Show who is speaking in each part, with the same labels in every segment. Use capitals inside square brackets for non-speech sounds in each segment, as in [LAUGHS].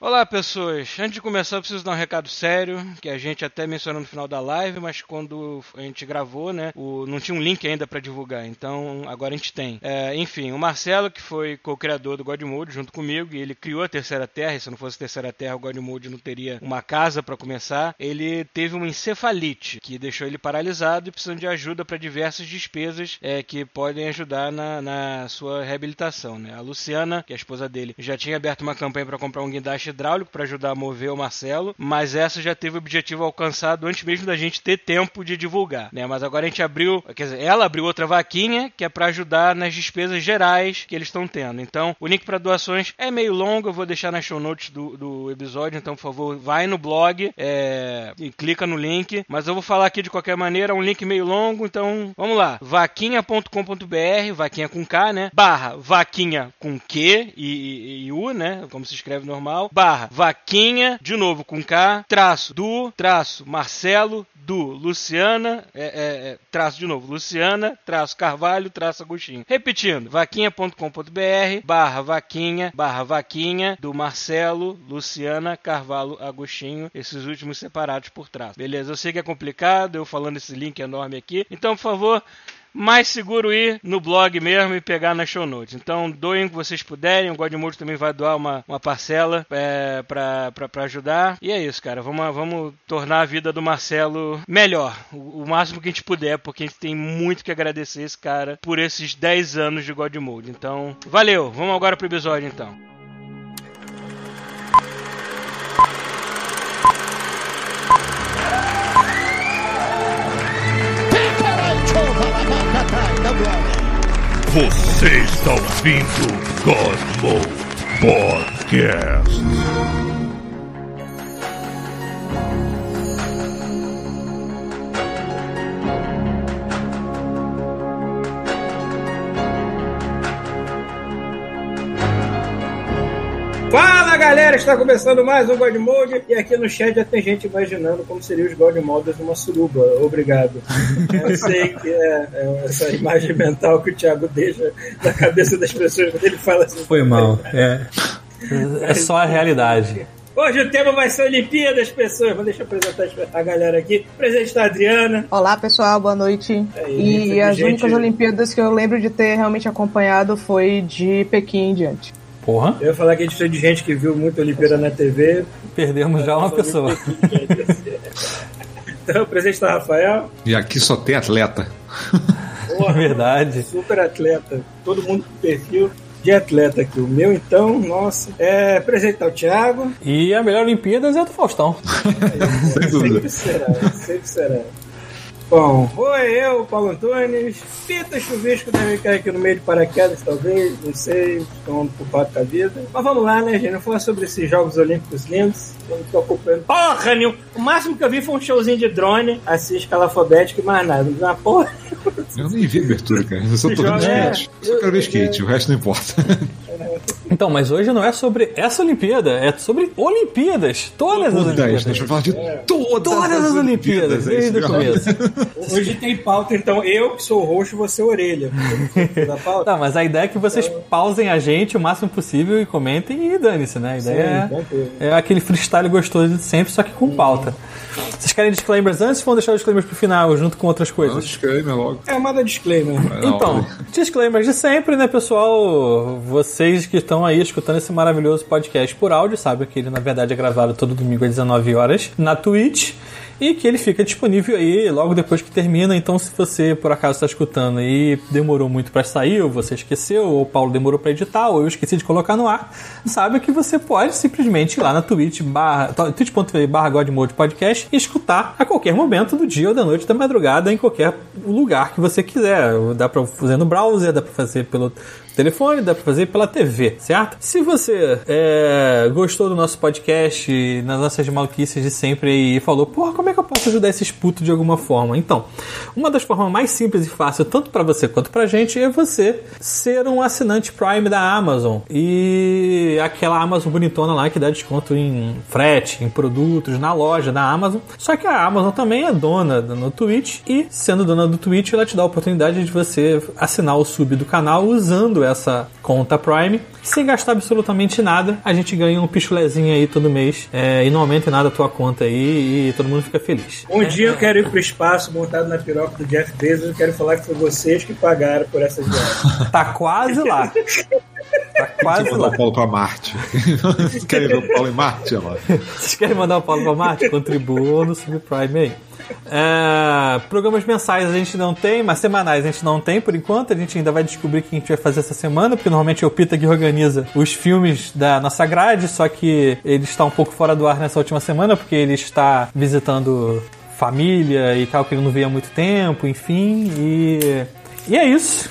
Speaker 1: Olá, pessoas. Antes de começar, eu preciso dar um recado sério, que a gente até mencionou no final da live, mas quando a gente gravou, né, o, não tinha um link ainda para divulgar, então agora a gente tem. É, enfim, o Marcelo, que foi co-criador do Godmode junto comigo, e ele criou a Terceira Terra, e se não fosse a Terceira Terra, o Godmode não teria uma casa para começar. Ele teve uma encefalite, que deixou ele paralisado e precisando de ajuda para diversas despesas é, que podem ajudar na, na sua reabilitação. Né? A Luciana, que é a esposa dele, já tinha aberto uma campanha para comprar um guindaste hidráulico para ajudar a mover o Marcelo, mas essa já teve o objetivo alcançado antes mesmo da gente ter tempo de divulgar, né? Mas agora a gente abriu, quer dizer, ela abriu outra vaquinha que é para ajudar nas despesas gerais que eles estão tendo. Então, o link para doações é meio longo, eu vou deixar nas show notes do, do episódio, então por favor, vai no blog é, e clica no link, mas eu vou falar aqui de qualquer maneira, é um link meio longo, então vamos lá, vaquinha.com.br, vaquinha com K, né? Barra vaquinha com Q e, e, e U, né? Como se escreve normal, barra vaquinha, de novo com K, traço do, traço Marcelo, do Luciana, é, é, é, traço de novo, Luciana, traço Carvalho, traço Agostinho. Repetindo, vaquinha.com.br, barra vaquinha, barra vaquinha, do Marcelo, Luciana, Carvalho, Agostinho, esses últimos separados por traço. Beleza, eu sei que é complicado, eu falando esse link enorme aqui, então, por favor, mais seguro ir no blog mesmo e pegar na show notes. Então, doem o que vocês puderem. O Godmode também vai doar uma, uma parcela é, para ajudar. E é isso, cara. Vamos, vamos tornar a vida do Marcelo melhor. O, o, máximo que a gente puder, porque a gente tem muito que agradecer esse cara por esses 10 anos de Godmode. Então, valeu. Vamos agora pro episódio, então.
Speaker 2: Você está ouvindo Cosmo Podcast.
Speaker 3: Fala galera, está começando mais um God Mode e aqui no chat já tem gente imaginando como seriam os God Modes numa suruba. Obrigado. Eu sei que é, é, essa imagem mental que o Thiago deixa na cabeça das pessoas quando ele fala assim.
Speaker 4: Foi mal, é. É só a realidade.
Speaker 3: Hoje o tema vai ser Olimpíadas, pessoas. Vou deixar apresentar a galera aqui. O presente está a Adriana.
Speaker 5: Olá, pessoal, boa noite.
Speaker 3: Aí,
Speaker 5: e as
Speaker 3: gente...
Speaker 5: únicas Olimpíadas que eu lembro de ter realmente acompanhado foi de Pequim em diante.
Speaker 4: Porra.
Speaker 3: Eu ia falar que a gente precisa de gente que viu muito Olimpíada na TV.
Speaker 4: Perdemos já uma pessoa. [LAUGHS]
Speaker 3: então, o presente está Rafael.
Speaker 6: E aqui só tem atleta.
Speaker 3: Porra, [LAUGHS]
Speaker 4: Verdade.
Speaker 3: Super atleta. Todo mundo com perfil de atleta aqui. O meu, então, nossa. É, apresentar o Thiago.
Speaker 4: E a melhor Olimpíadas é a do Faustão. [LAUGHS]
Speaker 6: Sem dúvida.
Speaker 3: Sempre será, sempre será. Bom, oi, eu, Paulo Antunes. Fita chuvisco deve cair aqui no meio de paraquedas, talvez, não sei, estão ocupado com a vida. Mas vamos lá, né, gente? Vamos falar sobre esses Jogos Olímpicos lindos. Eu não tô acompanhando porra nenhuma. O máximo que eu vi foi um showzinho de drone, assim, escala alfabética e mais nada. Não uma porra.
Speaker 6: Eu nem vi abertura, cara. Eu só tô vendo
Speaker 3: É,
Speaker 6: skate. Só quero ver skate, o resto não importa.
Speaker 4: Então, mas hoje não é sobre essa Olimpíada, é sobre Olimpíadas. Todas as
Speaker 6: Por 10,
Speaker 4: Olimpíadas.
Speaker 6: nós vamos falar de todas,
Speaker 4: Todas as Olimpíadas,
Speaker 6: é
Speaker 4: desde o começo.
Speaker 3: Hoje tem pauta, então eu, que sou roxo, você orelha.
Speaker 4: Tá, mas a ideia é que vocês pausem a gente o máximo possível e comentem e dane-se, né? A ideia
Speaker 3: tranquilo.
Speaker 4: é, é aquele freestyle gostoso de sempre, só que com pauta. Vocês querem disclaimers antes ou vão deixar os disclaimers pro final, junto com outras
Speaker 6: Não,
Speaker 4: coisas?
Speaker 6: disclaimer logo.
Speaker 3: É, manda disclaimer.
Speaker 6: Não,
Speaker 4: Então, disclaimers de sempre, né, pessoal? Vocês que estão aí escutando esse maravilhoso podcast por áudio, sabem que ele na verdade é gravado todo domingo às 19 horas na Twitch. E que ele fica disponível aí logo depois que termina. Então, se você por acaso está escutando e demorou muito para sair, ou você esqueceu, ou o Paulo demorou para editar, ou eu esqueci de colocar no ar, sabe que você pode simplesmente ir lá na Twitch, barra, Godmode Podcast e escutar a qualquer momento do dia ou da noite, da madrugada, em qualquer lugar que você quiser. Dá para fazer no browser, dá para fazer pelo telefone, dá pra fazer pela TV, certo? Se você é, gostou do nosso podcast, nas nossas maluquices de sempre e falou, porra, como é que eu posso ajudar esses putos de alguma forma? Então, uma das formas mais simples e fácil, tanto pra você quanto pra gente, é você ser um assinante Prime da Amazon. E aquela Amazon bonitona lá que dá desconto em frete, em produtos, na loja da Amazon. Só que a Amazon também é dona no Twitch e, sendo dona do Twitch, ela te dá a oportunidade de você assinar o sub do canal usando essa conta Prime. Sem gastar absolutamente nada, a gente ganha um pichulezinho aí todo mês. É, e não aumenta em nada a tua conta aí e todo mundo fica feliz.
Speaker 3: Um dia eu quero ir pro espaço montado na piroca do Jeff Bezos. Eu quero falar que foi vocês que pagaram por essa viagem. [LAUGHS]
Speaker 4: Tá quase lá. Tá quase lá.
Speaker 6: mandar o Paulo pra Marte. [LAUGHS] Querem ver o Paulo em Marte? Lá.
Speaker 4: Vocês querem mandar o Paulo pra Marte? Contribuam no Subprime aí. É, programas mensais a gente não tem, mas semanais a gente não tem por enquanto. A gente ainda vai descobrir o que a gente vai fazer essa semana, porque normalmente é o Pita que organiza os filmes da nossa grade, só que ele está um pouco fora do ar nessa última semana, porque ele está visitando família e tal, que ele não via há muito tempo, enfim. E, e é isso.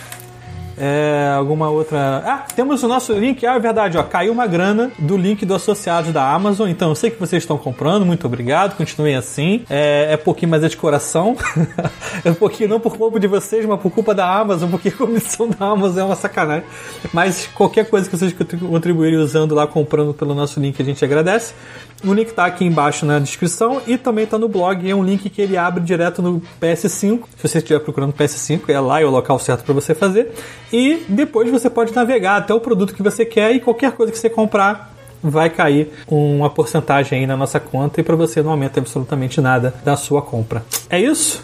Speaker 4: É, alguma outra. Ah, temos o nosso link. Ah, é verdade, ó. Caiu uma grana do link do associado da Amazon. Então eu sei que vocês estão comprando. Muito obrigado. Continuem assim. É, é pouquinho, mas é de coração. [LAUGHS] é um pouquinho não por culpa de vocês, mas por culpa da Amazon, porque a comissão da Amazon é uma sacanagem. Mas qualquer coisa que vocês contribuírem usando lá, comprando pelo nosso link, a gente agradece. O link tá aqui embaixo na descrição e também tá no blog. É um link que ele abre direto no PS5. Se você estiver procurando PS5, é lá é o local certo para você fazer. E depois você pode navegar até o produto que você quer e qualquer coisa que você comprar vai cair uma porcentagem aí na nossa conta e para você não aumenta absolutamente nada da sua compra. É isso?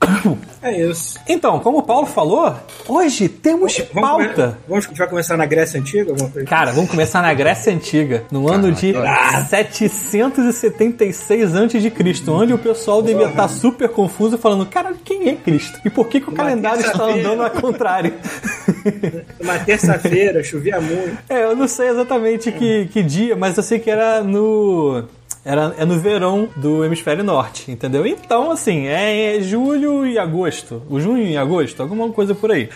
Speaker 4: [COUGHS]
Speaker 3: É isso.
Speaker 4: Então, como o Paulo falou, hoje temos pauta.
Speaker 3: come- Vamos, vai começar na Grécia Antiga?
Speaker 4: Cara, vamos começar na Grécia Antiga, no ano de 776 a.C., onde o pessoal devia estar super confuso, falando: cara, quem é Cristo? E por que, que o calendário está andando ao contrário? [LAUGHS]
Speaker 3: Uma terça-feira, chovia muito.
Speaker 4: É, eu não sei exatamente que, que dia, mas eu sei que era no. Era, é no verão do hemisfério norte, entendeu? Então, assim, é, é julho e agosto. O junho e agosto, alguma coisa por aí.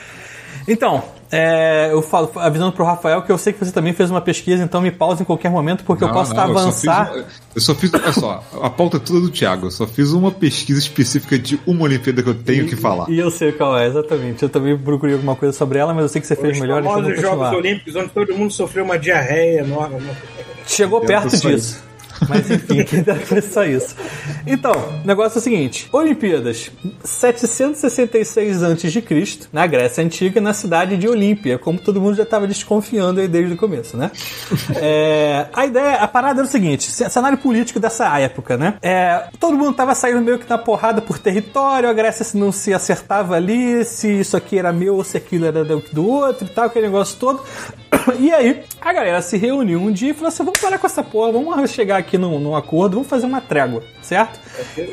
Speaker 4: Então, é, eu falo, avisando pro Rafael que eu sei que você também fez uma pesquisa, então me pause em qualquer momento, porque eu
Speaker 6: Não,
Speaker 4: posso
Speaker 6: não, eu só
Speaker 4: avançar.
Speaker 6: Eu só fiz, olha só, a pauta é toda do Thiago. Eu só fiz uma pesquisa específica de uma Olimpíada que eu tenho que falar.
Speaker 4: E eu sei qual é, exatamente. Eu também procurei alguma coisa sobre ela, mas eu sei que você fez
Speaker 3: Os
Speaker 4: melhor, então eu
Speaker 3: famosos Jogos
Speaker 4: continuar.
Speaker 3: Olímpicos, onde todo mundo sofreu uma diarreia enorme. né?
Speaker 4: Chegou
Speaker 6: Eu
Speaker 4: perto disso. Mas enfim, [LAUGHS] foi só isso. Então, o negócio é o seguinte: Olimpíadas, 766 a.C., na Grécia Antiga, na cidade de Olímpia, como todo mundo já estava desconfiando aí desde o começo, né? [LAUGHS] É, a ideia, a parada era o seguinte: cenário político dessa época, né? É, todo mundo tava saindo meio que na porrada por território, a Grécia se não se acertava ali, se isso aqui era meu ou se aquilo era do outro e tal, aquele negócio todo. [COUGHS] E aí, a galera se reuniu um dia e falou assim: vamos parar com essa porra, vamos chegar aqui num acordo, vamos fazer uma trégua, certo?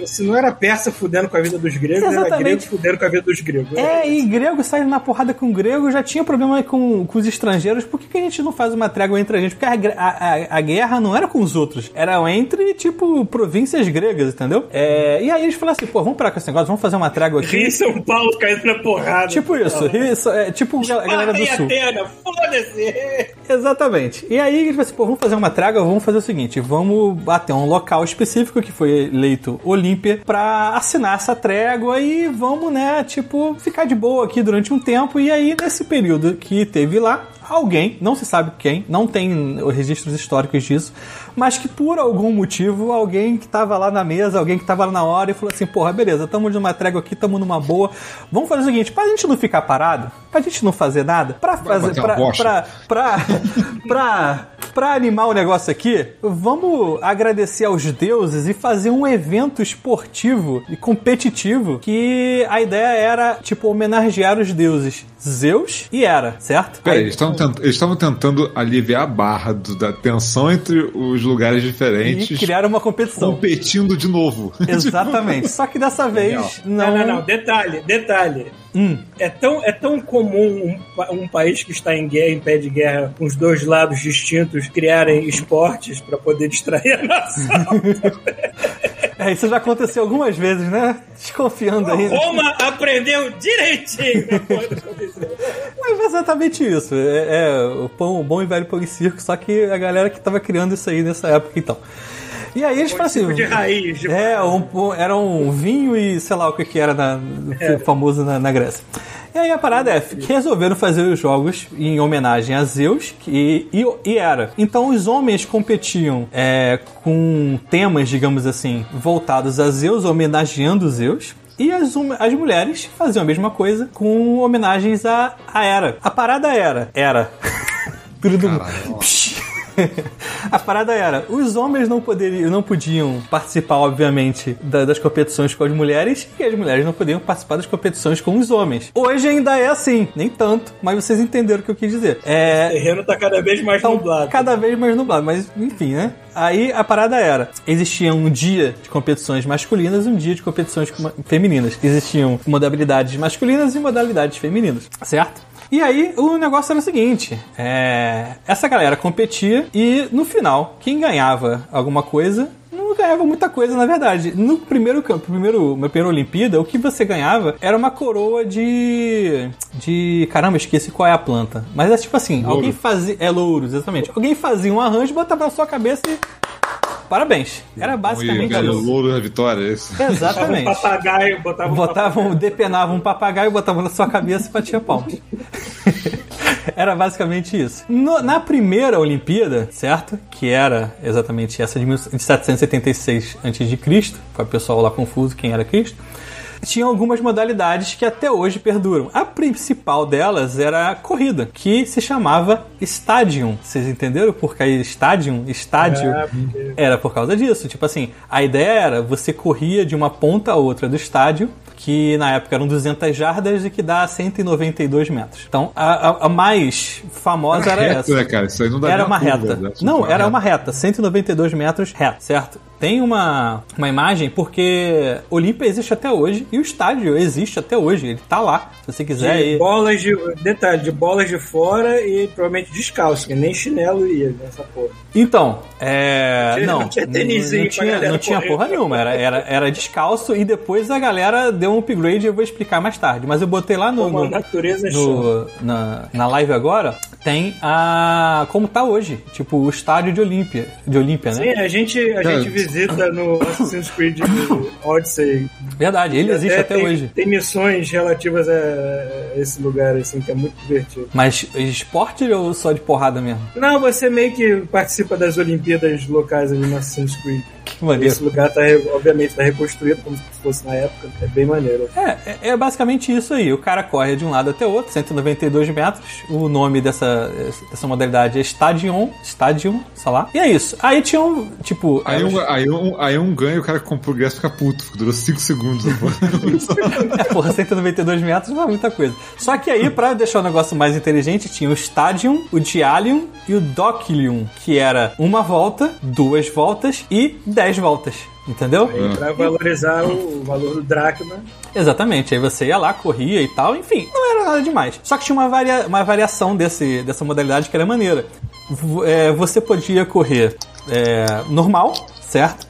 Speaker 3: Se não era persa fudendo com a vida dos gregos, era
Speaker 4: Exatamente.
Speaker 3: grego fudendo com a vida dos gregos.
Speaker 4: É, e grego saindo na porrada com grego já tinha problema com, com os estrangeiros. Por que, que a gente não faz uma trégua entre a gente? Porque a, a, a- guerra não era com os outros, era entre, tipo, províncias gregas, entendeu? É, e aí eles falaram assim: pô, vamos parar com esse negócio, vamos fazer uma trégua
Speaker 3: Rio
Speaker 4: aqui.
Speaker 3: e São Paulo caindo na porrada.
Speaker 4: Tipo isso, isso é, tipo a galera do sul.
Speaker 3: Atena, foda-se!
Speaker 4: Exatamente. E aí eles falaram assim, pô, vamos fazer uma trégua, vamos fazer o seguinte, vamos bater um local específico que foi eleito Olímpia pra assinar essa trégua e vamos, né, tipo, ficar de boa aqui durante um tempo. E aí, nesse período que teve lá, alguém, não se sabe quem, não tem registros históricos disso, mas que por algum motivo, alguém que tava lá na mesa, alguém que tava lá na hora e falou assim, porra, beleza, tamo numa trégua aqui, tamo numa boa, vamos fazer o seguinte, pra gente não ficar parado, pra gente não fazer nada, pra fazer,
Speaker 6: bater uma
Speaker 4: pra,
Speaker 6: bocha.
Speaker 4: pra, pra, pra, pra animar o negócio aqui, vamos agradecer aos deuses e fazer um evento esportivo e competitivo que a ideia era, tipo, homenagear os deuses Zeus e Hera, certo?
Speaker 6: Peraí, eles estavam tentando aliviar a barra do- da tensão entre os lugares
Speaker 4: e
Speaker 6: diferentes,
Speaker 4: criar uma competição.
Speaker 6: competindo de novo. [LAUGHS]
Speaker 4: Exatamente. Só que dessa vez não.
Speaker 3: Não, não, não. Detalhe, detalhe.
Speaker 4: Hum.
Speaker 3: É tão, é tão comum um, um país que está em guerra, em pé de guerra, com os dois lados distintos, criarem esportes para poder distrair a nação. [LAUGHS]
Speaker 4: É, isso já aconteceu algumas vezes, né? Desconfiando aí. né?
Speaker 3: Roma aprendeu direitinho. [LAUGHS]
Speaker 4: Mas é exatamente isso. É, é o pão, o bom e velho pão e circo, só que a galera que tava criando isso aí nessa época então. E aí eles falaram assim.
Speaker 3: De raiz.
Speaker 4: É, um, um- era um vinho e sei lá o que, que era na, famoso na, na Grécia. E aí a parada é que resolveram fazer os jogos em homenagem a Zeus que, e, e era. Então os homens competiam é, com temas, digamos assim, voltados a Zeus, homenageando Zeus. E as, hum- as mulheres faziam a mesma coisa com homenagens à, à Era. A parada era. Era. [LAUGHS] Tudo do-. Psh. [LAUGHS] A parada era, os homens não poderiam, não podiam participar, obviamente, da- das competições com as mulheres e as mulheres não podiam participar das competições com os homens. Hoje ainda é assim, nem tanto, mas vocês entenderam o que eu quis dizer. É,
Speaker 3: O terreno tá cada vez mais
Speaker 4: então,
Speaker 3: nublado.
Speaker 4: cada vez mais nublado, mas enfim, né? Aí a parada era: existia um dia de competições masculinas e um dia de competições com- femininas. Existiam modalidades masculinas e modalidades femininas, certo? E aí o negócio era o seguinte: é, essa galera competia e no final, quem ganhava alguma coisa não ganhava muita coisa, na verdade. No primeiro campo, primeiro, na primeira Olimpíada, o que você ganhava era uma coroa de. de. Caramba, esqueci qual é a planta. Mas é tipo assim, alguém fazia. É louros, exatamente. Alguém fazia um arranjo, botava na sua cabeça e. Parabéns. Era basicamente
Speaker 6: Ganhou o
Speaker 4: isso.
Speaker 6: louro da vitória, é isso.
Speaker 3: Botava um
Speaker 4: Exatamente.
Speaker 3: papagaio, botava um
Speaker 4: Botavam, depenavam um papagaio, botavam na sua cabeça e batia palmas. [LAUGHS] Era basicamente isso. No- na primeira Olimpíada, certo? Que era exatamente essa de 1776 a.C., para o pessoal lá confuso quem era Cristo. Tinha algumas modalidades que até hoje perduram. A principal delas era a corrida, que se chamava Stadium. Vocês entenderam por que Stadium? Estádio.
Speaker 3: É, porque-
Speaker 4: Era por causa disso. Tipo assim, a ideia era você corria de uma ponta a outra do estádio, que na época eram 200 jardas e que dá 192 metros. Então, a, a- a mais famosa era
Speaker 6: Reto,
Speaker 4: essa.
Speaker 6: né, cara? Isso aí não dá
Speaker 4: Era uma
Speaker 6: curva,
Speaker 4: reta.
Speaker 6: né?
Speaker 4: Não, era
Speaker 6: reta.
Speaker 4: uma reta. 192 metros reto, certo? Tem uma, uma imagem porque Olímpia existe até hoje e o estádio existe até hoje. Ele tá lá. Se você quiser
Speaker 3: de
Speaker 4: ir.
Speaker 3: bolas de. Detalhe, de bolas de fora e provavelmente descalço, que nem chinelo ia nessa porra.
Speaker 4: Então, é.
Speaker 3: Tinha-
Speaker 4: Não,
Speaker 3: não tinha
Speaker 4: não, não tinha,
Speaker 3: galera
Speaker 4: não tinha porra nenhuma. Era, era, era descalço e depois a galera deu um upgrade e eu vou explicar mais tarde. Mas eu botei lá no.
Speaker 3: Como
Speaker 4: no-
Speaker 3: natureza chama.
Speaker 4: no, na, na live agora, tem a. como tá hoje. Tipo, o estádio de Olímpia. De Olímpia, né?
Speaker 3: Sim, a gente, a gente visita no Assassin's Creed Odyssey.
Speaker 4: Verdade, ele existe até
Speaker 3: tem,
Speaker 4: hoje.
Speaker 3: Tem missões relativas a esse lugar, assim, que é muito divertido.
Speaker 4: Mas esporte ou só de porrada mesmo?
Speaker 3: Não, você meio que participa das Olimpíadas locais ali no Assassin's Creed.
Speaker 4: Que maneiro.
Speaker 3: Esse lugar tá, obviamente, tá reconstruído como se fosse na época. É bem maneiro.
Speaker 4: É, é, é basicamente isso aí. O cara corre de um lado até o outro, 192 metros. O nome dessa, dessa modalidade é Stadium, Stadium, sei lá. E é isso. Aí tinha um, tipo...
Speaker 6: Aí um, aí, um, aí um ganha e o cara que comprou o ingresso fica puto. Durou 5 segundos.
Speaker 4: É, [LAUGHS] porra, 192 metros não é muita coisa. Só que aí, pra deixar o negócio mais inteligente, tinha o Stadium, o Dialium e o Docilium, que era uma volta, duas voltas e 10 voltas. Entendeu?
Speaker 3: Aí, pra valorizar o valor do dracma.
Speaker 4: Exatamente, aí você ia lá, corria e tal, enfim, não era nada demais. Só que tinha uma, varia uma variação desse, dessa modalidade que era maneira. V- é, você podia correr é, normal, certo?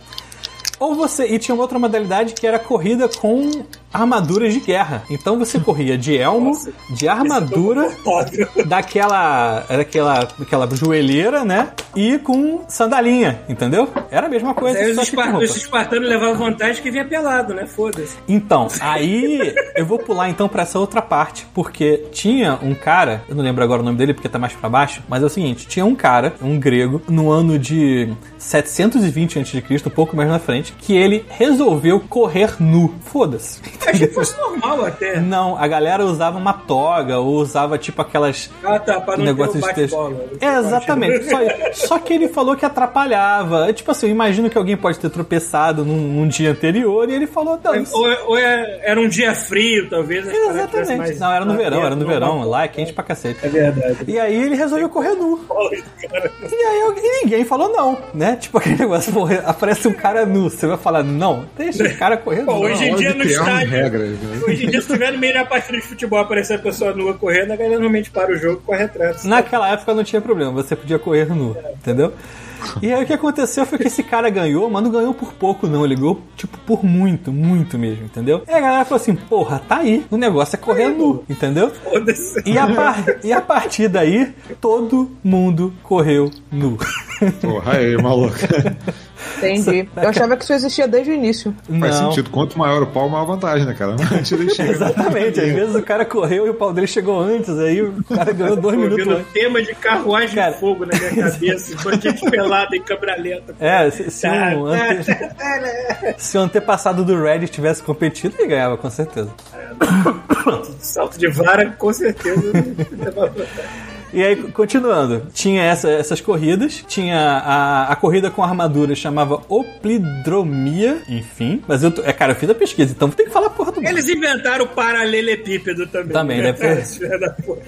Speaker 4: Ou você. E tinha outra modalidade que era corrida com armaduras de guerra. Então você corria de elmo,
Speaker 3: Nossa,
Speaker 4: de armadura,
Speaker 3: Óbvio.
Speaker 4: daquela. Daquela, daquela joelheira, né? E com sandalinha, entendeu? Era a mesma coisa.
Speaker 3: Aí os, espartanos levavam vantagem que vinha pelado, né? Foda-se.
Speaker 4: Então, aí eu vou pular então pra essa outra parte, porque tinha um cara, eu não lembro agora o nome dele porque tá mais pra baixo, mas é o seguinte, tinha um cara, um grego, no ano de 720 a.C., um pouco mais na frente, que ele resolveu correr nu. Foda-se. [LAUGHS]
Speaker 3: Achei que fosse normal até.
Speaker 4: Não, a galera usava uma toga ou usava tipo aquelas
Speaker 3: Ah, tá, pra não
Speaker 4: negócio
Speaker 3: ter
Speaker 4: de
Speaker 3: o
Speaker 4: texto. É, exatamente. Só, só que ele falou que atrapalhava. É Tipo assim, eu imagino que alguém pode ter tropeçado num, num dia anterior e ele falou, não, isso-
Speaker 3: Ou, ou é- era um dia frio, talvez. tivessem
Speaker 4: Exatamente.
Speaker 3: mais-
Speaker 4: Não, era no
Speaker 3: mais
Speaker 4: verão, era no verão. Lá é quente pra cacete.
Speaker 3: É verdade.
Speaker 4: E aí ele resolveu correr nu. E aí e ninguém falou não, né? Tipo aquele negócio, pô, aparece um cara nu. Você vai falar, não, deixa o [LAUGHS] cara correr nu.
Speaker 3: hoje em dia
Speaker 6: de umas
Speaker 3: estádio.
Speaker 6: Regras, né?
Speaker 3: Hoje em dia, se tiver no meio da partida de futebol aparecer a pessoa nua correndo, a galera normalmente para o jogo e corre atrás.
Speaker 4: Naquela época não tinha problema, você podia correr nu, entendeu? E aí o que aconteceu foi que esse cara ganhou, mas não ganhou por pouco não, ele ganhou tipo por muito, muito mesmo, entendeu? E a galera falou assim, porra, tá aí, o negócio é correr nu, entendeu? E a, par- e a partir daí, todo mundo correu nu.
Speaker 6: Porra, aí, maluco. [LAUGHS]
Speaker 5: Entendi. Eu achava que isso existia desde o início.
Speaker 6: Faz
Speaker 4: Não.
Speaker 6: sentido. Quanto maior o pau, maior a vantagem, né, cara? [LAUGHS]
Speaker 4: Exatamente, às vezes o cara correu e o pau dele chegou antes, aí o cara ganhou dois minutos
Speaker 3: Ouvindo
Speaker 4: antes.
Speaker 3: tema de carruagem
Speaker 4: Cara.
Speaker 3: de fogo na minha cabeça, bandido [LAUGHS] pelado em câmera lenta.
Speaker 4: É, se, se um, ante- se o antepassado do Red tivesse competido, ele ganhava, com certeza. [COUGHS]
Speaker 3: Salto de vara, com certeza.
Speaker 4: E aí, continuando, tinha essa- essas corridas, tinha a, a corrida com armadura, chamava Oplidromia, enfim. Mas eu, é, cara, eu fiz a pesquisa, então tem que falar a porra do.
Speaker 3: Eles inventaram o paralelepípedo também.
Speaker 4: Também,
Speaker 3: né? [LAUGHS] da puta.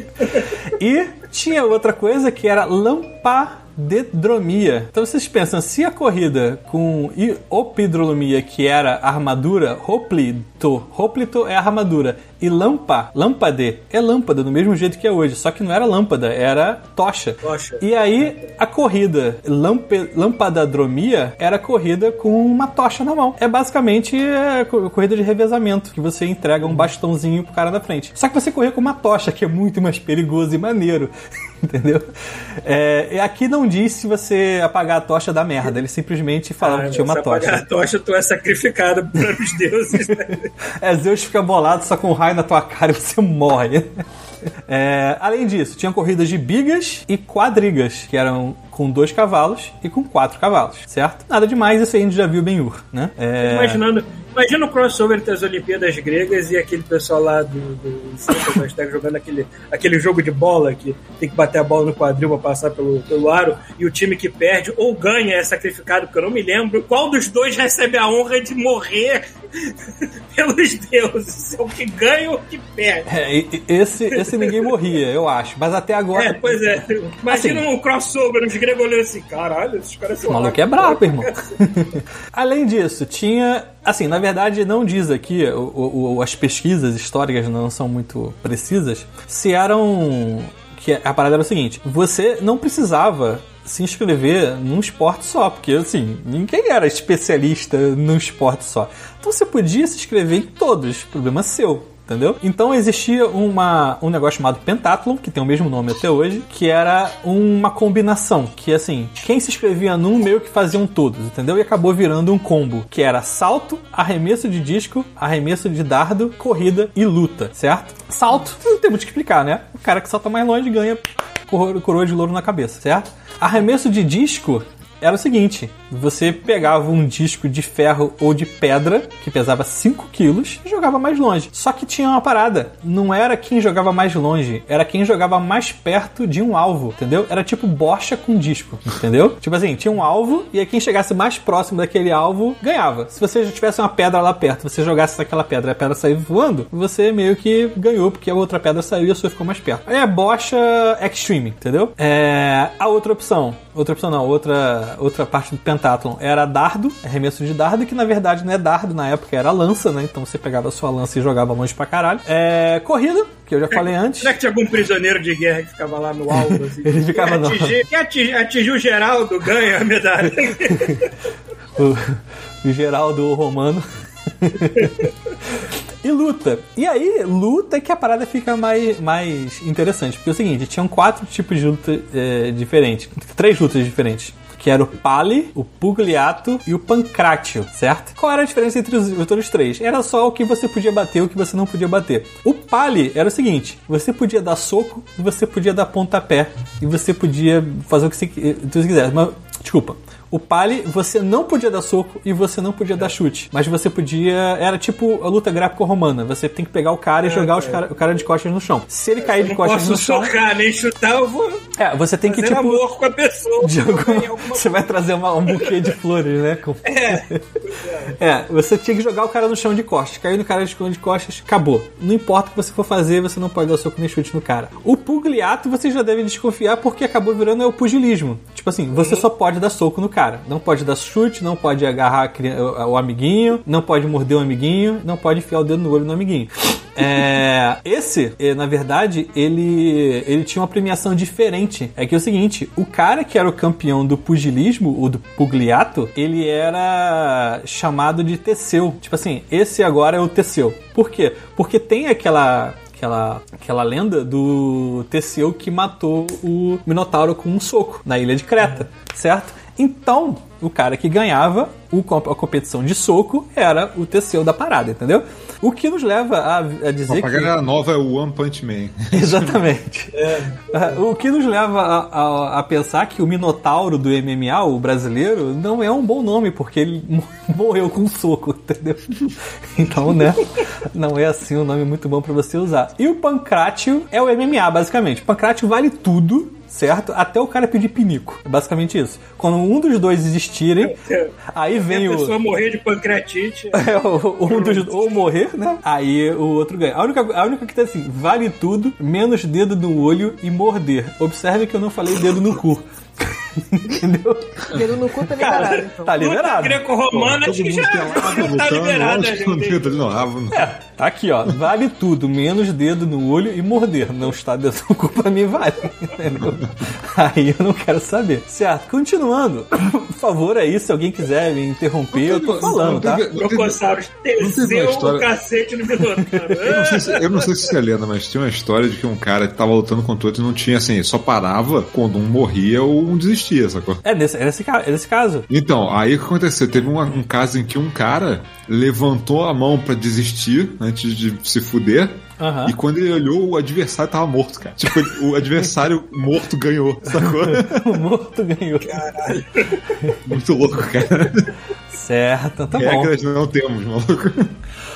Speaker 4: E tinha outra coisa que era lampadedromia. Então vocês pensam, se a corrida com opidromia, que era armadura, hoplito, hoplito é armadura, e lampa, lâmpade, é lâmpada, do mesmo jeito que é hoje, só que não era lâmpada, era tocha.
Speaker 3: Tocha.
Speaker 4: E aí a corrida lampe, lampadadromia era corrida com uma tocha na mão. É basicamente a co- corrida de revezamento, que você entrega um bastãozinho pro cara da frente. Só que você correr com uma tocha, que é muito mais perigoso e maneiro. [LAUGHS] [LAUGHS] Entendeu? É, e aqui não diz se você apagar a tocha da merda. Ele simplesmente falava
Speaker 3: Ah,
Speaker 4: que tinha uma
Speaker 3: se apagar
Speaker 4: tocha.
Speaker 3: a tocha, tu é sacrificado [LAUGHS] pelos deuses. Né?
Speaker 4: É, Zeus fica bolado só com um raio na tua cara e você morre. É, além disso, tinha corridas de bigas e quadrigas, que eram com dois cavalos e com quatro cavalos, certo? Nada demais, esse aí a gente já viu bem ur, né? É,
Speaker 3: Imaginando, imagina o crossover entre as Olimpíadas gregas e aquele pessoal lá do, do Santa Hashtag jogando aquele, aquele jogo de bola que tem que bater a bola no quadril pra passar pelo, pelo aro e o time que perde ou ganha é sacrificado, porque eu não me lembro qual dos dois recebe a honra de morrer [LAUGHS] pelos deuses. É o que ganha ou o que perde.
Speaker 4: é, esse, esse ninguém morria, eu acho. Mas até agora.
Speaker 3: É, pois é. [LAUGHS] Imagina
Speaker 4: Assim.
Speaker 3: um crossover, os gregos olhando assim, caralho, esses caras são
Speaker 4: O maluco é brabo, irmão. [LAUGHS] Além disso, tinha. Assim, na verdade, não diz aqui, o- o- as pesquisas históricas não são muito precisas, se eram. Que a parada era o seguinte: você não precisava se inscrever num esporte só, porque assim, ninguém era especialista num esporte só. Então você podia se inscrever em todos, problema seu. Entendeu? Então existia uma, um negócio chamado Pentathlon, que tem o mesmo nome até hoje, que era uma combinação, que assim, quem se inscrevia num meio que faziam todos, entendeu? E acabou virando um combo, que era salto, arremesso de disco, arremesso de dardo, corrida e luta, certo? Salto, não tem muito que explicar, né? O cara que salta mais longe ganha coro- coroa de louro na cabeça, certo? Arremesso de disco era o seguinte: você pegava um disco de ferro ou de pedra, que pesava 5 quilos, e jogava mais longe. Só que tinha uma parada: não era quem jogava mais longe, era quem jogava mais perto de um alvo, entendeu? Era tipo bocha com disco, entendeu? [LAUGHS] tipo assim, tinha um alvo, e aí quem chegasse mais próximo daquele alvo ganhava. Se você já tivesse uma pedra lá perto, você jogasse naquela pedra e a pedra sair voando, você meio que ganhou, porque a outra pedra saiu e a sua ficou mais perto. Aí é bocha extreme, entendeu? É, a outra opção, outra opção não, outra, outra parte do pentathlon era dardo, arremesso de dardo, que na verdade não é dardo, na época era lança, né? Então você pegava a sua lança e jogava longe pra caralho. É, corrida, que eu já falei antes.
Speaker 3: Será que tinha algum prisioneiro de guerra que ficava lá no [LAUGHS] alto? Assim?
Speaker 4: Ele ficava no-
Speaker 3: atingir, atingir, atingir o Geraldo ganha a medalha. [LAUGHS]
Speaker 4: o, o Geraldo Romano. [LAUGHS] e luta. E aí, luta que a parada fica mais, mais interessante. Porque é o seguinte, tinham quatro tipos de luta é, diferentes. Três lutas diferentes. Que era o Pali, o Pugliato e o Pancratio, certo? Qual era a diferença entre os, entre os três? Era só o que você podia bater e o que você não podia bater. O Pali era o seguinte: você podia dar soco você podia dar pontapé. E você podia fazer o que você, que você quisesse. Mas, desculpa. O Pali, você não podia dar soco e você não podia dar chute. Mas você podia. Era tipo a luta gráfico-romana. Você tem que pegar o cara e jogar os cara, o cara de costas no chão. Se ele cair de costas
Speaker 3: posso
Speaker 4: no chão.
Speaker 3: socar nem chutar, eu vou
Speaker 4: É, você tem que tipo.
Speaker 3: amor com a pessoa.
Speaker 4: alguma- Você vai trazer uma- um buquê de flores, né? Com- [LAUGHS] [LAUGHS] É, você tinha que jogar o cara no chão de costas. Caiu no cara de de costas, acabou. Não importa o que você for fazer, você não pode dar soco nem chute no cara. O pugliato você já deve desconfiar porque acabou virando é o pugilismo. Tipo assim, você só pode dar soco no cara. Não pode dar chute, não pode agarrar o amiguinho, não pode morder o amiguinho, não pode enfiar o dedo no olho do amiguinho. É, [LAUGHS] esse, eh, na verdade, ele, ele tinha uma premiação diferente. É que é o seguinte: o cara que era o campeão do pugilismo, ou do pugliato, ele era chamado de Teseu. Tipo assim, esse agora é o Teseu. Por quê? Porque tem aquela. Aquela, aquela lenda do Teseu que matou o Minotauro com um soco na ilha de Creta, certo? Então, o cara que ganhava a competição de soco era o Teseu da parada, entendeu? O que nos leva a, a dizer
Speaker 6: A
Speaker 4: que.
Speaker 6: galera nova é o One Punch Man. [LAUGHS]
Speaker 4: Exatamente. Ah, O que nos leva a, a- a pensar que o Minotauro do MMA, o brasileiro, não é um bom nome, porque ele [LAUGHS] mo- morreu com um soco, entendeu? [LAUGHS] Então, né? Não é assim um nome muito bom pra você usar. E o Pancrácio é o MMA, basicamente. O Pancrácio vale tudo. Certo? Até o cara pedir pinico. É basicamente isso. Quando um dos dois existirem, [LAUGHS] aí vem
Speaker 3: a
Speaker 4: o.
Speaker 3: pessoa morrer de pancreatite. [LAUGHS]
Speaker 4: É, o- um dos, ou morrer, né? Aí o outro ganha. A única, a única que tá assim, vale tudo, menos dedo no olho e morder. Observe que eu não falei dedo no cu. Entendeu?
Speaker 5: Dedo no cu tá liberado, então.
Speaker 4: Tá liberado.
Speaker 3: Greco-romana, acho que já,
Speaker 6: pelado,
Speaker 3: tá liberado, né,
Speaker 6: não no rabo.
Speaker 4: É, tá aqui, ó. Vale tudo, menos dedo no olho e morder. Não está dedo no [LAUGHS] cu pra mim, vale. Entendeu? Aí eu não quero saber. Certo, continuando. Por favor, aí, se alguém quiser me interromper, eu tô falando, tá?
Speaker 6: Uma
Speaker 3: desceu o cacete no Minotauro. [LAUGHS]
Speaker 6: Eu não, sei se, eu não sei se você lembra, mas tinha uma história de que um cara que tava lutando contra o outro e não tinha assim, só parava quando um morria ou um desistia, sacou?
Speaker 4: É nesse, é nesse, é nesse caso.
Speaker 6: Então, aí o que aconteceu? Teve uma- um caso em que um cara levantou a mão pra desistir antes de se fuder.
Speaker 4: Aham.
Speaker 6: E quando ele olhou, o adversário tava morto, cara. Tipo, o adversário [LAUGHS] morto ganhou, sacou? [LAUGHS]
Speaker 4: O morto ganhou.
Speaker 6: Muito louco, cara.
Speaker 4: Certo, tá bom.
Speaker 6: Regras não temos, maluco.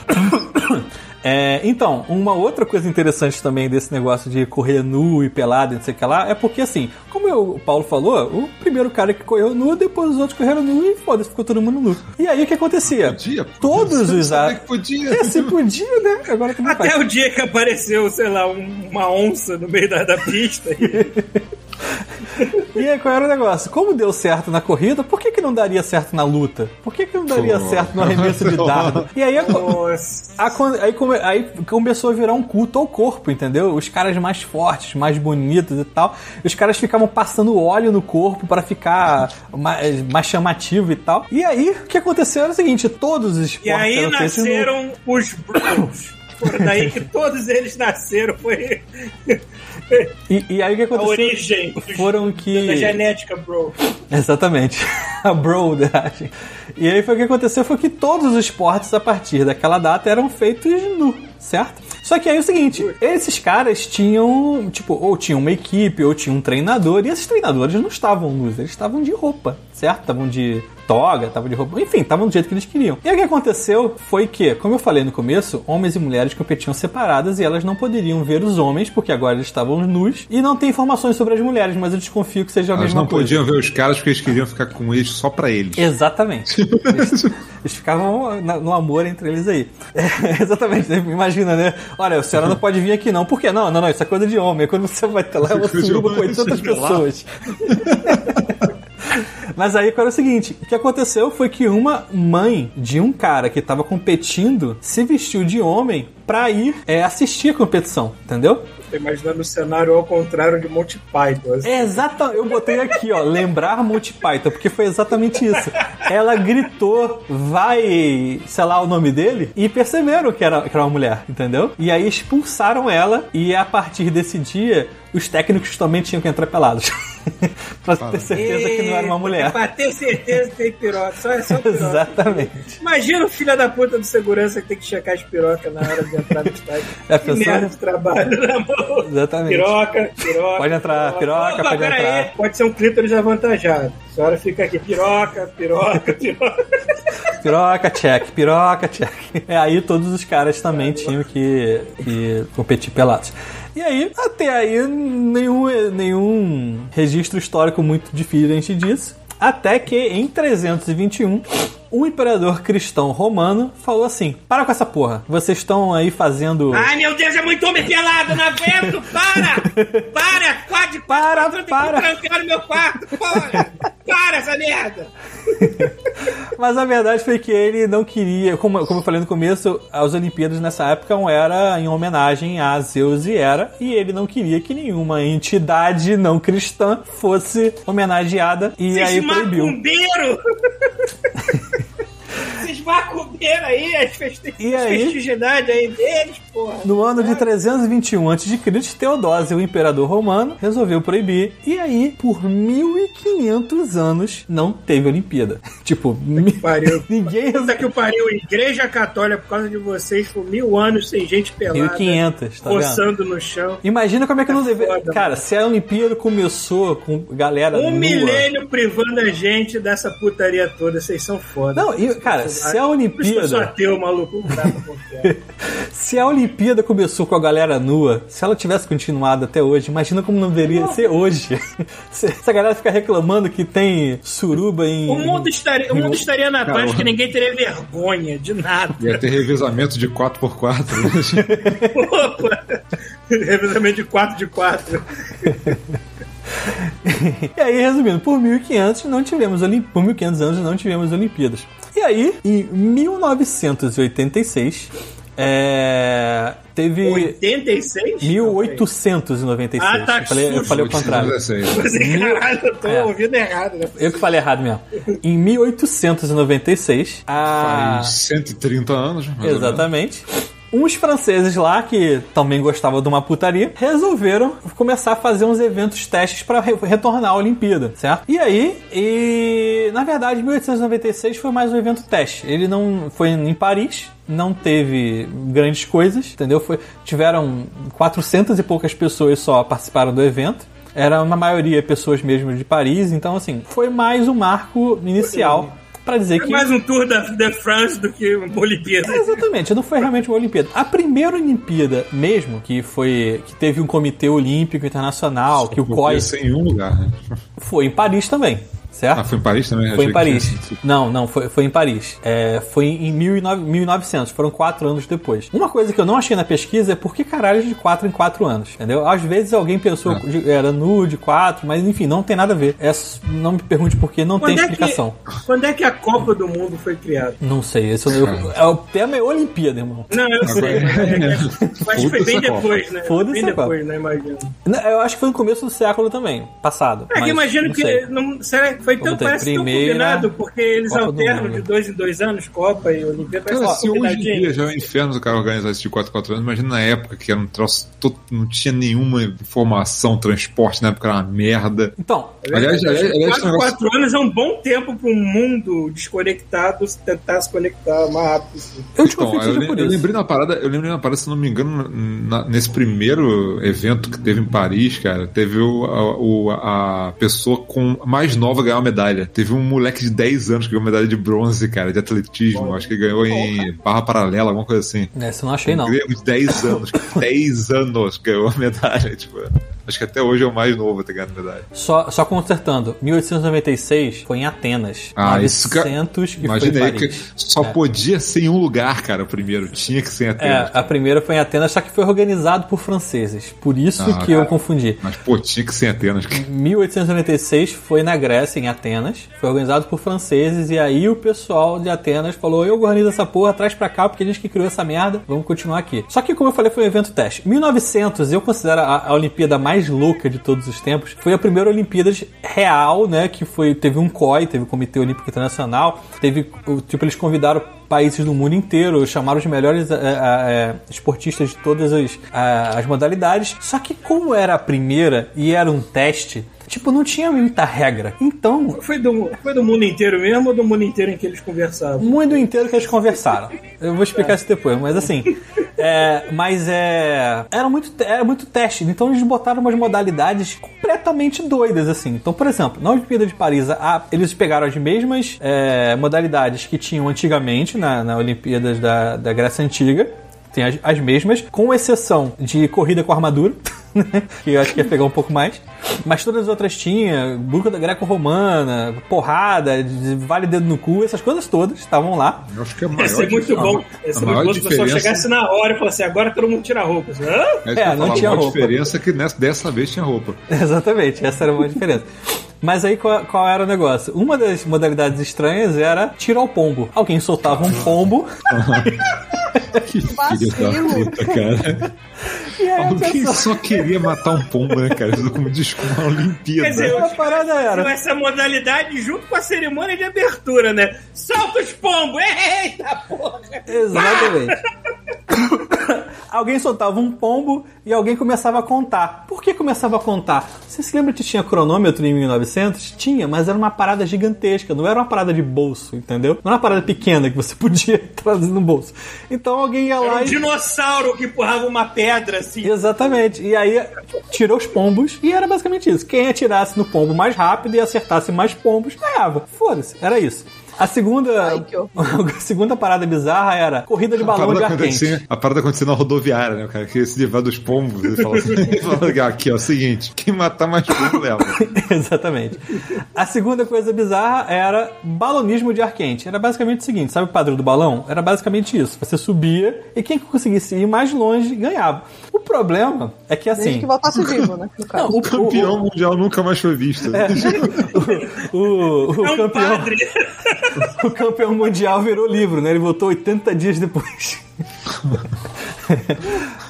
Speaker 6: [COUGHS]
Speaker 4: É, então, uma outra coisa interessante também desse negócio de correr nu e pelado e não sei o que lá, é porque assim, como eu- o Paulo falou, o primeiro cara que correu nu, depois os outros correram nu e foda-se, ficou todo mundo nu. E aí o que acontecia?
Speaker 6: Podia?
Speaker 4: Todos os
Speaker 6: sabia
Speaker 4: a...
Speaker 6: que podia.
Speaker 4: É, se podia, né? Agora
Speaker 3: Até
Speaker 4: faz.
Speaker 3: o dia que apareceu, sei lá, um- uma onça no meio da, da pista.
Speaker 4: E [LAUGHS] aí qual era o negócio? Como deu certo na corrida, por que, que não daria certo na luta? Por que, que não daria
Speaker 6: Pô.
Speaker 4: certo no arremesso de dardo? E aí a. A aí, come- aí começou a virar um culto ao corpo, entendeu? Os caras mais fortes, mais bonitos e tal. Os caras ficavam passando óleo no corpo para ficar mais, mais chamativo e tal. E aí, o que aconteceu era o seguinte: todos os esportes
Speaker 3: E aí
Speaker 4: eram feitos no-
Speaker 3: nasceram os Bros. Foram daí que todos eles nasceram, foi [LAUGHS]
Speaker 4: E, e aí o que
Speaker 3: a
Speaker 4: aconteceu?
Speaker 3: origem dos-
Speaker 4: Foram que.
Speaker 3: da genética, bro. [LAUGHS]
Speaker 4: Exatamente. [LAUGHS] A broderagem. E aí foi o que aconteceu foi que todos os esportes a partir daquela data eram feitos nu, certo? Só que aí é o seguinte, esses caras tinham, tipo, ou tinham uma equipe, ou tinham um treinador, e esses treinadores não estavam nus, eles estavam de roupa, certo? Estavam de toga, estavam de roupa, enfim, estavam do jeito que eles queriam. E aí o que aconteceu foi que, como eu falei no começo, homens e mulheres competiam separadas e elas não poderiam ver os homens, porque agora eles estavam nus, e não tem informações sobre as mulheres, mas eu desconfio que seja a
Speaker 6: Elas
Speaker 4: mesma
Speaker 6: não
Speaker 4: coisa.
Speaker 6: podiam ver os caras porque eles queriam ficar com eles só pra eles.
Speaker 4: Exatamente. Eles, eles ficavam na- no amor entre eles aí. [LAUGHS] É, exatamente. né? Imagina, né? Olha, a senhora não pode vir aqui não. Por quê? Não, não, não. Isso é coisa de homem. Quando você vai ter lá, é uma suruba com
Speaker 6: homem,
Speaker 4: 800
Speaker 6: chega lá.
Speaker 4: pessoas. [LAUGHS] Mas aí, era o seguinte: o que aconteceu foi que uma mãe de um cara que estava competindo se vestiu de homem pra ir é, assistir a competição, entendeu?
Speaker 3: Tô imaginando o cenário ao contrário de Monty Python. assim.
Speaker 4: É exata, eu botei aqui, ó, lembrar Monty Python, porque foi exatamente isso. Ela gritou, vai, sei lá o nome dele, e perceberam que era, que era uma mulher, entendeu? E aí expulsaram ela, e a partir desse dia, os técnicos também tinham que entrar pelados. [LAUGHS] pra ter certeza que não era uma mulher.
Speaker 3: pra ter certeza que tem piroca. Só é só [LAUGHS] piroca.
Speaker 4: Exatamente.
Speaker 3: Imagina o filho da puta do segurança que tem que checar as pirocas na hora de entrar no estádio. [LAUGHS]
Speaker 4: É,
Speaker 3: que
Speaker 4: pessoa-
Speaker 3: merda de trabalho, na mão.
Speaker 4: Exatamente.
Speaker 3: Piroca, piroca.
Speaker 4: Pode entrar, piroca,
Speaker 3: Opa,
Speaker 4: pode entrar.
Speaker 3: Aí. Pode ser um clítoris avantajado. A senhora fica aqui, piroca, piroca, piroca.
Speaker 4: Piroca, check, piroca, check. É, aí todos os caras também tinham que, que competir pelados. E aí, até aí, nenhum, nenhum registro histórico muito diferente disso. Até que em 321, um imperador cristão romano falou assim: Para com essa porra, vocês estão aí fazendo.
Speaker 3: Ai, meu Deus, é muito homem pelado, não aguento, para! Para, quase,
Speaker 4: Para,
Speaker 3: tenho
Speaker 4: para.
Speaker 3: trancar no meu quarto, para! Para essa merda! [LAUGHS]
Speaker 4: Mas a verdade foi que ele não queria, como, como eu falei no começo, as Olimpíadas nessa época era em homenagem a Zeus e Hera, e ele não queria que nenhuma entidade não cristã fosse homenageada e aí
Speaker 3: Esses
Speaker 4: proibiu. [LAUGHS]
Speaker 3: Esses macumbeiros aí, as festi
Speaker 4: E
Speaker 3: festividades aí deles, porra.
Speaker 4: No ano de 321 a.C., Teodósio, o imperador romano, resolveu proibir. E aí, por 1500 anos, não teve Olimpíada. [LAUGHS] tipo, mi-
Speaker 3: Pariu. [LAUGHS]
Speaker 4: ninguém.
Speaker 3: Puta que pariu, Igreja Católica, por causa de vocês, por mil anos sem gente pelada.
Speaker 4: 1500, tá vendo?
Speaker 3: Roçando no chão.
Speaker 4: Imagina como é que não deve.
Speaker 3: foda,
Speaker 4: Cara, se a Olimpíada começou com galera
Speaker 3: Um
Speaker 4: nua.
Speaker 3: milênio privando a gente dessa putaria toda, vocês são foda.
Speaker 4: Não, e, cara, se a Olimpíada.
Speaker 3: ateu, maluco. Não pra confiar. [LAUGHS]
Speaker 4: Se a Olimpíada começou com a galera nua, se ela tivesse continuado até hoje, imagina como não deveria ser hoje. [LAUGHS] Se se a galera ficar reclamando que tem suruba em.
Speaker 3: O mundo estaria, o mundo estaria na paz que ninguém teria vergonha de nada.
Speaker 6: Ia ter revezamento de 4x4. né? [LAUGHS]
Speaker 3: Opa! Revezamento de 4 de 4. [LAUGHS]
Speaker 4: E aí, resumindo, por 1500 não tivemos Olim... por 1500 anos não tivemos Olimpíadas. E aí, em 1986, é... teve
Speaker 3: 86?
Speaker 4: 1896.
Speaker 3: Ah, tá,
Speaker 4: eu falei, eu falei o contrário.
Speaker 6: 16.
Speaker 3: Você, caralho, eu tô
Speaker 4: É.
Speaker 3: ouvindo errado, né?
Speaker 4: Eu que falei errado mesmo. Em 1896, a...
Speaker 6: Faz 130 anos. mais ou menos.
Speaker 4: Exatamente. Uns franceses lá, que também gostavam de uma putaria, resolveram começar a fazer uns eventos testes para retornar à Olimpíada, certo? E aí, e na verdade, 1896 foi mais um evento teste. Ele não foi em Paris, não teve grandes coisas, entendeu? Foi, tiveram 400 e poucas pessoas só participaram do evento. Era uma maioria pessoas mesmo de Paris, então assim, foi mais um marco inicial para dizer
Speaker 3: É
Speaker 4: que
Speaker 3: mais um tour da, da France do que uma Olimpíada.
Speaker 4: Exatamente, não foi realmente uma Olimpíada. A primeira Olimpíada mesmo, que foi que teve um comitê olímpico internacional, que o COI
Speaker 6: em um lugar, né?
Speaker 4: foi em Paris também, certo?
Speaker 6: Ah, foi em Paris também?
Speaker 4: Foi em
Speaker 6: que
Speaker 4: Paris.
Speaker 6: sido-
Speaker 4: Não, não, foi, foi em Paris. É, foi em 19 1900, foram quatro anos depois. Uma coisa que eu não achei na pesquisa é por que caralho de quatro em quatro anos, entendeu? Às vezes alguém pensou
Speaker 6: É.
Speaker 4: que era nu de quatro, mas enfim, não tem nada a ver. É, não me pergunte por que, não tem
Speaker 3: Quando é, que,
Speaker 4: explicação.
Speaker 3: quando é que a Copa do Mundo foi criada?
Speaker 4: Não sei, esse eu, é, o tema é Olimpíada, irmão.
Speaker 3: Não, eu sei, mas, é, é, [LAUGHS] mas foi bem depois, né?
Speaker 4: Foda-se
Speaker 3: bem depois, né? Imagino.
Speaker 4: Não, Eu acho que foi no começo do século também, passado.
Speaker 3: É que imagino que não, será que foi tão, parece tão
Speaker 4: primeira
Speaker 3: combinado, porque eles
Speaker 4: Copa
Speaker 3: alternam de dois em dois anos, Copa e Olimpíada.
Speaker 6: Cara,
Speaker 3: Parece
Speaker 6: se hoje em dia já é um inferno o cara organizar isso de 4 4 anos, imagina na época que era um troço, todo- não tinha nenhuma informação, transporte, na época era uma merda.
Speaker 4: Então,
Speaker 6: Aliás, aliás, aliás, esse
Speaker 3: 4,
Speaker 6: negócio-
Speaker 3: 4 anos é um bom tempo para um mundo desconectado tentar se conectar mais rápido possível.
Speaker 4: eu te
Speaker 6: Então, eu, eu
Speaker 4: isso.
Speaker 6: lembrei na parada, eu lembrei na parada, se não me engano, na- nesse primeiro evento que teve em Paris, cara, teve o, a, o- a pessoa com mais nova ganhar uma medalha. Teve um moleque de 10 anos que ganhou medalha de bronze, cara, de atletismo. Acho que ganhou em barra paralela, alguma coisa assim.
Speaker 4: Essa eu não achei, não.
Speaker 6: Um grego de 10 anos. [LAUGHS] 10 anos ganhou a medalha. Tipo, acho que até hoje é o mais novo a ter ganhado medalha.
Speaker 4: Só, só consertando, 1896 foi em Atenas.
Speaker 6: Ah, isso que-
Speaker 4: 900 que foi em
Speaker 6: Imaginei que só podia ser em um lugar, cara, o primeiro. Tinha que ser em Atenas.
Speaker 4: É, a primeira foi em Atenas, só que foi organizado por franceses. Por isso
Speaker 6: Ah,
Speaker 4: que eu
Speaker 6: cara.
Speaker 4: confundi.
Speaker 6: Mas, pô, tinha que ser em Atenas.
Speaker 4: 1896 foi na Grécia, em Atenas. Foi organizado por franceses. E aí o pessoal de Atenas falou: Eu organizo essa porra, traz pra cá, porque a gente que criou essa merda, vamos continuar aqui. Só que, como eu falei, foi um evento teste. 1900, eu considero a, a Olimpíada mais louca de todos os tempos. Foi a primeira Olimpíada real, né? Que foi, teve um COI, teve o Comitê Olímpico Internacional. Teve, tipo, eles convidaram países do mundo inteiro, chamaram os melhores é, é, esportistas de todas as, a- as modalidades. Só que como era a primeira e era um teste, tipo, não tinha muita regra. Então,
Speaker 3: Foi do, foi do mundo inteiro mesmo ou do mundo inteiro em que eles conversavam?
Speaker 4: o mundo inteiro que eles conversaram. Eu vou explicar isso depois, mas assim. é, mas é. Era muito, era muito teste. Então eles botaram umas modalidades completamente doidas, assim. Então, por exemplo, na Olimpíada de Paris, a- eles pegaram as mesmas é, modalidades que tinham antigamente na, na Olimpíadas da, da Grécia Antiga. Tem as, as mesmas, com exceção de corrida com armadura, [LAUGHS] né? que eu acho que ia pegar um pouco mais. Mas todas as outras tinha, buca da greco-romana, porrada, de- vale dedo no cu, essas coisas todas estavam lá.
Speaker 6: Eu acho que é a
Speaker 3: Ia
Speaker 6: maior
Speaker 3: ser muito bom.
Speaker 6: a-
Speaker 3: Ia
Speaker 6: A
Speaker 3: ser
Speaker 6: maior
Speaker 3: muito bom se o pessoal chegasse na hora e falasse: agora todo mundo tira a roupa. Hã?
Speaker 6: É,
Speaker 4: É,
Speaker 6: ia
Speaker 4: não
Speaker 6: falar,
Speaker 4: tinha
Speaker 6: a maior
Speaker 4: roupa.
Speaker 6: diferença é que nessa, dessa vez tinha roupa. [LAUGHS]
Speaker 4: Exatamente, essa era uma diferença. Mas aí qual, qual era o negócio? Uma das modalidades estranhas era tiro ao pombo. Alguém soltava um pombo
Speaker 6: Que [LAUGHS] filho da puta, cara. [LAUGHS] Alguém
Speaker 4: pessoa...
Speaker 6: só queria matar um pombo, né, cara? Isso como desculpa uma Olimpíada.
Speaker 3: Quer dizer,
Speaker 4: A parada
Speaker 3: Com
Speaker 4: era...
Speaker 3: essa modalidade junto com a cerimônia de abertura, né? Solta os pombos! Eita porra!
Speaker 4: Exatamente. [LAUGHS] [COUGHS] alguém soltava um pombo e alguém começava a contar. Por que começava a contar? Você se lembra que tinha cronômetro em 1900? Tinha, mas era uma parada gigantesca, não era uma parada de bolso, entendeu? Não era uma parada pequena que você [LAUGHS] podia trazer no bolso. Então alguém ia
Speaker 3: Era
Speaker 4: lá
Speaker 3: um
Speaker 4: e...
Speaker 3: dinossauro que empurrava uma pedra assim.
Speaker 4: Exatamente. E aí tirou os pombos e era basicamente isso. Quem atirasse no pombo mais rápido e acertasse mais pombos ganhava. Foda-se, era isso. A segunda,
Speaker 5: Ai, [LAUGHS]
Speaker 4: a segunda parada bizarra era corrida de
Speaker 6: A
Speaker 4: balão de ar quente.
Speaker 6: acontecia, a parada acontecia na rodoviária, né? O cara queria se livrar dos pombos. Ele falou assim: [LAUGHS] ele falou, aqui, ó, é o seguinte: quem matar mais pombo leva. [LAUGHS]
Speaker 4: Exatamente. A segunda coisa bizarra era balonismo de ar quente. Era basicamente o seguinte: sabe o padrão do balão? Era basicamente isso. Você subia e quem conseguisse ir mais longe ganhava. O problema é que
Speaker 5: Desde
Speaker 4: assim.
Speaker 5: que voltasse vivo, né?
Speaker 4: Não, o,
Speaker 6: Campeão mundial nunca mais foi visto.
Speaker 4: o, o, o
Speaker 3: É um
Speaker 4: campeão,
Speaker 3: padre.
Speaker 4: O campeão mundial virou livro, né? Ele voltou 80 dias depois. [LAUGHS]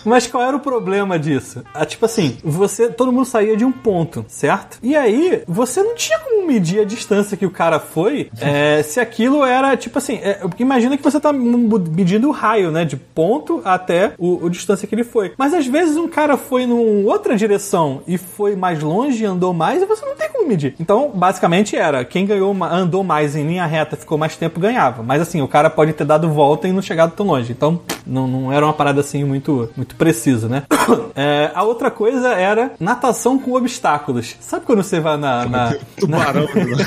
Speaker 4: Mas qual era o problema disso? Ah, tipo assim, você, todo mundo saía de um ponto, certo? E aí, você não tinha como medir a distância que o cara foi, é, se aquilo era, tipo assim, é, imagina que você tá medindo o raio, né? De ponto até o, o distância que ele foi. Mas às vezes um cara foi numa outra direção e foi mais longe andou mais e você não tem como medir. Então, basicamente era, quem ganhou, andou mais em linha reta, ficou mais tempo, ganhava. Mas assim, o cara pode ter dado volta e não chegado tão longe. Então, não, não era uma parada assim muito, muito precisa, né? [COUGHS] É, a outra coisa era natação com obstáculos. Sabe quando você vai na. na [LAUGHS]
Speaker 6: Tubarão, né?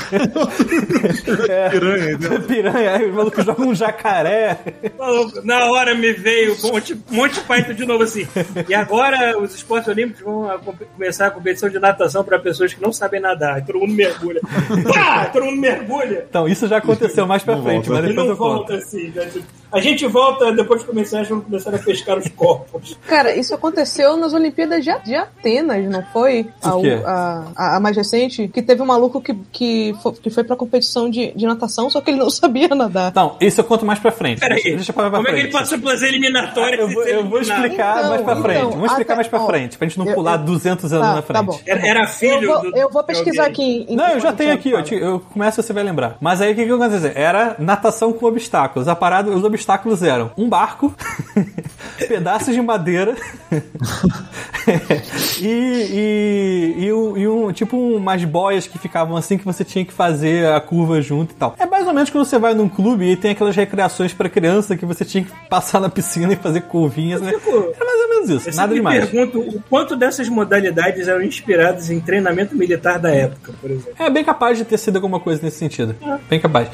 Speaker 6: [LAUGHS] Piranha, né?
Speaker 4: piranha, aí o maluco joga um jacaré.
Speaker 3: Maluco, Na hora me veio um monte, monte Python de novo assim. E agora os esportes olímpicos vão a- começar a competição de natação para pessoas que não sabem nadar. Todo mundo mergulha. Pá! Todo mundo mergulha.
Speaker 4: Então, isso já aconteceu mais pra
Speaker 6: Não
Speaker 4: frente,
Speaker 6: volta.
Speaker 4: mas depois
Speaker 3: não
Speaker 4: eu conto.
Speaker 3: volta assim. já- A gente volta depois de começar, vamos começar a pescar os corpos.
Speaker 5: Cara, isso aconteceu nas Olimpíadas de, de Atenas, não foi? A,
Speaker 4: O quê?
Speaker 5: a, a- a mais recente, que teve um maluco que, que, foi, que foi pra competição de, de natação, só que ele não [LAUGHS] sabia nadar.
Speaker 4: Então, isso eu conto mais pra frente.
Speaker 3: Peraí,
Speaker 4: Deixa, deixa pra,
Speaker 3: como é que
Speaker 4: frente.
Speaker 3: ele passou pelas eliminatórias?
Speaker 4: Eu
Speaker 3: e
Speaker 4: vou, eu vou explicar
Speaker 5: Então,
Speaker 4: mais pra frente.
Speaker 5: então,
Speaker 4: Vamos explicar
Speaker 5: até-
Speaker 4: mais pra
Speaker 5: ó,
Speaker 4: frente, pra gente não
Speaker 5: eu-
Speaker 4: pular
Speaker 5: eu-
Speaker 4: 200 anos
Speaker 5: Tá,
Speaker 4: na
Speaker 5: tá
Speaker 4: frente.
Speaker 5: bom.
Speaker 3: Era, era filho
Speaker 5: Eu vou,
Speaker 3: do.
Speaker 5: eu vou pesquisar aqui. em-
Speaker 4: Não, eu já tenho aqui, eu, te- eu começo você vai lembrar. Mas aí o que, que eu quero dizer? Era natação com obstáculos. A parada, os obstáculos eram um barco, [LAUGHS] pedaços de madeira [LAUGHS] e, e, e, um, e um- tipo umas boias que ficavam assim que você tinha que fazer a curva junto e tal. É mais ou menos quando você vai num clube e tem aquelas recreações pra criança que você tinha que passar na piscina e fazer curvinhas, né? Era mais ou menos isso,
Speaker 3: Eu
Speaker 4: nada demais.
Speaker 3: pergunto o quanto dessas modalidades eram inspiradas em treinamento militar da época, por exemplo.
Speaker 4: É bem capaz de ter sido alguma coisa nesse sentido. Bem capaz.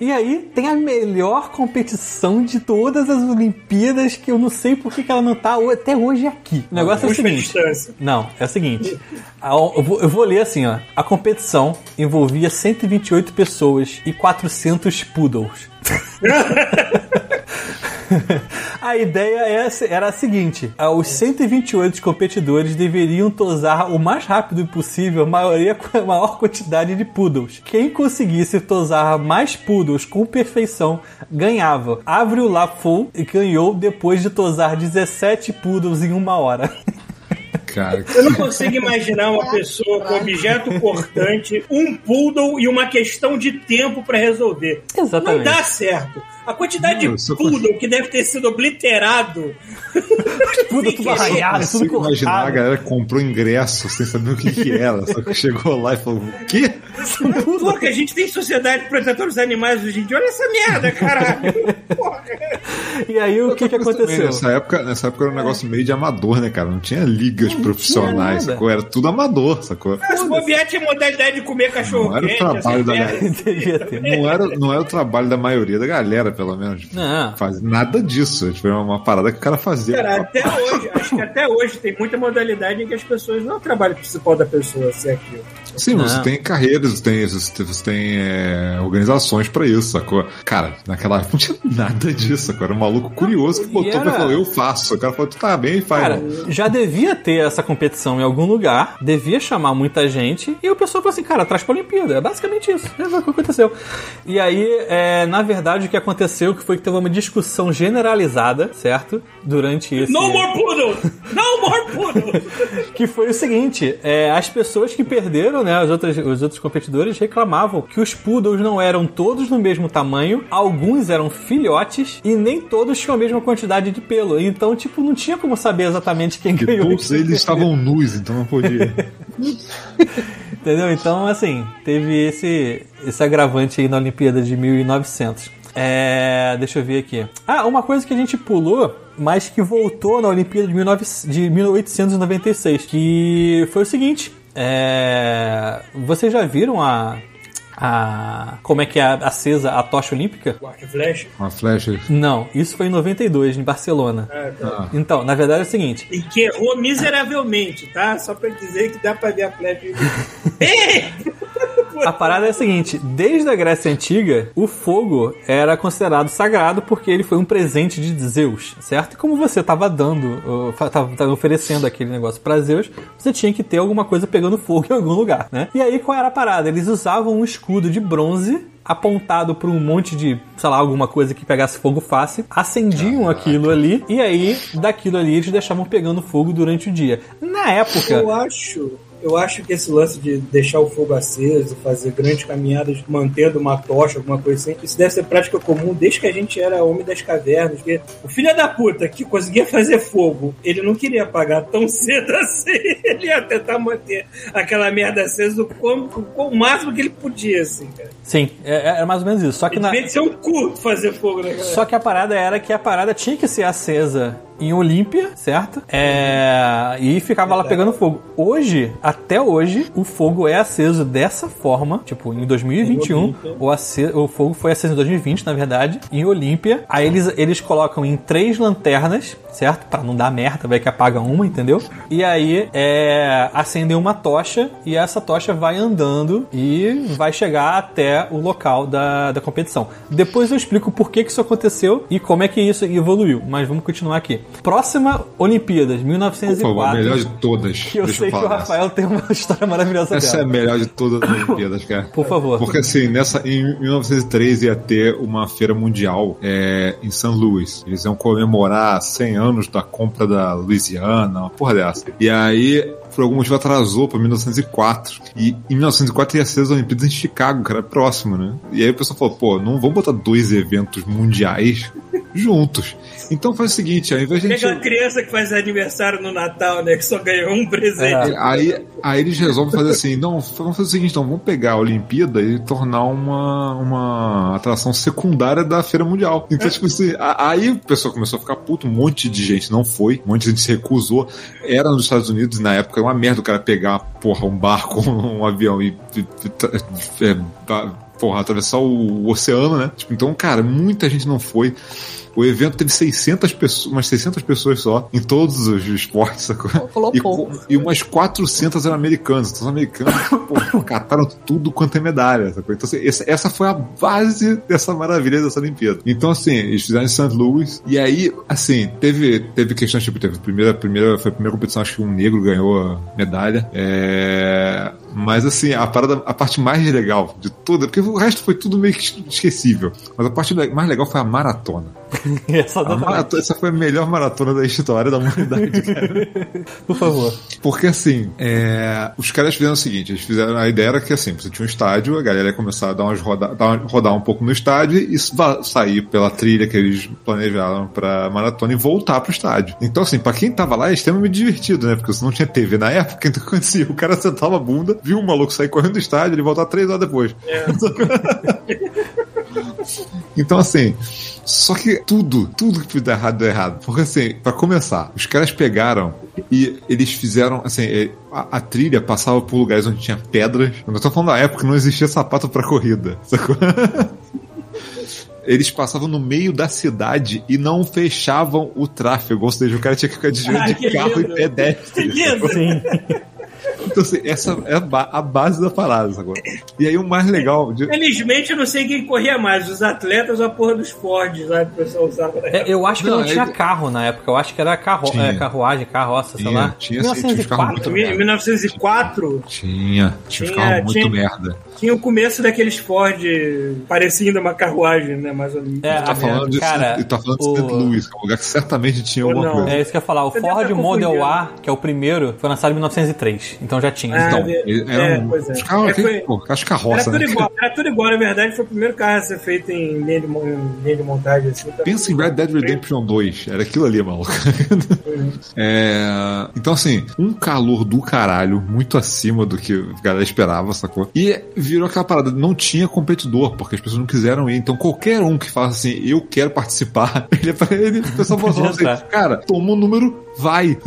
Speaker 4: E aí tem a melhor competição de todas as Olimpíadas que eu não sei por que que ela não tá até hoje aqui. O negócio é o seguinte. Não, é o seguinte. A- Eu vou, eu vou ler assim, ó. A competição envolvia 128 pessoas e 400 poodles. [LAUGHS] [LAUGHS] A ideia é- era a seguinte: ah, os 128 competidores deveriam tosar o mais rápido possível a maioria [LAUGHS] a maior quantidade de poodles. Quem conseguisse tosar mais poodles com perfeição ganhava. Avril Lafoe ganhou depois de tosar 17 poodles em uma hora. [LAUGHS]
Speaker 6: Cara,
Speaker 3: Eu não consigo imaginar uma pessoa com objeto cortante, um poodle e uma questão de tempo pra resolver.
Speaker 4: Exatamente.
Speaker 3: Não dá certo. A quantidade
Speaker 6: Não, eu
Speaker 3: de poodle que deve ter sido obliterado.
Speaker 4: Poodle tudo arranhado, tudo
Speaker 6: consigo imaginar a
Speaker 4: cortado.
Speaker 6: galera que comprou ingresso sem saber o que, que era. Só que chegou lá e falou: o quê?
Speaker 3: Pô, que a gente tem sociedade protetora dos animais hoje em dia. Olha essa merda, caralho. Porra. [LAUGHS]
Speaker 4: E aí o que, que
Speaker 6: Mas também,
Speaker 4: aconteceu?
Speaker 6: Nessa época, nessa época era um negócio meio de amador, né, cara? Não tinha ligas profissionais,
Speaker 4: nada.
Speaker 6: sacou? Era tudo amador, sacou?
Speaker 3: Mas bobear tinha modalidade de comer cachorro
Speaker 6: Não era o
Speaker 3: quente.
Speaker 6: trabalho da. [LAUGHS] Não era, não era o trabalho da maioria da galera, pelo menos.
Speaker 4: Não.
Speaker 6: Faz nada disso. Tipo, era uma parada que o cara fazia.
Speaker 3: Cara, até hoje, acho que até hoje tem muita modalidade em que as pessoas não é o trabalho principal da pessoa ser aquilo.
Speaker 6: Sim,
Speaker 4: Não.
Speaker 6: você tem carreiras, você tem, você tem é, organizações pra isso, sacou? Cara, naquela época não tinha nada disso, sacou? Era um maluco maluco curioso que botou
Speaker 4: E era-
Speaker 6: pra falar, eu faço. O cara falou, tu tá bem, faz.
Speaker 4: Cara, já devia ter essa competição em algum lugar, devia chamar muita gente, e o pessoal falou assim, cara, traz pra Olimpíada. É basicamente isso. É o que aconteceu. E aí, é, na verdade, o que aconteceu que foi que teve uma discussão generalizada, certo? Durante esse.
Speaker 3: No more poodle! No more poodle! [LAUGHS]
Speaker 4: Que foi o seguinte: é, as pessoas que perderam, né, os outros, os outros competidores reclamavam que os poodles não eram todos do mesmo tamanho, alguns eram filhotes e nem todos tinham a mesma quantidade de pelo. Então, tipo, não tinha como saber exatamente quem
Speaker 6: Porque
Speaker 4: ganhou.
Speaker 6: todos eles estavam nus, então não podia. [LAUGHS]
Speaker 4: Entendeu? Então, assim, teve esse, esse agravante aí na Olimpíada de 1900. É, deixa eu ver aqui. Ah, uma coisa que a gente pulou, mas que voltou na Olimpíada de, 19, de 1896, que foi o seguinte. É, vocês já viram a, a como é que é acesa a tocha olímpica?
Speaker 3: Arco e flecha.
Speaker 6: Uma flecha.
Speaker 4: Não, isso foi em 92, em Barcelona.
Speaker 3: Ah, tá.
Speaker 4: Então, na verdade é o seguinte.
Speaker 3: E que errou miseravelmente, tá? Só pra dizer que dá pra ver a flecha. [LAUGHS]
Speaker 4: A parada é a seguinte: desde a Grécia Antiga, o fogo era considerado sagrado porque ele foi um presente de Zeus, certo? E como você estava dando, uh, fa- tava, tava oferecendo aquele negócio para Zeus, você tinha que ter alguma coisa pegando fogo [LAUGHS] em algum lugar, né? E aí qual era a parada? Eles usavam um escudo de bronze apontado para um monte de, sei lá, alguma coisa que pegasse fogo fácil, acendiam aquilo ali e aí daquilo ali eles deixavam pegando fogo durante o dia. Na época,
Speaker 3: Eu acho. Eu acho que esse lance de deixar o fogo aceso, fazer grandes caminhadas mantendo uma tocha, alguma coisa assim, isso deve ser prática comum desde que a gente era homem das cavernas. Porque o filho da puta que conseguia fazer fogo, ele não queria apagar tão [LAUGHS] cedo assim. Ele ia tentar manter aquela merda acesa o, quão- o, máximo que ele podia, assim, cara.
Speaker 4: sim, é- era mais ou menos isso. Só que na,
Speaker 3: Devia ser um cu fazer fogo, né, galera?
Speaker 4: Só que a parada era que a parada tinha que ser acesa em Olímpia, certo? É... E ficava lá pegando fogo. Hoje, até hoje, o fogo é aceso dessa forma. Tipo, em 2021, o, o fogo foi aceso em 2020, na verdade, em Olímpia. Aí eles, eles colocam em três lanternas, certo? Pra não dar merda, vai que apaga uma, entendeu? E aí é... acendem uma tocha e essa tocha vai andando e vai chegar até o local da, da competição. Depois eu explico por que, que isso aconteceu e como é que isso evoluiu. Mas vamos continuar aqui. Próxima Olimpíadas,
Speaker 6: Por
Speaker 4: 1904.
Speaker 6: favor, a melhor de todas.
Speaker 4: Que eu sei
Speaker 6: eu
Speaker 4: que o. Rafael tem uma [LAUGHS] história maravilhosa
Speaker 6: Essa é a
Speaker 4: dela.
Speaker 6: melhor de todas as Olimpíadas, cara.
Speaker 4: Por favor.
Speaker 6: Porque assim, nessa, em 1903 ia ter uma feira mundial é, em St. Louis. Eles iam comemorar 100 anos da compra da Louisiana, uma porra dessa. E aí, por algum motivo, atrasou pra 1904. E em 1904 ia ser as Olimpíadas em Chicago, que era próximo, né? E aí o pessoal falou, pô, não vamos botar dois eventos mundiais juntos. Então faz o seguinte, ao invés de gente...
Speaker 3: aquela criança que faz aniversário no Natal, né? Que só ganhou um presente.
Speaker 4: É.
Speaker 6: Aí, aí eles resolvem fazer assim, não, vamos fazer o seguinte, então, vamos pegar a Olimpíada e tornar uma, uma atração secundária da Feira Mundial. Então, tipo assim, aí o pessoal começou a ficar puto, um monte de gente não foi, um monte de gente se recusou. Era nos Estados Unidos, na época, era uma merda o cara pegar, porra, um barco, [LAUGHS] um avião e, e- e- é, porra, atravessar o, o oceano, né? Tipo, então, cara, muita gente não foi. O evento teve 600 pessoas, umas 600 pessoas só, em todos os esportes, sacou? E, e umas 400 eram americanos. Então os americanos [LAUGHS] pô, cataram tudo quanto é medalha. Sacou? Então, assim, essa, essa foi a base dessa maravilha dessa Olimpíada. Então, assim, eles fizeram em St. Louis. E aí, assim, teve, teve questões, tipo, teve a primeira, primeira, foi a primeira competição, acho que um negro ganhou a medalha. É, Mas assim, a parada, a parte mais legal de tudo, porque o resto foi tudo meio que esquecível. Mas a parte mais legal foi a maratona. [LAUGHS]
Speaker 4: Essa pra-
Speaker 6: maratona essa foi a melhor maratona da história da humanidade, [LAUGHS] cara.
Speaker 4: Por favor.
Speaker 6: Porque assim, é, os caras fizeram o seguinte: eles fizeram. A ideia era que assim, você tinha um estádio, a galera ia começar a dar umas roda, dar uma- rodar um pouco no estádio e sair pela trilha que eles planejaram pra maratona e voltar pro estádio. Então, assim, pra quem tava lá é extremamente divertido, né? Porque você não tinha TV na época, [LAUGHS] então acontecia? O cara sentava a bunda, viu o maluco sair correndo do estádio, ele voltar três horas depois. Então, assim, só que tudo, tudo que dar errado deu errado. Porque, assim, pra começar, os caras pegaram e eles fizeram, assim, é, a, a trilha passava por lugares onde tinha pedras. Eu tô falando da época que não existia sapato pra corrida, [LAUGHS] sacou? Eles passavam no meio da cidade e não fechavam o tráfego, ou seja, o cara tinha que ficar desviando
Speaker 3: Ai,
Speaker 6: de
Speaker 3: que
Speaker 6: carro
Speaker 3: lindo.
Speaker 6: e pedestre. [LAUGHS]
Speaker 3: Beleza.
Speaker 4: Sim.
Speaker 6: Então, assim, essa é a, ba- a base da parada, sacou? E aí o mais legal. de-
Speaker 3: Felizmente eu não sei quem corria mais, os atletas ou a porra dos Fords lá que o pessoal usava
Speaker 4: É, eu acho que não,
Speaker 6: Não,
Speaker 4: tinha
Speaker 6: ele-
Speaker 4: carro na época. Eu acho que era carro,
Speaker 6: Tinha.
Speaker 4: é, carruagem, carroça, sei
Speaker 6: Tinha,
Speaker 4: lá.
Speaker 6: tinha, sim, tinha uns carros muito
Speaker 4: 1904.
Speaker 3: Em 1904
Speaker 6: Tinha, tinha uns
Speaker 3: Tinha-
Speaker 6: carros muito
Speaker 3: tinha-
Speaker 6: merda.
Speaker 3: tinha o começo daqueles Ford pareciam uma carruagem, né? Mais ou menos.
Speaker 4: É,
Speaker 6: Tá falando de,
Speaker 4: Cara,
Speaker 6: tá falando de
Speaker 4: o-
Speaker 6: St. Louis, que é um lugar que certamente tinha alguma
Speaker 3: não.
Speaker 6: coisa.
Speaker 4: É isso que eu ia falar. O Ford Model. A, que é o primeiro, foi lançado em 1903. Então já tinha.
Speaker 3: Ah,
Speaker 6: Então,
Speaker 3: é,
Speaker 6: ele-
Speaker 3: é,
Speaker 6: era um,
Speaker 3: pois é.
Speaker 6: os carros,
Speaker 3: É, foi-
Speaker 6: pô, acho
Speaker 3: Era
Speaker 6: carroça,
Speaker 3: tudo
Speaker 6: né?
Speaker 3: igual, era tudo igual, na verdade foi o primeiro carro a ser feito em linha de, linha de montagem assim. tá
Speaker 6: Pensa em Red Dead. Redemption 2. Era aquilo ali, maluco. [LAUGHS] É, Então, assim, um calor do caralho, muito acima do que a galera esperava, sacou? E virou aquela parada, não tinha competidor, porque as pessoas não quiseram ir. Então, qualquer um que fala assim, eu quero participar, [LAUGHS] ele, ele o pessoal falou
Speaker 4: Podia
Speaker 6: assim, cara, tomou o número, vai? [LAUGHS]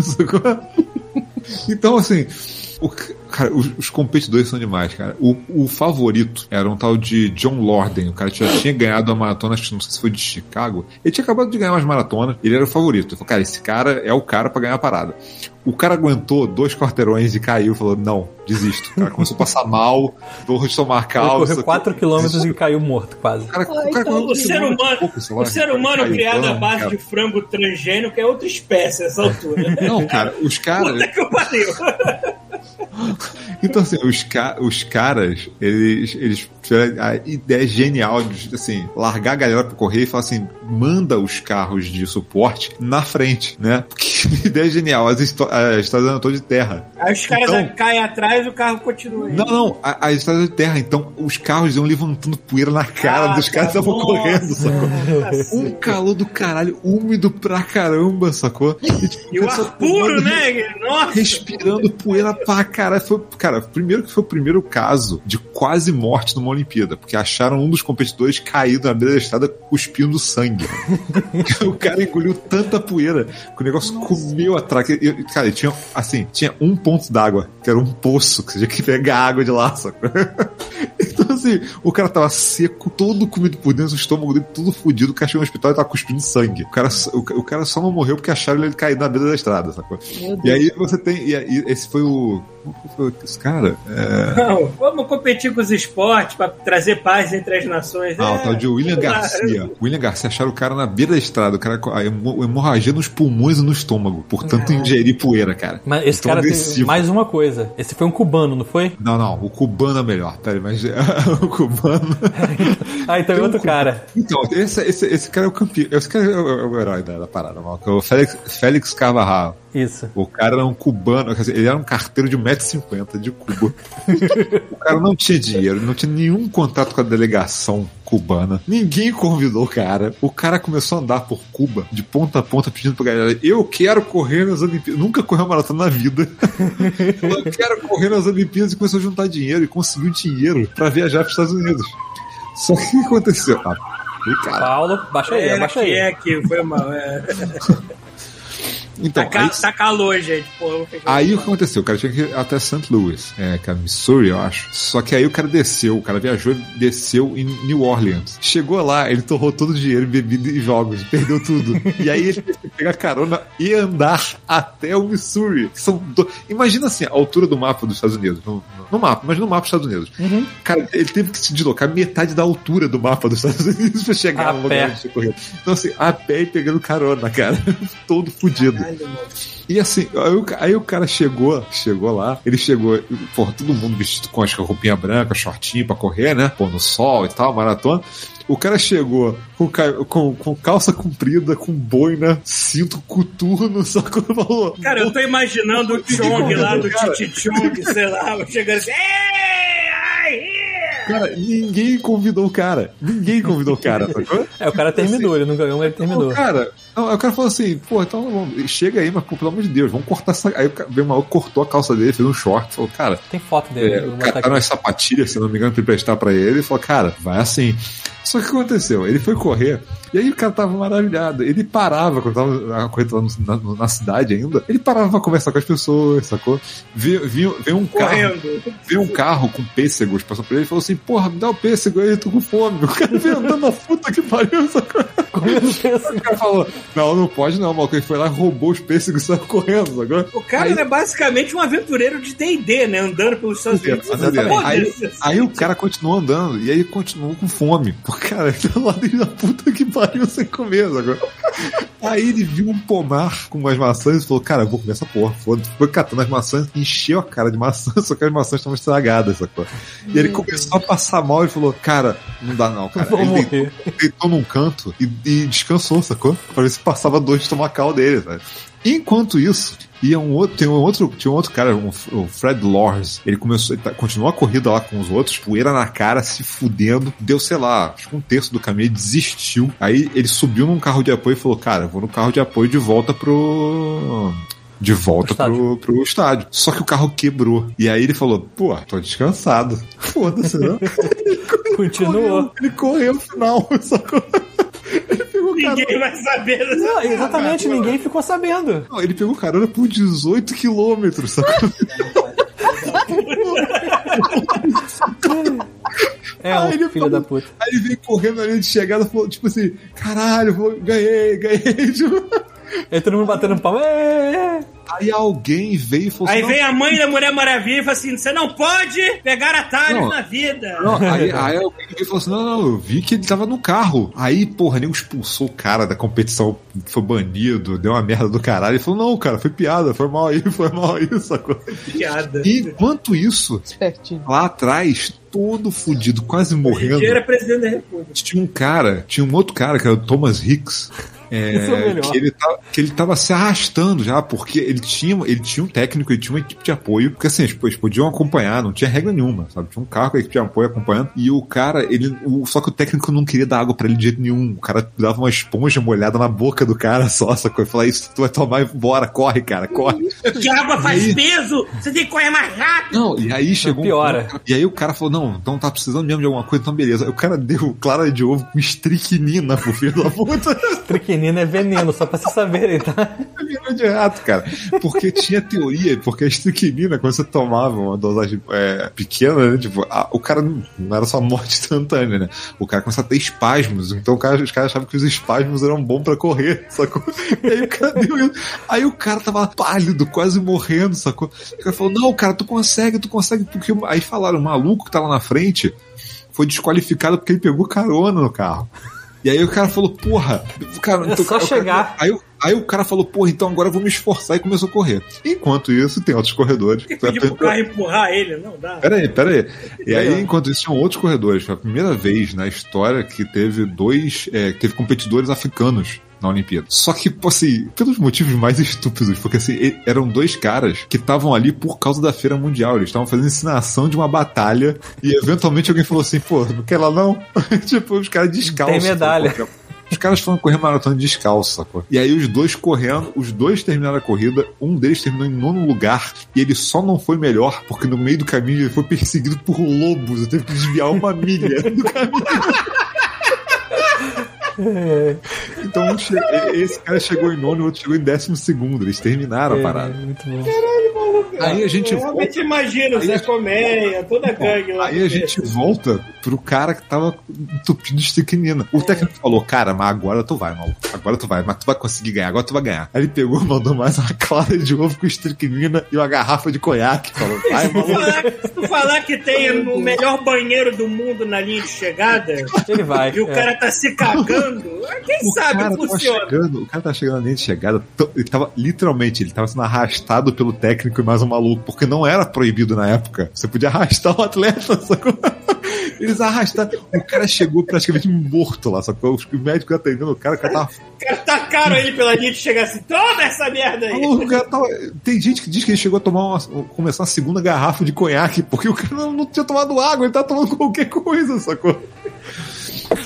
Speaker 6: Então, assim, o, cara, os, os competidores são demais, cara. O, o favorito era um tal de John Lorden. O cara já [LAUGHS] tinha ganhado a maratona, acho que não sei se foi de Chicago. Ele tinha acabado de ganhar umas maratonas, ele era o favorito. Ele falou, cara, esse cara é o cara pra ganhar a parada. O cara aguentou dois quarteirões e caiu, falou, não, desisto. O cara começou a passar mal, dor de tomar
Speaker 4: Ele
Speaker 6: calça.
Speaker 4: correu 4km e caiu morto, quase.
Speaker 6: O cara, o
Speaker 5: Ai,
Speaker 6: cara
Speaker 5: então,
Speaker 3: O ser humano,
Speaker 6: pouco, lá.
Speaker 3: o ser humano
Speaker 6: Caiu,
Speaker 3: criado à base
Speaker 6: cara.
Speaker 3: de frango transgênico é outra espécie nessa altura.
Speaker 6: Não, cara, os caras.
Speaker 3: Puta que pariu. [LAUGHS] [LAUGHS]
Speaker 6: Então, assim, os, ca os caras, eles, eles tiveram a ideia genial de, assim, largar a galera pra correr e falar assim, manda os carros de suporte na frente, né? [LAUGHS] Porque ideia genial, as histó- a estrada andam toda de terra.
Speaker 3: Aí os caras
Speaker 6: Então-
Speaker 3: caem atrás e o carro continua.
Speaker 6: Não, não, a, a estrada de terra, então os carros iam levantando poeira na cara
Speaker 3: Ah,
Speaker 6: dos caras que
Speaker 3: tá,
Speaker 6: estavam
Speaker 3: nossa.
Speaker 6: correndo, sacou? Um calor do caralho, úmido pra caramba, sacou? E, tipo,
Speaker 3: E o ar puro, né? Nossa.
Speaker 6: respirando poeira pra caralho. Foi, cara, primeiro que foi o primeiro caso de quase morte numa Olimpíada, porque acharam um dos competidores caído na beira da estrada cuspindo sangue. [LAUGHS] o cara engoliu tanta poeira que o negócio comeu atrás. E, e, Cara, tinha, assim, tinha um ponto d'água, que era um poço, que você tinha que pegar água de lá, sacou? [LAUGHS] Então, assim, o cara tava seco, todo comido por dentro, o estômago dele tudo fudido, o cara chegou no hospital e tava cuspindo sangue. O cara, o, o cara só não morreu porque acharam ele caído na beira da estrada, sacou? E aí você tem. E aí, esse foi o. Como que foi esse cara? É,
Speaker 3: Não, vamos competir com os esportes pra trazer paz entre as nações.
Speaker 6: ah, o
Speaker 3: É,
Speaker 6: tal de William
Speaker 3: lá.
Speaker 6: Garcia. William Garcia acharam o cara na beira da estrada, o cara com hemorragia nos pulmões e no estômago, por tanto ingerir poeira, cara.
Speaker 4: Mas esse
Speaker 6: Tão
Speaker 4: cara tem
Speaker 6: agressivo.
Speaker 4: mais uma coisa. Esse foi um cubano, não foi?
Speaker 6: Não, não, o cubano é melhor, peraí, mas [LAUGHS] o cubano. [LAUGHS]
Speaker 4: Ah, então é
Speaker 6: Tem um
Speaker 4: outro
Speaker 6: cu-
Speaker 4: cara.
Speaker 6: Então, esse, esse, esse cara é o campeão. Esse cara é o, é o herói da, da parada, mal, é o Félix, Félix Carvajal.
Speaker 4: Isso.
Speaker 6: O cara era um cubano, quer dizer, ele era um carteiro de 1,50m de Cuba. o cara não tinha dinheiro, não tinha nenhum contato com a delegação cubana. Ninguém convidou o cara. O cara começou a andar por Cuba, de ponta a ponta, pedindo pra galera: Eu quero correr nas Olimpíadas. Nunca correu uma maratona na vida. Eu quero correr nas Olimpíadas e começou a juntar dinheiro e conseguiu dinheiro pra viajar pros Estados Unidos. Só que o que aconteceu? Ah, cara,
Speaker 4: Paulo, baixa aí,
Speaker 3: É
Speaker 4: abaixa
Speaker 3: aqui,
Speaker 4: aí.
Speaker 3: é aqui, foi mal. [LAUGHS] É.
Speaker 6: então,
Speaker 3: Tá,
Speaker 6: aí-
Speaker 3: tá calor, gente. Pô,
Speaker 6: Aí o que aconteceu? O cara tinha que ir até St. Louis, é, que é Missouri, eu acho. Só que aí o cara desceu, o cara viajou e desceu em New Orleans. Chegou lá, ele torrou todo o dinheiro bebida e jogos, perdeu tudo. e aí ele pegar carona e andar até o Missouri. São do... Imagina assim, a altura do mapa dos Estados Unidos. No, no mapa, mas no mapa dos Estados Unidos. Cara, ele teve que se deslocar metade da altura do mapa dos Estados Unidos pra chegar
Speaker 4: A
Speaker 6: no lugar onde corrido. Então assim, a pé e pegando carona, cara. [LAUGHS] todo fudido.
Speaker 3: Caralho, mano.
Speaker 6: E assim, aí o, aí o cara chegou, chegou lá, ele chegou, porra, todo mundo vestido com as roupinha branca, shortinho pra correr, né? Pô, no sol e tal, maratona. O cara chegou com, com, com calça comprida, com boina, cinto coturno, [LAUGHS] só que falou.
Speaker 3: Cara, eu tô imaginando o Chong lá do. Titi Chong, sei lá, chegando assim.
Speaker 6: Cara, ninguém convidou o cara. Ninguém convidou o cara, sacou?
Speaker 4: É, o cara terminou, ele não ganhou, mas ele terminou.
Speaker 6: O cara, não, aí o cara falou assim, pô, então vamos, chega aí, mas pô, pelo amor de Deus, vamos cortar essa. Aí veio maluco, cortou a calça dele, fez um short, falou, cara,
Speaker 4: Tem foto dele.
Speaker 6: É,
Speaker 4: eu vou
Speaker 6: o
Speaker 4: botar
Speaker 6: cara
Speaker 4: aqui.
Speaker 6: nas sapatilhas, se não me engano, pra emprestar pra ele, e falou, cara, vai assim. Só que o que aconteceu? Ele foi correr, e aí o cara tava maravilhado. Ele parava, quando tava a corrida lá no- na, na cidade ainda, ele parava pra conversar com as pessoas, sacou? Veio, veio, veio um carro.
Speaker 3: correndo.
Speaker 6: Veio um carro com pêssegos, passou por ele e falou assim: Porra, me dá o pêssego aí, eu tô com fome. O cara veio andando na puta que pariu, sacou?
Speaker 4: Comendo pêssego.
Speaker 6: O cara falou: Não, não pode não, maluco. Ele foi lá, roubou os pêssegos e saiu correndo. Agora,
Speaker 3: O cara
Speaker 6: Aí-
Speaker 3: é basicamente um aventureiro de D&D, né? Andando pelos Estados Unidos.
Speaker 6: Aí, aí o cara continuou andando e aí continuou com fome. Porque, cara, ele tá lá dentro da puta que pariu sem comer agora. Aí ele viu um pomar com umas maçãs e falou: Cara, eu vou comer essa porra. Foda-se. Foi catando as maçãs, encheu a cara de maçã, [LAUGHS] só que as maçãs estavam estragadas, sacou? E ele começou a passar mal e falou: Cara, não dá não, cara. Ele deitou, deitou num canto e, e descansou, sacou? Pra ver se passava dor de estomacal dele, velho. Enquanto isso, ia um outro, tem um outro, tinha um outro cara, um, o Fred Lors. Ele começou, ele tá- continuou a corrida lá com os outros, poeira na cara, se fudendo. Deu, sei lá, acho que um terço do caminho, desistiu. Aí ele subiu num carro de apoio e falou: Cara, vou no carro de apoio de volta pro. De volta
Speaker 4: Pro
Speaker 6: pro, estádio. Só que o carro quebrou. E aí ele falou: Pô, tô descansado. [LAUGHS] Foda-se, né?
Speaker 4: Continuou.
Speaker 6: Ele correu no final, [LAUGHS] sacou? Ele
Speaker 3: Ninguém
Speaker 6: carona.
Speaker 3: vai saber dessa
Speaker 4: Não, exatamente, ninguém ficou sabendo.
Speaker 6: Não, ele pegou carona por 18 quilômetros, sacou?
Speaker 4: É,
Speaker 6: ele
Speaker 4: um filho
Speaker 6: falou-
Speaker 4: da puta.
Speaker 6: Aí ele veio correndo na linha de chegada falou, tipo assim, caralho, vou, ganhei, ganhei. [LAUGHS] Tipo,
Speaker 4: Aí todo mundo batendo palma. "É, é".
Speaker 6: Aí alguém veio e falou
Speaker 3: Aí
Speaker 6: assim,
Speaker 3: vem a mãe da Mulher Maravilha e fala assim: você não pode pegar atalhos
Speaker 6: Não.
Speaker 3: na vida.
Speaker 6: Não, aí, [LAUGHS] aí alguém veio e falou assim: não, não, eu vi que ele tava no carro. Aí, porra, nem expulsou o cara da competição, foi banido, deu uma merda do caralho. Ele falou: não, cara, foi piada, foi mal aí, [LAUGHS] foi mal aí, sacou?
Speaker 3: Piada.
Speaker 6: E enquanto isso,
Speaker 5: Espertinho.
Speaker 6: lá atrás, todo fudido, quase morrendo.
Speaker 3: Ele era presidente da República.
Speaker 6: Tinha um cara, tinha um outro cara que era o Thomas Hicks. É,
Speaker 4: é
Speaker 6: que, ele tava, que ele tava se arrastando já, porque ele tinha, ele tinha um técnico, ele tinha uma equipe de apoio, porque assim, eles, podiam acompanhar, não tinha regra nenhuma, sabe? Tinha um carro com a equipe de apoio acompanhando, e o cara, ele, o, só que o técnico não queria dar água pra ele de jeito nenhum. O cara dava uma esponja molhada na boca do cara só, sacou? E falava, isso tu vai tomar e bora, corre, cara, corre.
Speaker 3: A água faz peso, você tem que correr mais rápido.
Speaker 6: Não, e aí chegou um
Speaker 4: piora.
Speaker 6: ponto- e aí o cara falou, não, então tá precisando mesmo de alguma coisa, então beleza. Aí o cara deu clara de ovo com estricnina pro filho da puta.
Speaker 4: Triquinina é veneno, só pra vocês saberem, tá?
Speaker 6: Virou de rato, cara. Porque tinha teoria, porque a estricnina, quando você tomava uma dosagem é, pequena, né? Tipo, a- o cara não, não era só morte [LAUGHS] instantânea, né? O cara começava a ter espasmos. Então cara- os caras achavam que os espasmos eram bons pra correr, sacou? [LAUGHS] Aí o cara deu. Aí o cara tava pálido, quase morrendo, sacou? O cara falou: Não, cara, tu consegue, tu consegue. Porque aí falaram: o maluco que tá lá na frente foi desqualificado porque ele pegou carona no carro. E aí o cara falou, porra, cara,
Speaker 4: É só
Speaker 6: o cara-
Speaker 4: chegar.
Speaker 6: Aí, o- aí o cara falou, porra, então agora eu vou me esforçar e começou a correr. Enquanto isso, tem outros corredores.
Speaker 3: Tem que pedir pro carro empurrar ele, não dá.
Speaker 6: Pera aí, pera aí. E aí, enquanto isso, tinham outros corredores. Foi a primeira vez na história que teve dois. é, que teve competidores africanos na Olimpíada. Só que, pô, assim, pelos motivos mais estúpidos, porque assim, eram dois caras que estavam ali por causa da Feira Mundial. Eles estavam fazendo ensinação de uma batalha e eventualmente alguém falou assim, pô, não quer lá não? [LAUGHS] tipo, os caras descalços.
Speaker 4: Tem medalha.
Speaker 6: pô, os caras foram correr maratona descalço, sacou? E aí os dois correndo, os dois terminaram a corrida, um deles terminou em nono lugar, e ele só não foi melhor, porque no meio do caminho ele foi perseguido por lobos, eu teve que desviar uma milha do caminho. [LAUGHS] Então um che- esse cara chegou em nono e o outro chegou em décimo segundo, eles terminaram a
Speaker 4: É,
Speaker 6: parada.
Speaker 4: muito bom.
Speaker 6: Aí a gente
Speaker 3: Eu realmente imagino o Zé Colmeia, toda a gangue lá.
Speaker 6: Aí a gente volta pro cara que tava entupido de estricnina. O técnico falou, cara, mas agora tu vai, maluco. Agora tu vai, mas tu vai conseguir ganhar, agora tu vai ganhar. Aí ele pegou, mandou mais uma clara de ovo com estricnina e uma garrafa de conhaque. Falou, vai,
Speaker 3: Se tu
Speaker 6: maluco.
Speaker 3: falar, se tu falar que tem o melhor banheiro do mundo na linha de chegada
Speaker 4: Ele vai.
Speaker 3: e o
Speaker 4: é.
Speaker 3: cara tá se cagando, quem
Speaker 6: O
Speaker 3: sabe
Speaker 6: cara, tava
Speaker 3: funciona.
Speaker 6: chegando, o cara tava chegando na linha de chegada, ele tava literalmente, ele tava sendo arrastado pelo técnico e mais um maluco, porque não era proibido na época. Você podia arrastar o atleta, [LAUGHS] sacou? Eles arrastaram. O cara chegou praticamente morto lá, sacou? Os médicos atendendo o cara, o cara tava
Speaker 3: O cara tacaram ele pela linha de chegar assim, toma essa merda aí.
Speaker 6: O cara tava- Tem gente que diz que ele chegou a tomar uma, começar uma segunda garrafa de conhaque, porque o cara não tinha tomado água, ele tava tomando qualquer coisa, sacou?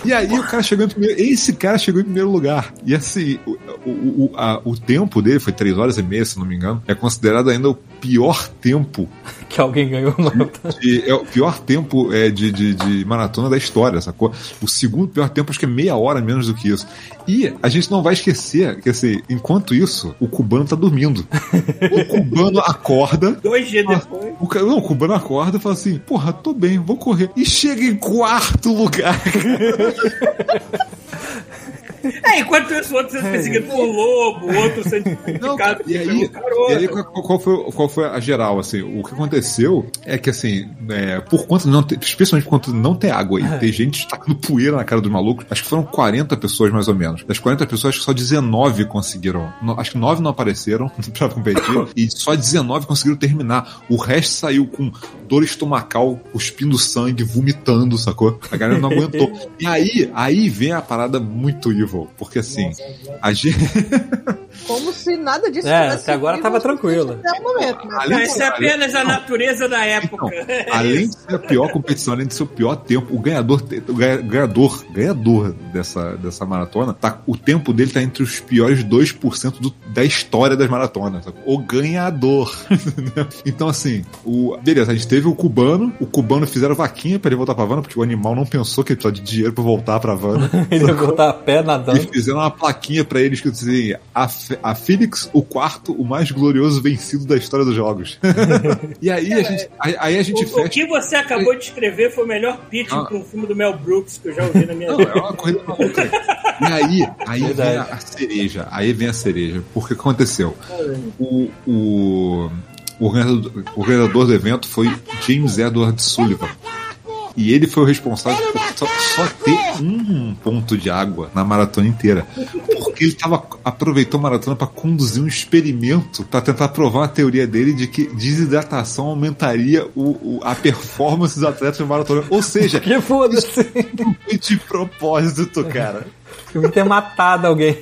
Speaker 6: E aí o cara chegou em primeiro. Esse cara chegou em primeiro lugar. E assim, o, o, o, a- o tempo dele foi 3 horas e meia, se não me engano. É considerado ainda o pior tempo. [LAUGHS]
Speaker 4: Que alguém ganhou uma.
Speaker 6: de- é o pior tempo é, de, de, de maratona da história, sacou? O segundo pior tempo, acho que é meia hora menos do que isso. E a gente não vai esquecer que, assim, enquanto isso, o cubano tá dormindo. O cubano acorda. [LAUGHS]
Speaker 3: Dois dias depois.
Speaker 6: O, não, o cubano acorda e fala assim: Porra, tô bem, vou correr. E chega em quarto lugar. [LAUGHS]
Speaker 3: É [LAUGHS] É, enquanto isso, outro sendo perseguido por um lobo, outro sendo
Speaker 6: Não, [LAUGHS] e aí, e aí qual, qual foi, qual foi a geral, assim? O que aconteceu é que, assim, é, por conta não ter, especialmente por conta não ter água e ter gente tacando poeira na cara dos malucos, acho que foram 40 pessoas mais ou menos. Das 40 pessoas, acho que só 19 conseguiram. no- acho que 9 não apareceram [LAUGHS] pra competir e só 19 conseguiram terminar. O resto saiu com dor estomacal, cuspindo sangue, vomitando, sacou? A galera não aguentou. E aí, aí vem a parada muito evil, porque assim, a gente. [LAUGHS]
Speaker 5: Como se nada disso
Speaker 4: É,
Speaker 5: tivesse
Speaker 4: até agora tava tranquilo.
Speaker 5: Momento, né?
Speaker 6: Além
Speaker 3: isso é
Speaker 6: de-
Speaker 3: apenas a natureza da época.
Speaker 6: Então, [LAUGHS] além de ser a pior competição, além de ser o pior tempo, o ganhador, o ganha- ganhador, ganhador dessa, dessa maratona, tá, o tempo dele tá entre os piores 2% do, da história das maratonas. O ganhador. [LAUGHS] então, assim, o, beleza, a gente teve o cubano, o cubano fizeram vaquinha pra ele voltar pra Havana, porque o animal não pensou que ele precisava de dinheiro pra voltar pra Havana.
Speaker 4: Ele ia botar a pé
Speaker 6: E
Speaker 4: nadando.
Speaker 6: fizeram uma plaquinha pra ele escrito assim: a, a Felix, o quarto, o mais glorioso vencido da história dos jogos. [LAUGHS] e aí a gente, aí, aí a gente
Speaker 3: O, o
Speaker 6: fecha.
Speaker 3: que você acabou de escrever foi o melhor pitch
Speaker 6: Ah.
Speaker 3: para um filme do Mel Brooks que eu já ouvi na minha
Speaker 6: Não,
Speaker 3: vida.
Speaker 6: é uma corrida maluca. E aí, aí vem a, a cereja. Aí vem a cereja. Porque o que aconteceu? O, o, o, organizador, o organizador do evento foi James Edward Sullivan. E ele foi o responsável por só, só ter um ponto de água na maratona inteira. Porque ele tava, aproveitou a maratona para conduzir um experimento para tentar provar a teoria dele de que desidratação aumentaria o, o- a performance dos atletas na maratona. Ou seja, [LAUGHS]
Speaker 4: Que foda-se.
Speaker 6: foi de propósito, cara.
Speaker 4: Eu ter matado alguém.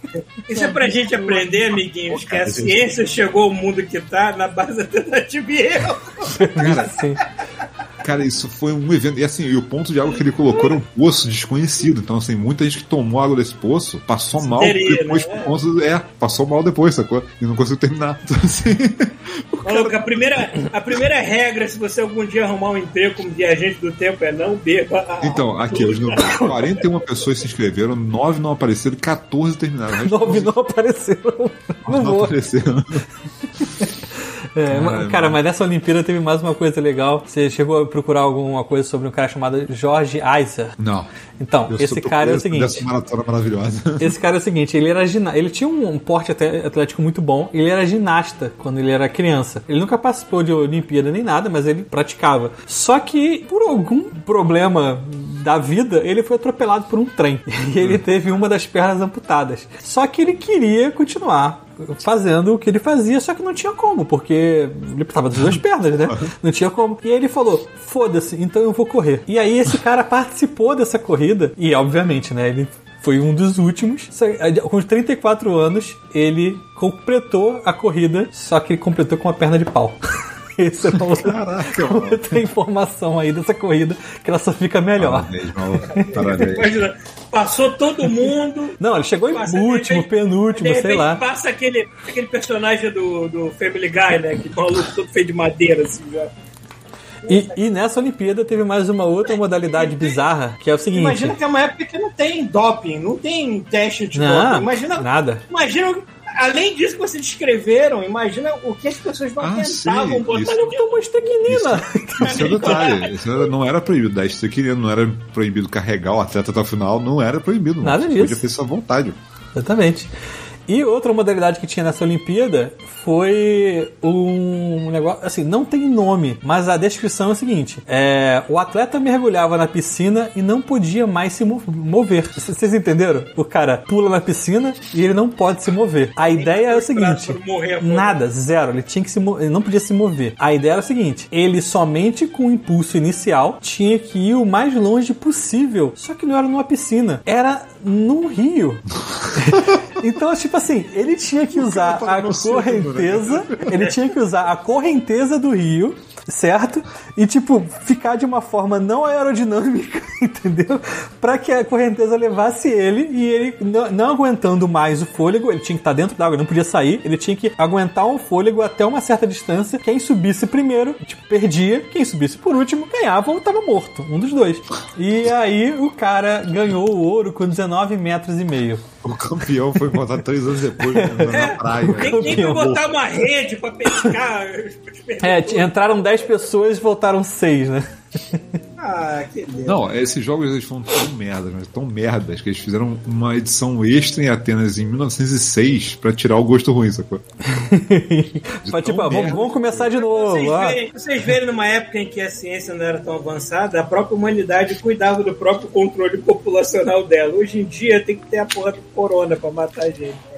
Speaker 3: Isso é pra gente aprender, amiguinhos, que a ciência chegou ao mundo que tá na base da tentativa e erro.
Speaker 4: Sim.
Speaker 6: Cara, isso foi um evento. E assim, e o ponto de água que ele colocou era um poço desconhecido. Então, assim, muita gente que tomou água desse poço passou mal depois
Speaker 3: né?
Speaker 6: É, passou mal depois, sacou? E não conseguiu terminar. [LAUGHS] Então, assim.
Speaker 3: Maluco, a primeira, a primeira regra, se você algum dia arrumar um emprego como viajante do tempo, é não beba.
Speaker 6: Então, aqui, os números. 41 pessoas se inscreveram, 9 não apareceram e 14 terminaram. O resto
Speaker 4: Nove não apareceram. Não
Speaker 6: não apareceram.
Speaker 4: É, mas- cara, mas nessa Olimpíada teve mais uma coisa legal. Você chegou a procurar alguma coisa sobre um cara chamado Jorge Eiser.
Speaker 6: Não.
Speaker 4: Então,
Speaker 6: Eu
Speaker 4: esse cara é o seguinte.
Speaker 6: Dessa maratona maravilhosa. [LAUGHS]
Speaker 4: Esse cara é o seguinte, ele era ele tinha um porte atlético muito bom, ele era ginasta quando ele era criança. Ele nunca participou de Olimpíada nem nada, mas ele praticava. Só que por algum problema da vida, ele foi atropelado por um trem [LAUGHS] e ele teve uma das pernas amputadas. Só que ele queria continuar fazendo o que ele fazia, só que não tinha como, porque ele precisava das duas pernas, né? [LAUGHS] Não tinha como. E aí ele falou: "Foda-se, então eu vou correr". E aí esse cara participou dessa corrida e obviamente, né, ele foi um dos últimos. Só- Com os 34 anos, ele completou a corrida, só que ele completou com uma perna de pau. [LAUGHS] Essa é uma outra,
Speaker 6: Caraca, mano.
Speaker 4: outra informação aí dessa corrida que ela só fica melhor.
Speaker 6: Parabéns, maluco. Parabéns.
Speaker 3: Imagina, passou todo mundo.
Speaker 4: Não, ele chegou em
Speaker 3: passa-
Speaker 4: último, penúltimo, sei
Speaker 3: repente
Speaker 4: lá.
Speaker 3: Passa aquele, aquele personagem do, do Family Guy, né? Que maluco todo feito de madeira, assim, já.
Speaker 4: E, e nessa Olimpíada teve mais uma outra modalidade bizarra, que é o seguinte.
Speaker 3: Imagina que é uma época que não tem doping, não tem teste de
Speaker 4: Não,
Speaker 3: doping. Imagina,
Speaker 4: nada.
Speaker 3: imagina, além disso que vocês descreveram, imagina o que as pessoas não
Speaker 6: Ah, sim,
Speaker 3: tentavam botar
Speaker 6: isso.
Speaker 4: Ele tomou estequinina.
Speaker 6: Isso é um [LAUGHS] detalhe. Isso era- não era proibido. Você queria, não era proibido carregar o atleta até o final, não era proibido.
Speaker 4: Nada disso.
Speaker 6: Podia fazer sua vontade.
Speaker 4: Exatamente. E outra modalidade que tinha nessa Olimpíada foi um negócio, assim, não tem nome, mas a descrição é o seguinte: é, o atleta mergulhava na piscina e não podia mais se mo- mover. Vocês entenderam? O cara pula na piscina e ele não pode se mover. A ideia é o seguinte: nada, zero. Ele tinha que se ele não podia se mover. A ideia era o seguinte: ele somente com o impulso inicial tinha que ir o mais longe possível. Só que não era numa piscina, era num rio. [LAUGHS] Então, tipo assim, ele tinha que usar a
Speaker 6: círculo,
Speaker 4: correnteza, ele tinha que usar a correnteza do rio, certo? E, tipo, ficar de uma forma não aerodinâmica, [LAUGHS] entendeu? Pra que a correnteza levasse ele e ele, não, não aguentando mais o fôlego, ele tinha que estar dentro da água, ele não podia sair, ele tinha que aguentar um fôlego até uma certa distância. Quem subisse primeiro, tipo, perdia. Quem subisse por último, ganhava ou tava morto. Um dos dois. E aí o cara ganhou o ouro com 19 metros e meio.
Speaker 6: O campeão foi encontrado três anos depois na, na praia.
Speaker 3: Tem, tem que botar uma rede pra pescar.
Speaker 4: É, entraram 10 pessoas e voltaram 6, né? [LAUGHS]
Speaker 3: Ah, que.
Speaker 6: Não, esses jogos eles foram tão merdas, mas tão merdas, que eles fizeram uma edição extra em Atenas em 1906 pra tirar o gosto ruim, sacou? [LAUGHS]
Speaker 4: Mas, tipo, ah, vamos, vamos começar de novo.
Speaker 3: Vocês
Speaker 4: ah.
Speaker 3: verem, vocês verem numa época em que a ciência não era tão avançada, a própria humanidade cuidava do próprio controle populacional dela. Hoje em dia tem que ter a porra do corona pra matar a gente.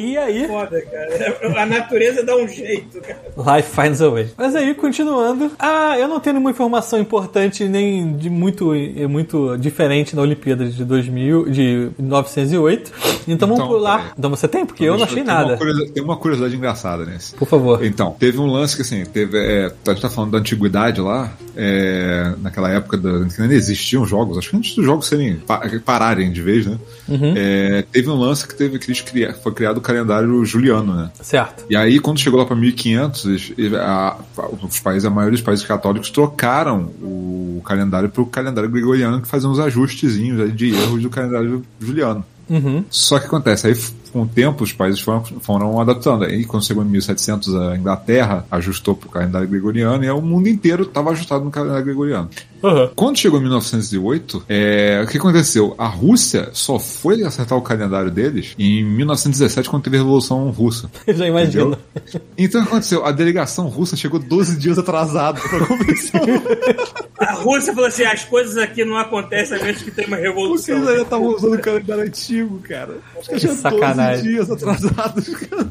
Speaker 4: E aí,
Speaker 3: Foda, cara. A natureza dá um jeito, cara.
Speaker 4: Life finds a way. Mas aí, continuando. Ah, eu não tenho nenhuma informação importante nem de muito, é muito diferente na Olimpíada de 2000, de 1908. Então, vamos
Speaker 6: Então,
Speaker 4: pular.
Speaker 6: peraí.
Speaker 4: Então você tem? Porque eu não achei
Speaker 6: Tem uma
Speaker 4: nada.
Speaker 6: curiosidade- Tem uma curiosidade engraçada nesse.
Speaker 4: Por favor.
Speaker 6: Então, teve um lance que assim, teve. É, a gente tá falando da antiguidade lá, é, naquela época da, que nem existiam jogos, acho que antes dos jogos serem pa- pararem de vez, né?
Speaker 4: Uhum.
Speaker 6: É, teve um lance que teve que eles cria- foi criado o calendário juliano, né?
Speaker 4: Certo.
Speaker 6: E aí, quando chegou lá para 1500, eles- e a- os países, a maioria dos países católicos trocaram o calendário para o calendário gregoriano, que fazia uns ajustezinhos de erros do calendário juliano.
Speaker 4: Uhum.
Speaker 6: Só que acontece, aí com o tempo os países foram, foram adaptando. Aí quando chegou em 1700 a Inglaterra ajustou para o calendário gregoriano e o mundo inteiro estava ajustado no calendário gregoriano.
Speaker 4: Uhum.
Speaker 6: Quando chegou em 1908, é, o que aconteceu? A Rússia só foi acertar o calendário deles em 1917, quando teve a Revolução Russa. [LAUGHS]
Speaker 4: Eu já imagino.
Speaker 6: Entendeu? Então o que aconteceu? A delegação russa chegou 12 dias atrasada para a convenção. [LAUGHS]
Speaker 3: A Rússia falou assim: as coisas aqui não acontecem a menos que tenha uma
Speaker 6: Porque
Speaker 3: revolução.
Speaker 6: eles ainda estavam usando o calendário antigo, cara.
Speaker 4: Que
Speaker 6: Tinha
Speaker 4: sacanagem.
Speaker 6: 12 dias atrasados, [LAUGHS] cara.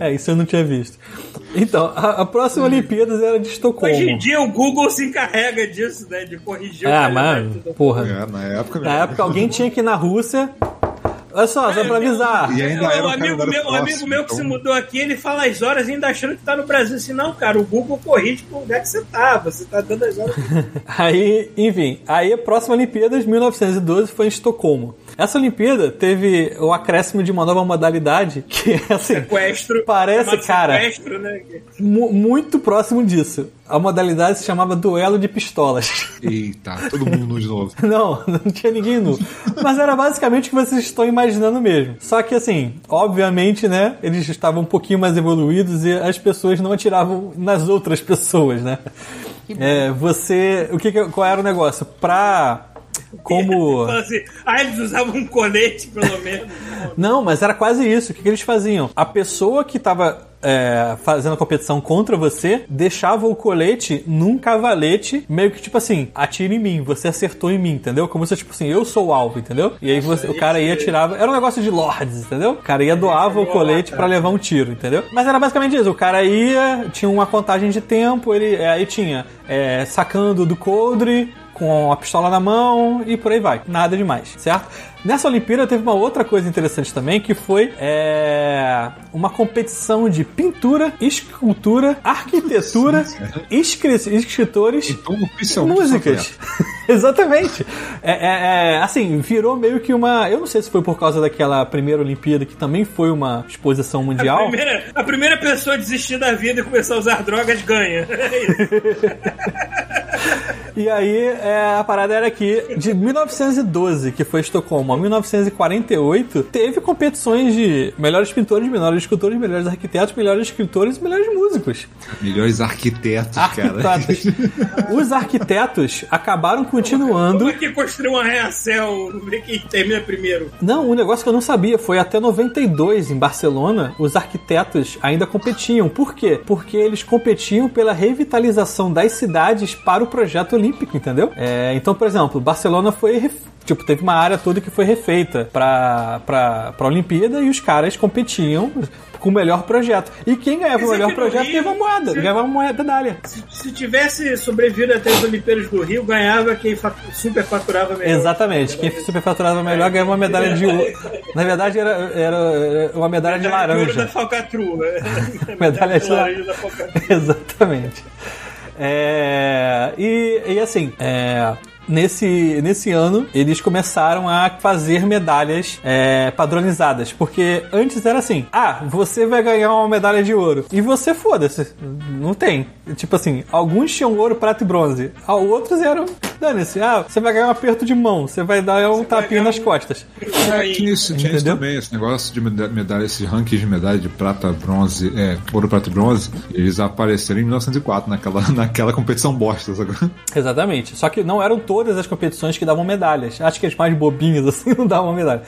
Speaker 4: É, isso eu não tinha visto. Então, a, a próxima Olimpíadas era de Estocolmo.
Speaker 3: Hoje em dia o Google se encarrega disso, né? De corrigir
Speaker 4: Ah,
Speaker 3: calendário
Speaker 4: mano, porra.
Speaker 6: É, na época
Speaker 4: Na época alguém tinha que ir na Rússia. Olha só, só pra avisar.
Speaker 6: E ainda era
Speaker 3: um
Speaker 6: um
Speaker 3: amigo meu, um amigo
Speaker 6: próximo,
Speaker 3: meu que
Speaker 6: então-
Speaker 3: se mudou aqui, ele fala as horas ainda achando que tá no Brasil. Assim, não, cara, o Google corrige pro lugar que você tá. Você tá dando as horas. [LAUGHS]
Speaker 4: Aí, enfim, aí a próxima Olimpíada de 1912 foi em Estocolmo. Essa Olimpíada teve o acréscimo de uma nova modalidade [LAUGHS] que é assim,
Speaker 3: Sequestro.
Speaker 4: Parece, cara.
Speaker 3: Sequestro, né?
Speaker 4: mu- muito próximo disso. A modalidade se chamava duelo de pistolas. [LAUGHS]
Speaker 6: Eita, todo mundo nu de novo. [LAUGHS]
Speaker 4: Não, não tinha ninguém nu. Mas era basicamente o que vocês estão imaginando mesmo. Só que assim, obviamente, né, eles estavam um pouquinho mais evoluídos e as pessoas não atiravam nas outras pessoas, né? É, você, o que, que- qual era o negócio? Pra como
Speaker 3: Fala [LAUGHS] assim, ah, eles usavam um colete, pelo menos. [LAUGHS]
Speaker 4: Não, mas era quase isso. O que, que eles faziam? A pessoa que tava é, fazendo a competição contra você deixava o colete num cavalete, meio que tipo assim, atira em mim, você acertou em mim, entendeu? Como se tipo assim, eu sou o alvo, entendeu? E aí você- o cara ia atirava. Era um negócio de lords, entendeu? O cara ia doava o colete pra levar um tiro, entendeu? Mas era basicamente isso. O cara ia, tinha uma contagem de tempo, ele aí tinha é, sacando do coldre com a pistola na mão e por aí vai. Nada demais, certo? Nessa Olimpíada teve uma outra coisa interessante também, que foi é, uma competição de pintura, escultura, arquitetura, escri- escritores
Speaker 6: Então,
Speaker 4: e
Speaker 6: oficialmente.
Speaker 4: músicas. [LAUGHS] Exatamente. É, é, é, assim, virou meio que uma. Eu não sei se foi por causa daquela primeira Olimpíada, que também foi uma exposição
Speaker 3: A
Speaker 4: mundial.
Speaker 3: primeira, a primeira pessoa a desistir da vida e começar a usar drogas ganha. [LAUGHS] É isso. [LAUGHS]
Speaker 4: E aí, é, a parada era que de 1912, que foi Estocolmo, a 1948, teve competições de melhores pintores, melhores escultores, melhores arquitetos, melhores escritores e melhores músicos.
Speaker 6: Melhores arquitetos, cara. [LAUGHS]
Speaker 4: Os arquitetos acabaram
Speaker 3: Como
Speaker 4: continuando.
Speaker 3: é que construiu um arranha-céu? Ver quem termina primeiro.
Speaker 4: Não, um negócio que eu não sabia foi até 92 em Barcelona, os arquitetos ainda competiam. Por quê? Porque eles competiam pela revitalização das cidades para o projeto olímpico, entendeu? É, então, por exemplo, Barcelona foi Tipo, teve uma área toda que foi refeita pra, pra, pra Olimpíada e os caras competiam com o melhor projeto. E quem ganhava o melhor projeto
Speaker 3: Rio,
Speaker 4: ganhava moeda,
Speaker 3: se-
Speaker 4: ganhava uma moeda medalha.
Speaker 3: Se, se tivesse sobrevivido até as Olimpíadas do Rio, ganhava quem fa- superfaturava melhor.
Speaker 4: Exatamente, quem superfaturava melhor ganhava uma medalha de ouro. Na verdade, era, era uma medalha de
Speaker 3: ouro da
Speaker 4: laranja.
Speaker 3: falcatrua. [LAUGHS]
Speaker 4: Medalha de
Speaker 3: laranja da falcatrua. [LAUGHS]
Speaker 4: Exatamente. É, e, e assim, é, nesse, nesse ano, eles começaram a fazer medalhas é, padronizadas. Porque antes era assim: ah, você vai ganhar uma medalha de ouro. E você foda-se. Não tem. Tipo assim, alguns tinham ouro, prata e bronze. Ah, Outros eram. Dane-se, ah, você vai ganhar um aperto de mão, você vai dar um tapinha nas costas.
Speaker 6: É, tinha isso, tinha
Speaker 4: Entendeu?
Speaker 6: também, esse negócio de meda- medalha, esses rankings de medalha de prata, bronze, é, ouro, prata e bronze, eles apareceram em 1904, naquela, [LAUGHS] naquela competição bosta, sabe?
Speaker 4: Exatamente. Só que não eram todas as competições que davam medalhas. Acho que as mais bobinhas [LAUGHS] assim não davam medalha.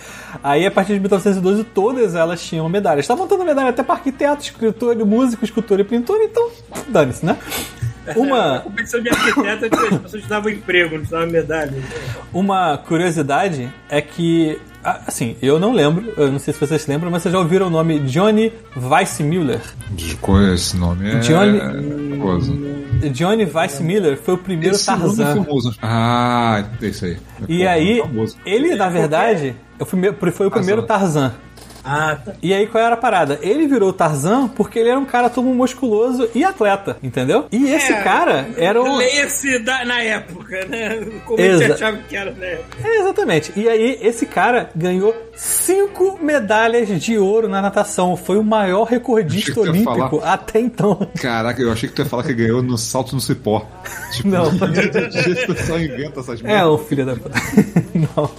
Speaker 4: Aí, a partir de 1912, todas elas tinham medalhas. Estavam dando medalha até para arquiteto, escritor, músico, escultor e pintor, então dane-se, né? [LAUGHS]
Speaker 3: A
Speaker 4: Uma,
Speaker 3: competição de arquiteto, as pessoas davam emprego, não davam medalha.
Speaker 4: uma curiosidade é que, assim, eu não lembro, eu não sei se vocês se lembram, mas vocês já ouviram o nome Johnny Weissmuller?
Speaker 6: Desconheço esse nome. É...
Speaker 4: Johnny-
Speaker 6: coisa.
Speaker 4: Johnny Weissmuller foi o primeiro
Speaker 6: Esse é
Speaker 4: Tarzan.
Speaker 6: famoso. Ah, é isso aí.
Speaker 4: E
Speaker 6: Pô,
Speaker 4: aí,
Speaker 6: famoso.
Speaker 4: ele, na verdade, foi o primeiro- foi o primeiro Tarzan.
Speaker 3: Ah, tá.
Speaker 4: E aí, qual era a parada? Ele virou Tarzan porque ele era um cara todo musculoso e atleta, entendeu? E esse
Speaker 3: É,
Speaker 4: cara era o.
Speaker 3: Leia-se da- na época, né? Como
Speaker 4: Exa-
Speaker 3: a gente achava que era na época.
Speaker 4: É, exatamente. E aí, esse cara ganhou cinco medalhas de ouro na natação. Foi o maior recordista olímpico
Speaker 6: falar.
Speaker 4: até então.
Speaker 6: Caraca, eu achei que tu ia falar que ganhou no salto no cipó. Tipo,
Speaker 4: Não. [LAUGHS]
Speaker 6: pessoal inventa essas
Speaker 4: É, o filho da puta. [LAUGHS] Não,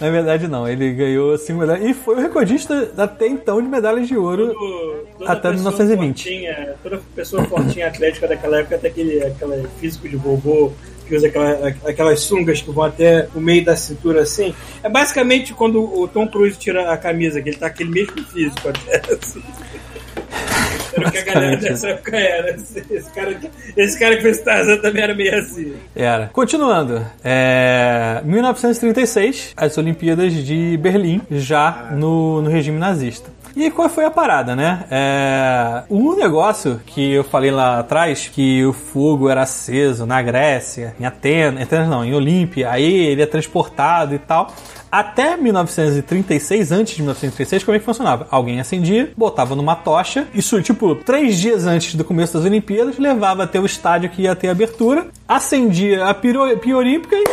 Speaker 4: na verdade não. Ele ganhou cinco medalhas. E foi o recordista até então de medalhas de ouro.
Speaker 3: Toda
Speaker 4: Até
Speaker 3: pessoa
Speaker 4: 1920.
Speaker 3: fortinha- toda pessoa fortinha atlética daquela época tem aquele, aquele físico de vovô que usa aquela- aquelas sungas que vão até o meio da cintura assim. É basicamente quando o Tom Cruise tira a camisa, que ele tá aquele mesmo físico até. Assim. Era o que a galera dessa época era. Esse cara, esse cara que fez Tarzan também era meio assim.
Speaker 4: Era. Continuando. É... 1936, as Olimpíadas de Berlim, já no, no regime nazista. E qual foi a parada, né? É... Um negócio que eu falei lá atrás, que o fogo era aceso na Grécia, em Atenas, Atenas não, em Olímpia, aí ele é transportado e tal. Até 1936, antes de 1936, como é que funcionava? Alguém acendia, botava numa tocha, isso tipo três dias antes do começo das Olimpíadas, levava até o estádio que ia ter abertura, acendia a piro, pia olímpica e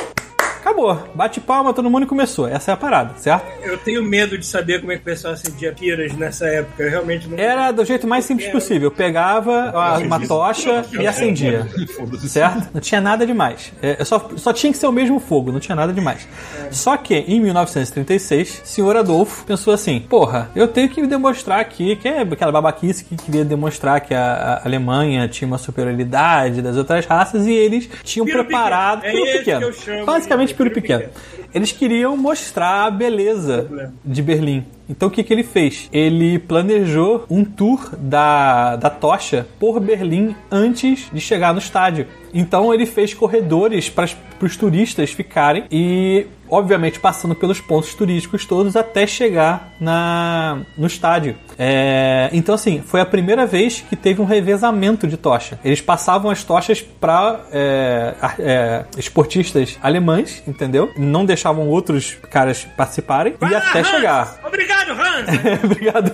Speaker 4: acabou. Bate palma, todo mundo e começou. Essa é a parada, certo?
Speaker 3: Eu tenho medo de saber como é que o pessoal acendia piras nessa época. Eu realmente não.
Speaker 4: Era do jeito mais simples possível. Pegava a- uma tocha e acendia. [LAUGHS] Certo? Não tinha nada demais. É, só, só tinha que ser o mesmo fogo, não tinha nada demais. Só que em 1936, senhor Adolfo pensou assim: porra, eu tenho que demonstrar aqui, que é aquela babaquice que queria demonstrar que a, a Alemanha tinha uma superioridade das outras raças e eles tinham
Speaker 3: Piro
Speaker 4: preparado.
Speaker 3: pequeno. É
Speaker 4: pequeno.
Speaker 3: que eu chamo
Speaker 4: Basicamente,
Speaker 3: de
Speaker 4: piro
Speaker 3: piro
Speaker 4: pequeno. Eles queriam mostrar a beleza de Berlim. Então o que, que ele fez? Ele planejou um tour da, da tocha por Berlim antes de chegar no estádio. Então ele fez corredores para os turistas ficarem e, obviamente, passando pelos pontos turísticos todos até chegar na, no estádio. É, então, assim, foi a primeira vez que teve um revezamento de tocha. Eles passavam as tochas para é, é, esportistas alemães, entendeu? Não deixavam outros caras participarem e até chegar.
Speaker 3: Obrigado, Hans! [LAUGHS]
Speaker 4: Obrigado.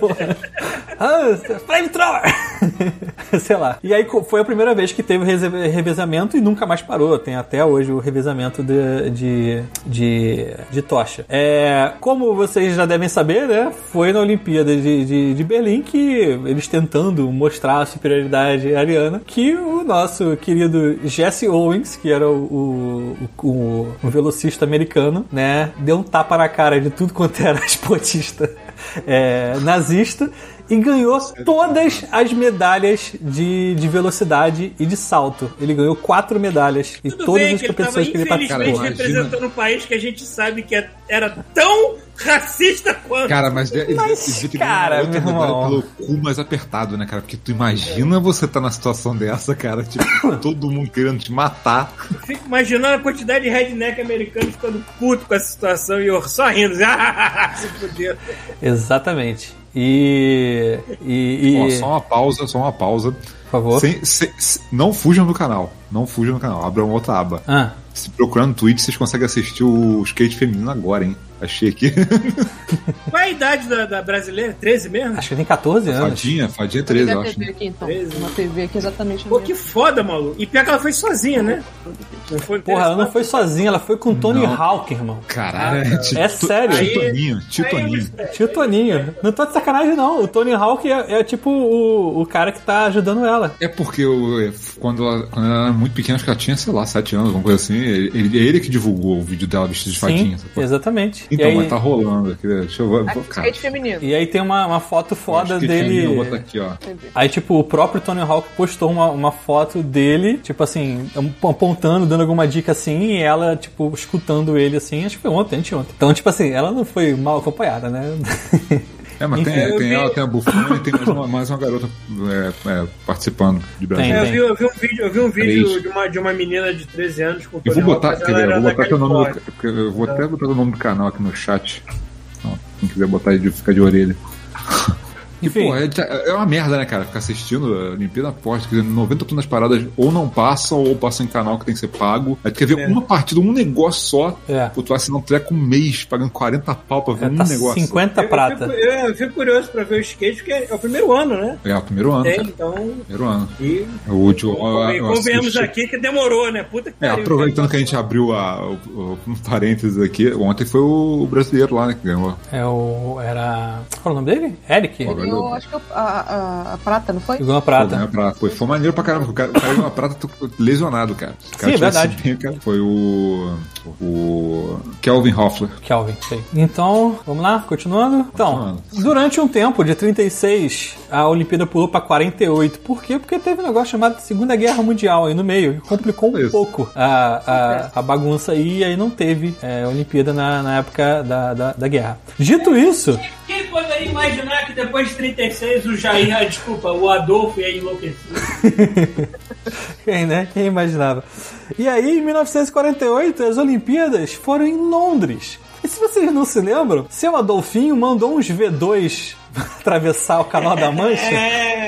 Speaker 4: Hans, flamethrower! [LAUGHS] Sei lá. E aí foi a primeira vez que teve revezamento e nunca mais parou. Tem até hoje o revezamento de, de, de, de tocha. É, como vocês já devem saber, né? Foi na Olimpíada de, de, de Berlim que eles tentando mostrar a superioridade ariana, que o nosso querido Jesse Owens, que era o, o, o, o velocista americano, né? Deu um tapa na cara de tudo quanto era [LAUGHS] esportista é, nazista e ganhou todas as medalhas de, de velocidade e de salto. Ele ganhou quatro medalhas e
Speaker 3: Tudo
Speaker 4: todas
Speaker 3: bem
Speaker 4: as
Speaker 3: que ele
Speaker 4: competições que ele
Speaker 3: infelizmente
Speaker 4: participou.
Speaker 6: Cara,
Speaker 3: representando um país que a gente sabe que é- era tão racista quanto.
Speaker 6: Cara, mas, ele,
Speaker 4: Mas,
Speaker 6: ele devia ter
Speaker 4: cara,
Speaker 6: outra medalha pelo cu mais apertado, né, cara? Porque tu imagina você tá na situação dessa, cara, tipo, [LAUGHS] todo mundo querendo te matar.
Speaker 3: Fico imaginando a quantidade de redneck americanos ficando puto com essa situação e eu só rindo. [LAUGHS] Se fudeu.
Speaker 4: Exatamente. E. E. e-
Speaker 6: só uma pausa, só uma pausa.
Speaker 4: por favor.
Speaker 6: Sem- sem- não fujam do canal. Não fujam do canal. Abram outra aba.
Speaker 4: Ah,
Speaker 6: Se procurar no Twitch, vocês conseguem assistir o skate feminino agora, hein? Achei aqui. [LAUGHS]
Speaker 3: Qual é a idade da, da brasileira? 13 mesmo?
Speaker 4: Acho que tem 14 anos.
Speaker 6: Fadinha, fadinha
Speaker 5: Tem
Speaker 6: 13, eu
Speaker 5: a
Speaker 6: acho.
Speaker 5: TV aqui então.
Speaker 3: Treze.
Speaker 5: Uma TV aqui exatamente.
Speaker 3: Pô, que foda, maluco. E pior que ela foi sozinha, né? Não foi
Speaker 4: Porra, ela não foi sozinha, ela foi com o Tony
Speaker 6: Não.
Speaker 4: Hawk, irmão.
Speaker 6: Caralho, é,
Speaker 4: É sério?
Speaker 6: Tio Toninho, tio
Speaker 3: Aí,
Speaker 6: Toninho.
Speaker 4: Tio Toninho. Não tô de sacanagem, não. O Tony Hawk é, é tipo o, o cara que tá ajudando ela.
Speaker 6: É porque eu, quando, ela, quando ela era muito pequena, acho que ela tinha, sei lá, 7 anos, alguma coisa assim. Ele, é ele que divulgou o vídeo dela vestida de
Speaker 4: Sim,
Speaker 6: fadinha. sacou?
Speaker 4: exatamente.
Speaker 6: Então,
Speaker 4: e, aí,
Speaker 6: mas tá rolando aqui. Deixa eu ver.
Speaker 5: Skate feminino.
Speaker 4: e aí tem uma, uma foto foda
Speaker 6: acho que tinha ali, eu vou botar
Speaker 4: dele.
Speaker 6: aqui, ó.
Speaker 4: Aí, tipo, o próprio Tony Hawk postou uma, uma foto dele, tipo assim, apontando, dando alguma dica assim, e ela, tipo, escutando ele assim, acho que foi ontem, anteontem. Então, tipo assim, ela não foi mal acompanhada, né? [LAUGHS]
Speaker 6: É, mas tem,
Speaker 4: Enfim,
Speaker 6: tem
Speaker 3: vi-
Speaker 6: ela, tem a Bufone e tem mais uma, mais uma garota é, é, participando de Brasil.
Speaker 4: Tem,
Speaker 3: É, eu, vi, eu vi um vídeo, eu vi um vídeo de uma, de uma menina de 13 anos com o
Speaker 6: Eu vou
Speaker 3: Tony
Speaker 6: botar, quer ver, eu vou botar aqui o nome do, eu vou até botar o nome do canal aqui no chat. Ó, quem quiser botar aí de ficar de orelha. E,
Speaker 4: Enfim.
Speaker 6: pô, é, é uma merda, né, cara? Ficar assistindo a Olimpíada aposta. Quer dizer, 90% das paradas ou não passam, ou passam em canal que tem que ser pago. Aí tu quer ver
Speaker 3: É.
Speaker 6: uma partida, um negócio só.
Speaker 4: É.
Speaker 6: Pô, tu vai assinar um treco um mês, pagando 40 pau pra ver
Speaker 4: É,
Speaker 6: um
Speaker 4: tá
Speaker 6: negócio.
Speaker 4: 50
Speaker 3: Eu-
Speaker 4: prata.
Speaker 3: Eu, fico, eu, eu fico curioso pra ver o skate, porque é o primeiro ano, né?
Speaker 6: É, o primeiro ano,
Speaker 3: Tem, então.
Speaker 6: Primeiro ano.
Speaker 3: E,
Speaker 6: O último. eu-
Speaker 3: e
Speaker 6: eu
Speaker 3: convenhamos aqui que demorou, né? Puta que
Speaker 6: É,
Speaker 3: pariu.
Speaker 6: aproveitando que a gente abriu a, o, o- um parênteses aqui, ontem foi o brasileiro lá, né, que ganhou.
Speaker 4: É o. Era. Qual é o nome dele? Eric?
Speaker 6: Pô,
Speaker 5: Eu acho que a, a, a prata, não foi?
Speaker 4: ganhou uma
Speaker 6: Pô,
Speaker 4: prata.
Speaker 6: ganhou a prata. Pô, foi maneiro pra caramba. O cara, o cara ganhou uma prata lesionado, cara. O cara
Speaker 4: Sim, é verdade.
Speaker 6: bem, cara, foi o. O. Kelvin Hoffler.
Speaker 4: Kelvin, sei. Então, vamos lá, continuando. Então,
Speaker 6: Continuando.
Speaker 4: durante um tempo, de 36, a Olimpíada pulou pra 48. Por quê? Porque teve um negócio chamado Segunda Guerra Mundial aí no meio, complicou um
Speaker 6: Isso.
Speaker 4: pouco a, a, a bagunça aí, e aí não teve é, Olimpíada na, na época da, da, da guerra. Dito isso,
Speaker 3: Quem poderia imaginar que depois de 36 o Jair, desculpa, o Adolfo ia enlouquecer? [LAUGHS]
Speaker 4: Quem, né? Quem imaginava? E aí, em 1948, as Olimpíadas foram em Londres. E se vocês não se lembram, seu Adolfinho mandou uns V2 [LAUGHS] atravessar o Canal da Mancha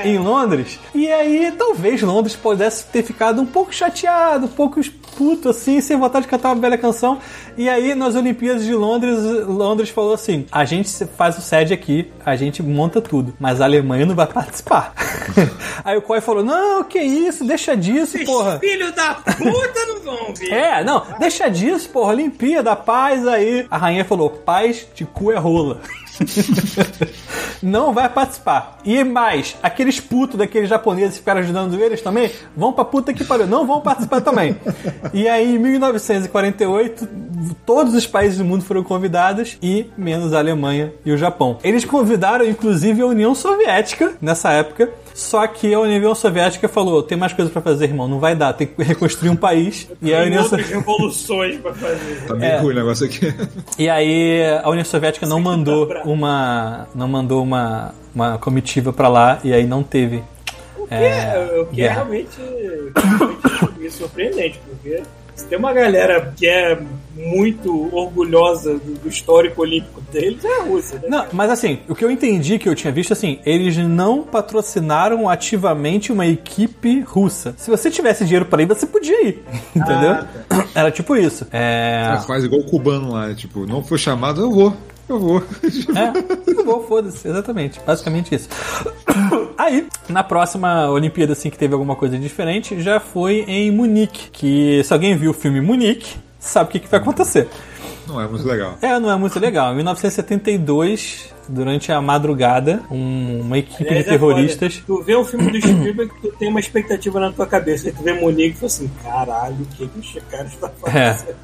Speaker 4: em Londres. E aí, talvez Londres pudesse ter ficado um pouco chateado, um pouco puto assim, sem vontade de cantar uma bela canção. E aí, nas Olimpíadas de Londres, Londres falou assim: a gente faz o sede aqui, a gente monta tudo, mas a Alemanha não vai participar. [LAUGHS] aí o Coy falou: não, que isso, deixa disso,
Speaker 3: Esses
Speaker 4: porra.
Speaker 3: filhos da puta não vão vir. [LAUGHS]
Speaker 4: É, não, deixa disso, porra, Olimpíada, paz aí. A rainha falou: paz de cu é rola. [LAUGHS] não vai participar. E mais, aqueles putos daqueles japoneses que ficaram ajudando eles também, vão pra puta que pariu, não vão participar também. E aí, em 1948, todos os países do mundo foram convidados, e menos a Alemanha e o Japão. Eles convidaram, inclusive, a União Soviética nessa época. Só que a União Soviética falou: tem mais coisa pra fazer, irmão, não vai dar, tem que reconstruir um país. E a
Speaker 3: Tem
Speaker 4: União
Speaker 3: outras
Speaker 4: Soviética.
Speaker 3: revoluções pra fazer.
Speaker 6: Tá meio
Speaker 4: É.
Speaker 6: ruim o negócio aqui.
Speaker 4: E aí a União Soviética não mandou
Speaker 3: pra-
Speaker 4: uma não mandou uma, uma comitiva pra lá e aí não teve
Speaker 3: É, o que é realmente, realmente surpreendente, porque se tem uma galera que é muito orgulhosa do, do histórico olímpico deles, é a Rússia, né?
Speaker 4: Não, mas assim, o que eu entendi que eu tinha visto assim, eles não patrocinaram ativamente uma equipe russa. Se você tivesse dinheiro pra ir, você podia ir, [LAUGHS] entendeu? [CLEARS THROAT] Era tipo isso. É,
Speaker 6: Ah, Faz igual o cubano lá, tipo, não foi chamado, eu vou. Eu vou. [LAUGHS]
Speaker 4: É, eu vou, foda-se, exatamente. Basicamente isso. [COUGHS] Aí, na próxima Olimpíada, assim, que teve alguma coisa diferente, já foi em Munique. Que se alguém viu o filme Munique, sabe o que, que vai acontecer.
Speaker 6: Não é muito legal.
Speaker 4: É, não é muito legal. Em 1972, durante a madrugada, um- uma equipe
Speaker 3: Aliás,
Speaker 4: de
Speaker 3: é
Speaker 4: terroristas.
Speaker 3: Tu vê um filme do Spielberg que tu tem uma expectativa na tua cabeça. Aí tu vê Monique e fala assim: caralho, o que, que esse cara está fazendo?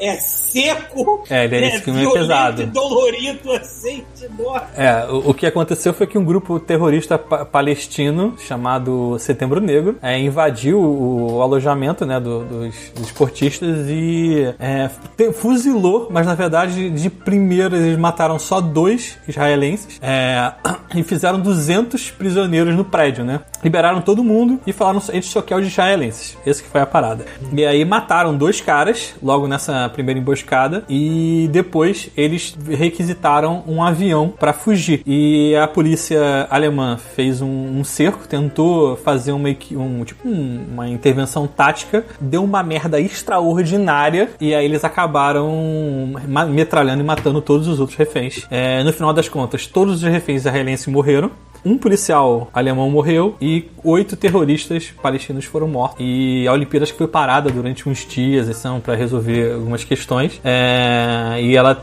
Speaker 3: É, seco,
Speaker 4: É, ele- esse filme é
Speaker 3: violento,
Speaker 4: pesado.
Speaker 3: dolorido, assim, dói.
Speaker 4: É, o, o que aconteceu foi que um grupo terrorista pa- palestino chamado Setembro Negro é, invadiu o, o alojamento né, do- dos, dos esportistas e é, te- fuzilou, mas na verdade de primeiro eles mataram só dois israelenses é, [CLEARS THROAT] e fizeram 200 prisioneiros no prédio, né? Liberaram todo mundo e falaram a gente só quer os israelenses. Esse que foi a parada. E aí mataram dois caras logo nessa primeira emboscada e depois eles requisitaram um avião para fugir. E a polícia alemã fez um, um cerco, tentou fazer uma, um, tipo um- uma intervenção tática, deu uma merda extraordinária e aí eles acabaram metralhando e matando todos os outros reféns. É, no final das contas, todos os reféns israelenses morreram. Um policial alemão morreu e oito terroristas palestinos foram mortos. E a Olimpíada acho que foi parada durante uns dias, assim, para resolver algumas questões. É, e ela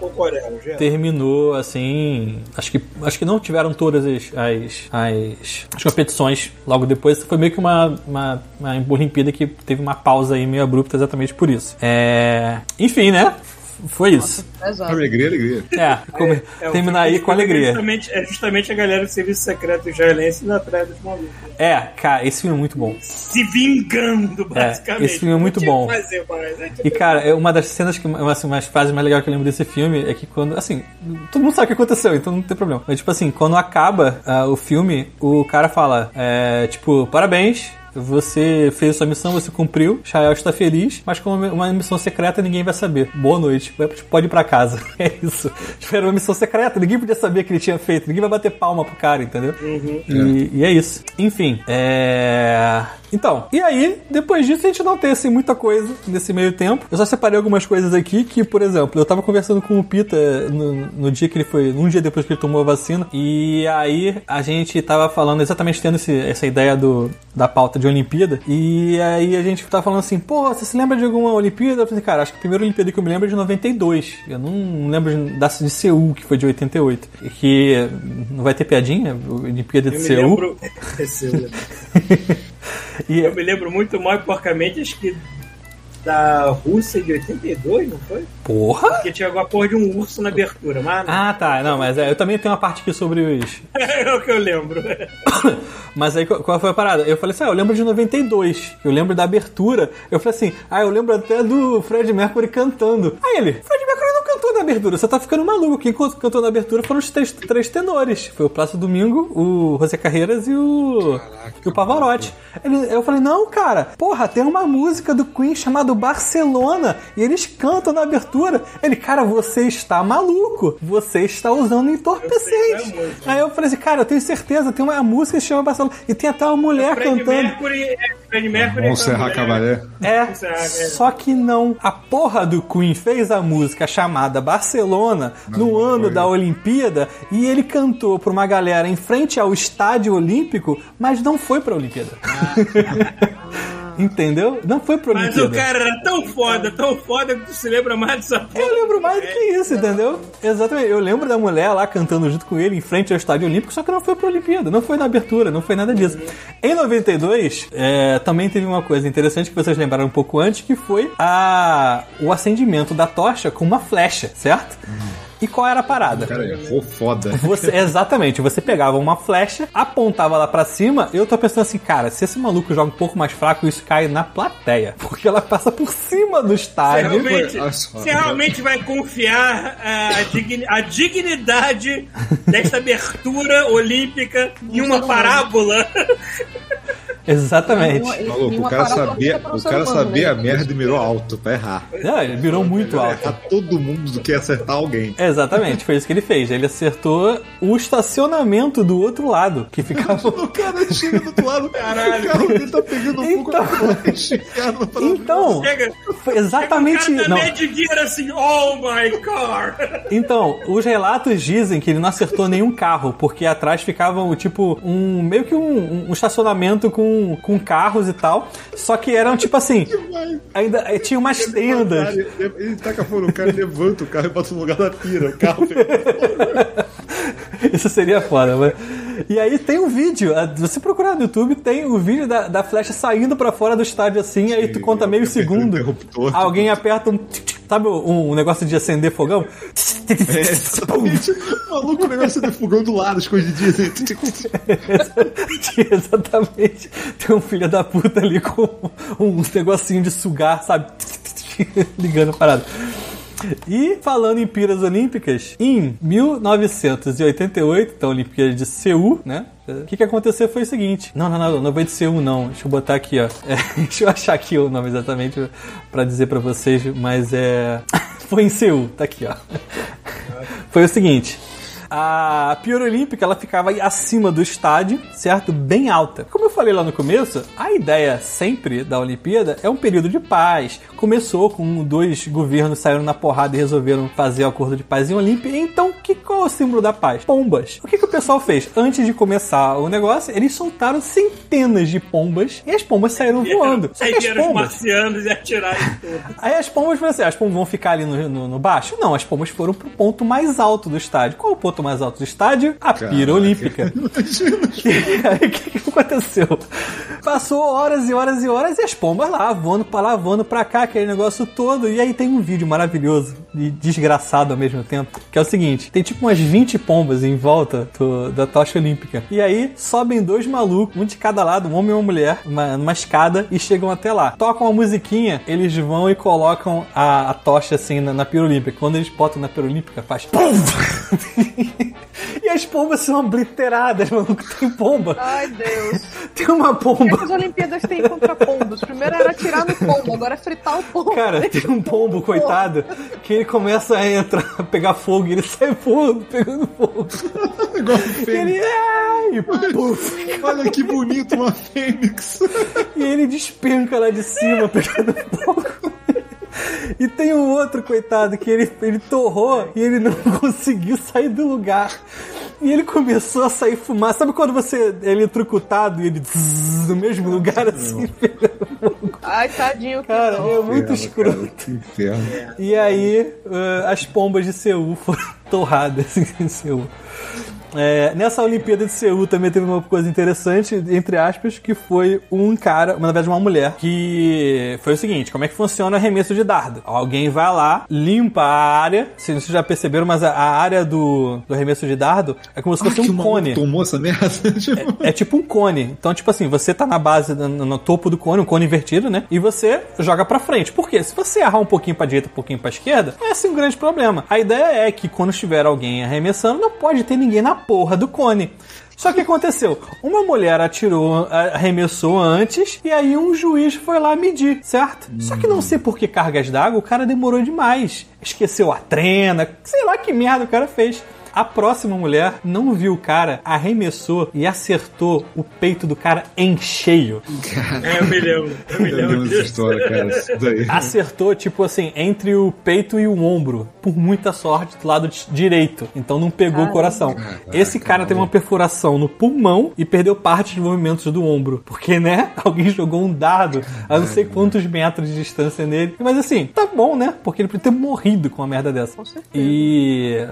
Speaker 4: terminou assim. Acho que, acho que não tiveram todas as, as, as, as competições logo depois. Foi meio que uma, uma, uma Olimpíada que teve uma pausa aí meio abrupta exatamente por isso. É, enfim, né? Foi isso.
Speaker 5: Exato.
Speaker 6: Alegria, alegria.
Speaker 4: É, come-
Speaker 3: É, o
Speaker 4: terminar aí
Speaker 3: filme
Speaker 4: com
Speaker 3: é
Speaker 4: alegria.
Speaker 3: Justamente, é justamente a galera do serviço secreto israelense indo atrás dos malucos.
Speaker 4: É, cara, esse filme é muito bom.
Speaker 3: Se vingando, basicamente.
Speaker 4: esse filme é muito bom.
Speaker 3: Fazer?
Speaker 4: E cara, é uma das cenas que uma, assim, umas frases mais legais que eu lembro desse filme é que quando, assim, todo mundo sabe o que aconteceu, então não tem problema. Mas tipo assim, quando acaba ah, o filme, o cara fala, é, tipo, parabéns. Você fez sua missão, você cumpriu. Shael está feliz, mas como uma missão secreta, ninguém vai saber. Boa noite. Vai- Pode ir pra casa. [LAUGHS] É isso. Tipo, era uma missão secreta, ninguém podia saber que ele tinha feito. Ninguém vai bater palma pro cara, entendeu? E, e é isso. Enfim, é. Então, e aí, depois disso, a gente não tem assim muita coisa nesse meio tempo. Eu só separei algumas coisas aqui que, por exemplo, eu tava conversando com o Pita no, no dia que ele foi, um dia depois que ele tomou a vacina, e aí a gente tava falando exatamente tendo esse- essa ideia do, da pauta de Olimpíada, e aí a gente tava falando assim, pô, você se lembra de alguma Olimpíada? Eu falei, cara, acho que a primeira Olimpíada que eu me lembro é de 92. Eu não lembro de- da de Seul, que foi de 88. E que não vai ter piadinha? Olimpíada de
Speaker 3: Eu me
Speaker 4: Seul.
Speaker 3: lembro. [LAUGHS] Eu lembro.
Speaker 4: E,
Speaker 3: Eu me lembro muito mal e porcamente, acho que da Rússia de 82, não foi?
Speaker 4: porra!
Speaker 3: Porque tinha alguma porra de um urso na abertura, mas.
Speaker 4: Ah, tá. Não, mas é, eu também tenho uma parte aqui sobre os. [LAUGHS]
Speaker 3: é o que eu lembro. [COUGHS]
Speaker 4: Mas aí qual qual foi a parada? Eu falei assim: ah, eu lembro de 92. Eu lembro da abertura. Eu falei assim: ah, eu lembro até do Fred Mercury cantando. Aí ele: Fred Mercury não cantou na abertura, você tá ficando maluco. Quem can- cantou na abertura foram os três, três tenores: foi o Plácido Domingo, o José Carreiras e o. e o Pavarotti. Ele- eu falei: não, cara, porra, tem uma música do Queen chamada Barcelona e eles cantam na abertura. Ele, cara, você está maluco. Você está usando entorpecente.
Speaker 3: Eu é a música.
Speaker 4: Aí eu falei assim, cara, eu tenho certeza, tem uma música que se chama Barcelona. E tem até uma mulher
Speaker 3: Fred
Speaker 4: cantando.
Speaker 3: Mercury, é, Fred Mercury.
Speaker 6: Bom
Speaker 3: é
Speaker 6: Serra.
Speaker 4: É,
Speaker 3: Serra, é.
Speaker 4: só que não. A porra do Queen fez a música chamada Barcelona no ano
Speaker 6: foi.
Speaker 4: da Olimpíada e ele cantou pra uma galera em frente ao Estádio Olímpico, mas não foi pra Olimpíada. [LAUGHS] Entendeu? Não foi pra
Speaker 3: Mas
Speaker 4: Olimpíada.
Speaker 3: o cara era tão foda, tão foda que tu se lembra mais dessa porra.
Speaker 4: Eu lembro mais do que isso, entendeu? Exatamente. Eu lembro da mulher lá cantando junto com ele em frente ao Estádio Olímpico, só que não foi pra Olimpíada, não foi na abertura, não foi nada disso. Em 92, é, também teve uma coisa interessante que vocês lembraram um pouco antes, que foi a, o acendimento da tocha com uma flecha, certo? E qual era a parada?
Speaker 6: Cara, errou foda.
Speaker 4: Você, [LAUGHS] exatamente, você pegava uma flecha, apontava lá pra cima, eu tô pensando assim, cara, se esse maluco joga um pouco mais fraco, isso cai na plateia. [LAUGHS] Porque ela passa por cima do
Speaker 3: Você
Speaker 4: estádio.
Speaker 3: realmente,
Speaker 6: Olha só.
Speaker 3: você realmente vai confiar ah, a, digni- a dignidade desta abertura olímpica em uma parábola? [LAUGHS] [LAUGHS]
Speaker 4: Exatamente.
Speaker 5: Uma-
Speaker 6: Maluco,
Speaker 5: e
Speaker 6: o cara sabia,
Speaker 5: um
Speaker 6: o cara
Speaker 5: humano,
Speaker 6: sabia a
Speaker 5: né?
Speaker 6: merda e mirou alto pra errar.
Speaker 4: Não, ele virou muito alto.
Speaker 6: Errar todo mundo do que acertar alguém.
Speaker 4: Exatamente, foi isso que ele fez. Ele acertou o estacionamento do outro lado, que ficava. [LAUGHS]
Speaker 6: O cara chega do outro lado,
Speaker 3: Caralho.
Speaker 6: o carro dele tá pegando fogo
Speaker 4: Então-
Speaker 6: pra-
Speaker 4: Então,
Speaker 3: Chega,
Speaker 4: foi exatamente.
Speaker 3: o cara tá
Speaker 4: Não.
Speaker 3: Assim, oh my car!
Speaker 4: Então, os relatos dizem que ele não acertou nenhum carro, porque atrás ficava tipo um meio que um, um estacionamento com, com carros e tal. Só que eram tipo assim, [LAUGHS] ainda eh, tinha umas tendas.
Speaker 6: Ele, ele taca fogo no cara, ele levanta o carro e bota no lugar da pira. O carro [LAUGHS] [LAUGHS]
Speaker 4: Isso seria foda, mas... E aí tem um vídeo, se você procurar no YouTube, tem o vídeo da, da flecha saindo pra fora do estádio assim, aí tu conta meio segundo, alguém aperta um... Sabe um, um negócio de acender fogão?
Speaker 6: É, exatamente. Maluco, o negócio de fogão do lado, escondidinho assim. [LAUGHS]
Speaker 4: Exatamente. Tem um filho da puta ali com um negocinho de sugar, sabe? [LAUGHS] Ligando a parada. E falando em piras olímpicas, em 1988, então Olimpíada de Seul, né? O que, que aconteceu foi o seguinte. Não, não, não, não foi de Seul, não. Deixa eu botar aqui, ó. É, [LAUGHS] deixa eu achar aqui o nome exatamente pra dizer pra vocês, mas é. [LAUGHS] Foi em Seul, tá aqui, ó. [LAUGHS] Foi o seguinte. A Pior Olímpica ela ficava aí acima do estádio, certo? Bem alta. Como eu falei lá no começo, a ideia sempre da Olimpíada é um período de paz. Começou com dois governos saíram na porrada e resolveram fazer o acordo de paz em Olímpia. Então, que, qual é o símbolo da paz? Pombas. O que, que o pessoal fez? Antes de começar o negócio, eles soltaram centenas de pombas e as pombas saíram voando. Só
Speaker 3: Aí vieram os
Speaker 4: pombas,
Speaker 3: marcianos e atiraram tudo.
Speaker 4: Aí as pombas assim, as pombas vão ficar ali no, no, no baixo? Não, as pombas foram pro ponto mais alto do estádio. Qual é o ponto mais alto do estádio? A pira olímpica. [LAUGHS] [LAUGHS] E aí o que, que aconteceu? Passou horas e horas e horas e as pombas lá, voando pra lá, voando pra cá, aquele negócio todo. E aí tem um vídeo maravilhoso e desgraçado ao mesmo tempo, que é o seguinte: tem tipo umas 20 pombas em volta do- da tocha olímpica. E aí sobem dois malucos, um de cada lado, um homem e uma mulher, uma, numa escada, e chegam até lá. Tocam uma musiquinha, eles vão e colocam a, a tocha assim na, na pira olímpica. Quando eles botam na pira olímpica, faz. [LAUGHS] E as pombas são obliteradas, maluco. Tem pomba.
Speaker 5: Ai, Deus.
Speaker 4: Tem uma
Speaker 5: O que
Speaker 4: pomba.
Speaker 5: as Olimpíadas têm contra pombos? Primeiro era atirar no pombo, agora é fritar o pombo.
Speaker 4: Cara, tem um pombo, coitado, que ele começa a entrar, a pegar fogo e ele sai voando, pegando fogo.
Speaker 6: Igual
Speaker 4: ele. Ai, e puf,
Speaker 6: Olha que bonito uma fênix.
Speaker 4: e ele despenca lá de cima, pegando fogo. E tem um outro, coitado, que ele, ele torrou e ele não [LAUGHS] conseguiu sair do lugar. E ele começou a sair fumaça. Sabe quando você é eletrocutado e ele zzz, no mesmo lugar assim, [LAUGHS] pegando fogo?
Speaker 5: Ai, tadinho.
Speaker 4: Cara, é muito
Speaker 6: Inferno,
Speaker 4: escroto.
Speaker 6: cara, Que inferno.
Speaker 4: E aí, uh, as pombas de Seul foram [LAUGHS] torradas em Seul. É, nessa Olimpíada de Seul também teve uma coisa interessante, entre aspas, que foi um cara, na verdade uma mulher, que foi o seguinte: como é que funciona o arremesso de dardo? Alguém vai lá, limpa a área, se vocês já perceberam, mas a, área do, do arremesso de dardo é como se fosse
Speaker 6: Ah,
Speaker 4: um cone.
Speaker 6: tomou essa merda. [LAUGHS] Tipo,
Speaker 4: É tipo um cone. Então, tipo assim, você tá na base, no, no topo do cone, um cone invertido, né? E você joga pra frente. Por quê? Se você errar um pouquinho pra direita, um pouquinho pra esquerda, é assim um grande problema. A ideia é que quando estiver alguém arremessando, não pode ter ninguém na porra do cone. Só que aconteceu? Uma mulher atirou, arremessou antes, e aí um juiz foi lá medir, certo? Só que não sei por que cargas d'água, o cara demorou demais. Esqueceu a trena, sei lá que merda o cara fez. A próxima mulher não viu o cara, arremessou e acertou o peito do cara em cheio.
Speaker 3: É, eu me lembro. Eu me
Speaker 6: Eu
Speaker 3: lembro
Speaker 6: dessa história, cara. Isso daí.
Speaker 4: Acertou, tipo assim, entre o peito e o ombro. Por muita sorte, do lado di- direito. Então não pegou o coração. Esse cara teve uma perfuração no pulmão e perdeu parte dos movimentos do ombro. Porque, né? [LAUGHS] Alguém jogou um dardo a não sei quantos metros de distância nele. Mas assim, tá bom, né? Porque ele podia ter morrido com uma merda dessa.
Speaker 5: Com certeza.
Speaker 4: E.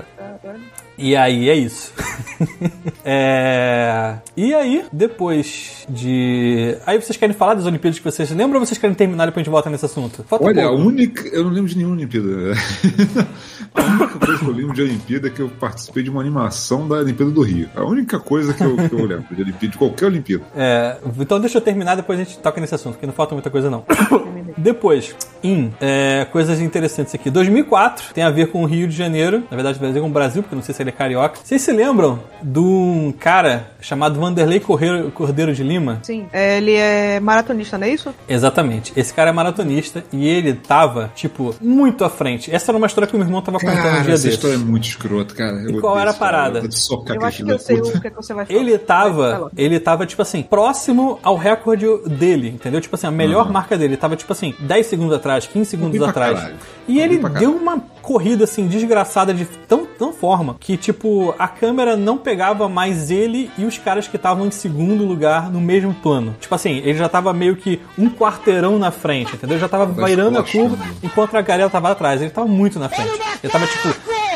Speaker 4: E aí é isso. [LAUGHS] É, E aí, depois de. Aí vocês querem falar das Olimpíadas que vocês lembram ou vocês querem terminar e depois a gente volta nesse assunto? Falta
Speaker 6: Olha, a única. Eu não lembro de nenhuma Olimpíada. [LAUGHS] a única coisa que eu lembro de Olimpíada é que eu participei de uma animação da Olimpíada do Rio. A única coisa que eu, que eu lembro de Olimpíada, de qualquer Olimpíada.
Speaker 4: É, então deixa eu terminar, depois a gente toca nesse assunto, porque não falta muita coisa não. [COUGHS] depois, em é, coisas interessantes aqui. 2004 tem a ver com o Rio de Janeiro, na verdade vai dizer com o Brasil, porque não sei se ele é carioca. Vocês se lembram de um cara chamado Vanderlei Cordeiro de Lima?
Speaker 5: Sim. É, ele é maratonista, não é isso?
Speaker 4: Exatamente. Esse cara é maratonista e ele tava, tipo, muito à frente. Essa era uma história que o meu irmão tava contando um
Speaker 6: Cara,
Speaker 4: dia
Speaker 6: essa
Speaker 4: desses.
Speaker 6: história é muito escrota, cara. Eu
Speaker 4: E qual era a
Speaker 6: essa
Speaker 4: parada?
Speaker 6: Eu vou te socar
Speaker 5: Eu acho que eu sei
Speaker 6: puta.
Speaker 5: o que, é que você vai falar.
Speaker 4: Ele tava, ele tava, tipo assim, próximo ao recorde dele, entendeu? Tipo assim, a melhor marca dele tava, tipo assim, 10 segundos atrás, 15 segundos atrás.
Speaker 6: caralho.
Speaker 4: E ele deu uma corrida, assim, desgraçada de tão, tão forma que, tipo, a câmera não pegava mais ele e os caras que estavam em segundo lugar no mesmo plano. Tipo assim, ele já tava meio que um quarteirão na frente, entendeu? Já tava virando a curva enquanto a galera tava atrás. Ele tava muito na frente. Ele tava, tipo,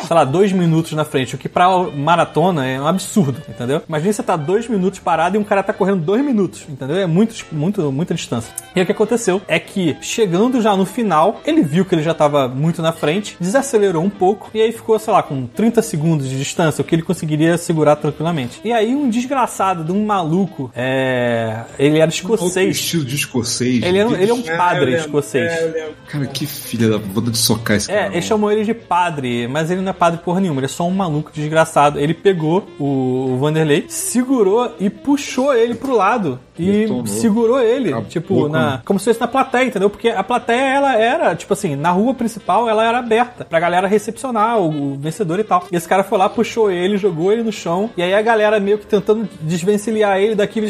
Speaker 4: sei lá, dois minutos na frente, o que pra maratona é um absurdo, entendeu? Imagina você tá dois minutos parado e um cara tá correndo dois minutos, entendeu? É muito, muito, muita distância. E o que aconteceu é que, chegando já no final, ele viu que ele já tava muito na frente, desacelerou um pouco e aí ficou, sei lá, com 30 segundos de distância, o que ele conseguiria segurar tranquilamente. E aí um desgraçado de um maluco, é... ele era
Speaker 6: Outro
Speaker 4: escocês.
Speaker 6: estilo de escocês.
Speaker 4: Ele, era, ele é um
Speaker 3: É,
Speaker 4: padre
Speaker 3: lembro.
Speaker 4: escocês.
Speaker 3: É.
Speaker 6: Cara, que filha da puta de socar esse
Speaker 4: É,
Speaker 6: cara.
Speaker 4: ele chamou ele de padre, mas ele não é padre porra nenhuma, ele é só um maluco desgraçado. Ele pegou o, o Vanderlei, segurou e puxou ele pro lado. E segurou ele,
Speaker 6: Acabou
Speaker 4: tipo, na, como se fosse na plateia, entendeu? Porque a plateia, ela era, tipo assim, na rua principal, ela era aberta pra galera recepcionar o, o vencedor e tal. E esse cara foi lá, puxou ele, jogou ele no chão. E aí a galera meio que tentando desvencilhar ele daqui,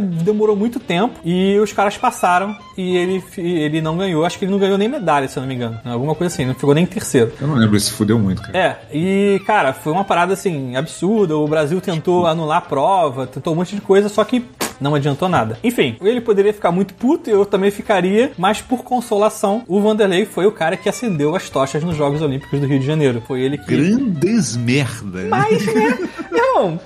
Speaker 4: demorou muito tempo. E os caras passaram e ele, ele não ganhou. Acho que ele não ganhou nem medalha, se eu não me engano. Alguma coisa assim, não ficou nem em terceiro.
Speaker 6: Eu não lembro, se fudeu muito, cara.
Speaker 4: É, e cara, foi uma parada assim, absurda. O Brasil tentou anular a prova, tentou um monte de coisa, só que não adiantou nada. Enfim, ele poderia ficar muito puto, eu também ficaria, mas por consolação, o Vanderlei foi o cara que acendeu as tochas nos Jogos Olímpicos do Rio de Janeiro. Foi ele que.
Speaker 6: Grandes merda.
Speaker 4: Mas, né? [LAUGHS] Não.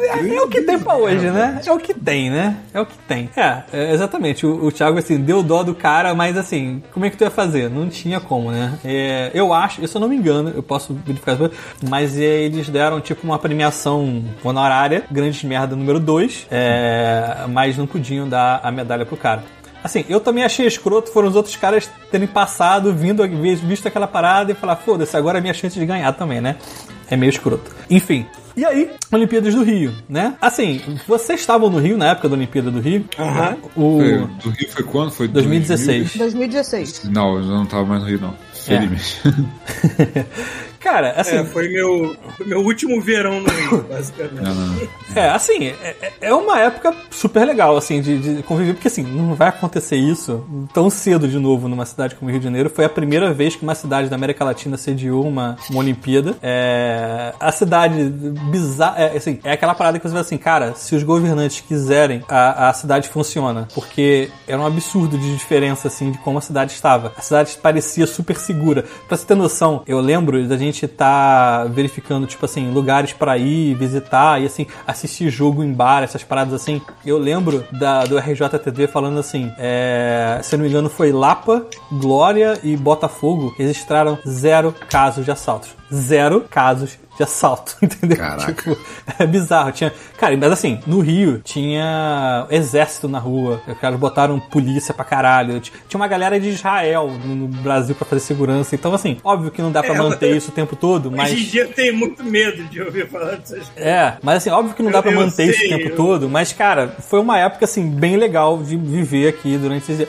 Speaker 4: É, é- o que tem pra hoje, né? É o que tem, né? É o que tem. É, é, exatamente. O, o Thiago, assim, deu dó do cara, mas assim, como é que tu ia fazer? Não tinha como, né? É, eu acho, se eu não me engano, eu posso verificar as coisas, mas é, eles deram tipo uma premiação honorária, grande merda número 2, é, mas não podiam dar a medalha pro cara. Assim, eu também achei escroto foram os outros caras terem passado, vindo, visto aquela parada e falar, foda-se, agora é minha chance de ganhar também, né? É meio escroto. Enfim. E aí, Olimpíadas do Rio, né? Assim, vocês estavam no Rio na época da Olimpíada do Rio?
Speaker 3: Aham.
Speaker 4: O
Speaker 6: Foi- Do Rio foi quando? Foi
Speaker 4: 2016.
Speaker 5: 2016.
Speaker 6: 2000? Não, eu não tava mais no Rio, não. Felizmente. [LAUGHS]
Speaker 4: Cara, assim,
Speaker 3: É, foi meu, foi meu último verão no Rio, [LAUGHS] basicamente.
Speaker 6: Não, não.
Speaker 4: É, assim, é, é uma época super legal, assim, de, de conviver, porque assim, não vai acontecer isso tão cedo de novo numa cidade como Rio de Janeiro. Foi a primeira vez que uma cidade da América Latina sediou uma, uma Olimpíada. É, a cidade bizarra, é, assim, é aquela parada que você vê assim, cara, se os governantes quiserem, a, a cidade funciona. Porque era um absurdo de diferença, assim, de como a cidade estava. A cidade parecia super segura. Pra você ter noção, eu lembro da gente estar verificando, tipo assim, lugares pra ir, visitar e assim, assistir jogo em bar, essas paradas assim. Eu lembro da, do RJTV falando assim, é, se não me engano foi Lapa, Glória e Botafogo registraram zero casos de assaltos. Zero casos de assalto, [LAUGHS] entendeu?
Speaker 6: Caraca.
Speaker 4: Tipo, é bizarro. Tinha, cara, mas assim, no Rio tinha exército na rua. Os caras botaram polícia pra caralho. Tinha uma galera de Israel no Brasil pra fazer segurança. Então, assim, óbvio que não dá pra
Speaker 3: É,
Speaker 4: manter isso o tempo todo, mas.
Speaker 3: Hoje em dia eu tenho muito medo de ouvir falar dessas coisas.
Speaker 4: É, mas assim, óbvio que não dá pra
Speaker 3: Eu
Speaker 4: manter isso o tempo
Speaker 3: eu-
Speaker 4: todo, mas cara, foi uma época assim bem legal de viver aqui durante esses dias.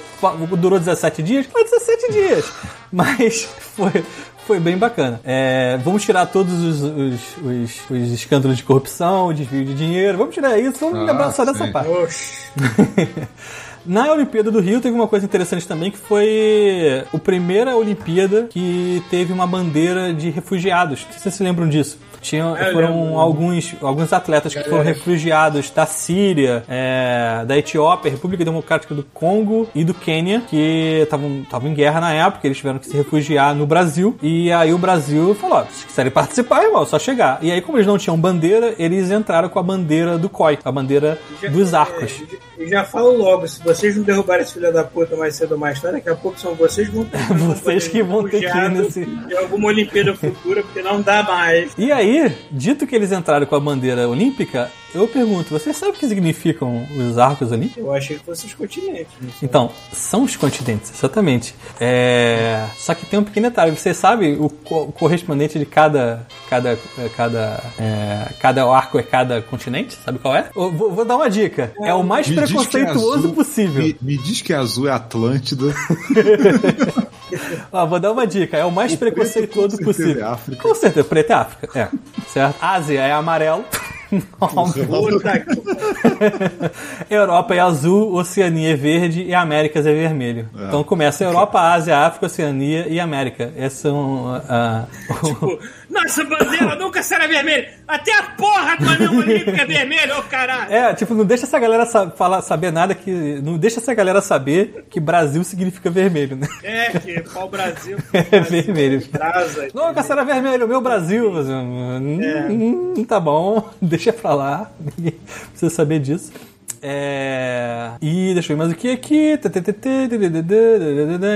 Speaker 4: Durou 17 dias? Foi 17 dias. [LAUGHS] Mas foi foi bem bacana. É, vamos tirar todos os, os, os- os escândalos de corrupção, desvio de dinheiro, vamos tirar isso, vamos
Speaker 6: Ah,
Speaker 4: lembrar só dessa
Speaker 6: sim.
Speaker 4: parte.
Speaker 3: Oxi. [LAUGHS]
Speaker 4: Na Olimpíada do Rio teve uma coisa interessante também que foi a primeira Olimpíada que teve uma bandeira de refugiados. Não sei se vocês se lembram disso. Tinha,
Speaker 3: É, eu
Speaker 4: foram alguns, alguns atletas que foram refugiados da Síria, é, da Etiópia, República Democrática do Congo e do Quênia, que estavam em guerra na época, eles tiveram que se refugiar no Brasil. E aí o Brasil falou: ó, se quiserem participar, irmão, é só chegar. E aí, como eles não tinham bandeira, eles entraram com a bandeira do COI, a bandeira dos arcos.
Speaker 3: É, e já falo logo, se vocês não derrubarem esse filho da puta mais cedo ou mais tarde, daqui a pouco são vocês que vão ter [LAUGHS]
Speaker 4: Vocês que vão ter que ir nesse-
Speaker 3: Em alguma Olimpíada futura, porque não dá mais.
Speaker 4: E aí, dito que eles entraram com a bandeira olímpica, eu pergunto, você sabe o que significam os arcos olímpicos?
Speaker 3: Eu achei que fossem os continentes. sei.
Speaker 4: Então, são os continentes, exatamente. É... Só que tem um pequeno detalhe, você sabe o co- correspondente de cada cada é, cada é, cada arco é cada continente? Sabe qual é? Eu vou, vou dar uma dica. É o mais
Speaker 6: é
Speaker 4: preconceituoso
Speaker 6: azul,
Speaker 4: possível.
Speaker 6: Me, me diz que azul é Atlântida. [LAUGHS]
Speaker 4: Ó, vou dar uma dica. É o mais
Speaker 6: preto,
Speaker 4: preconceituoso possível.
Speaker 6: é África.
Speaker 4: Com certeza, preto é África. É, certo? Ásia é amarelo. [LAUGHS]
Speaker 3: Puta que...
Speaker 4: Europa é azul, Oceania é verde e Américas é vermelho. Então começa Europa, Ásia, África, Oceania e América. Esses são ah,
Speaker 3: Tipo, [LAUGHS] nossa bandeira nunca será vermelha. Até a porra do anel olímpico é vermelho, ô caralho.
Speaker 4: É, tipo, não deixa essa galera sa- falar, saber nada que. Não deixa essa galera saber que Brasil significa vermelho, né?
Speaker 3: É, que pau Brasil. [LAUGHS]
Speaker 4: É vermelho.
Speaker 3: Brasa.
Speaker 4: Nunca será vermelho, meu Brasil. Mas, hum, hum, tá bom, [LAUGHS] deixa pra lá. Ninguém precisa saber disso. É... E deixa eu ver mais o que aqui.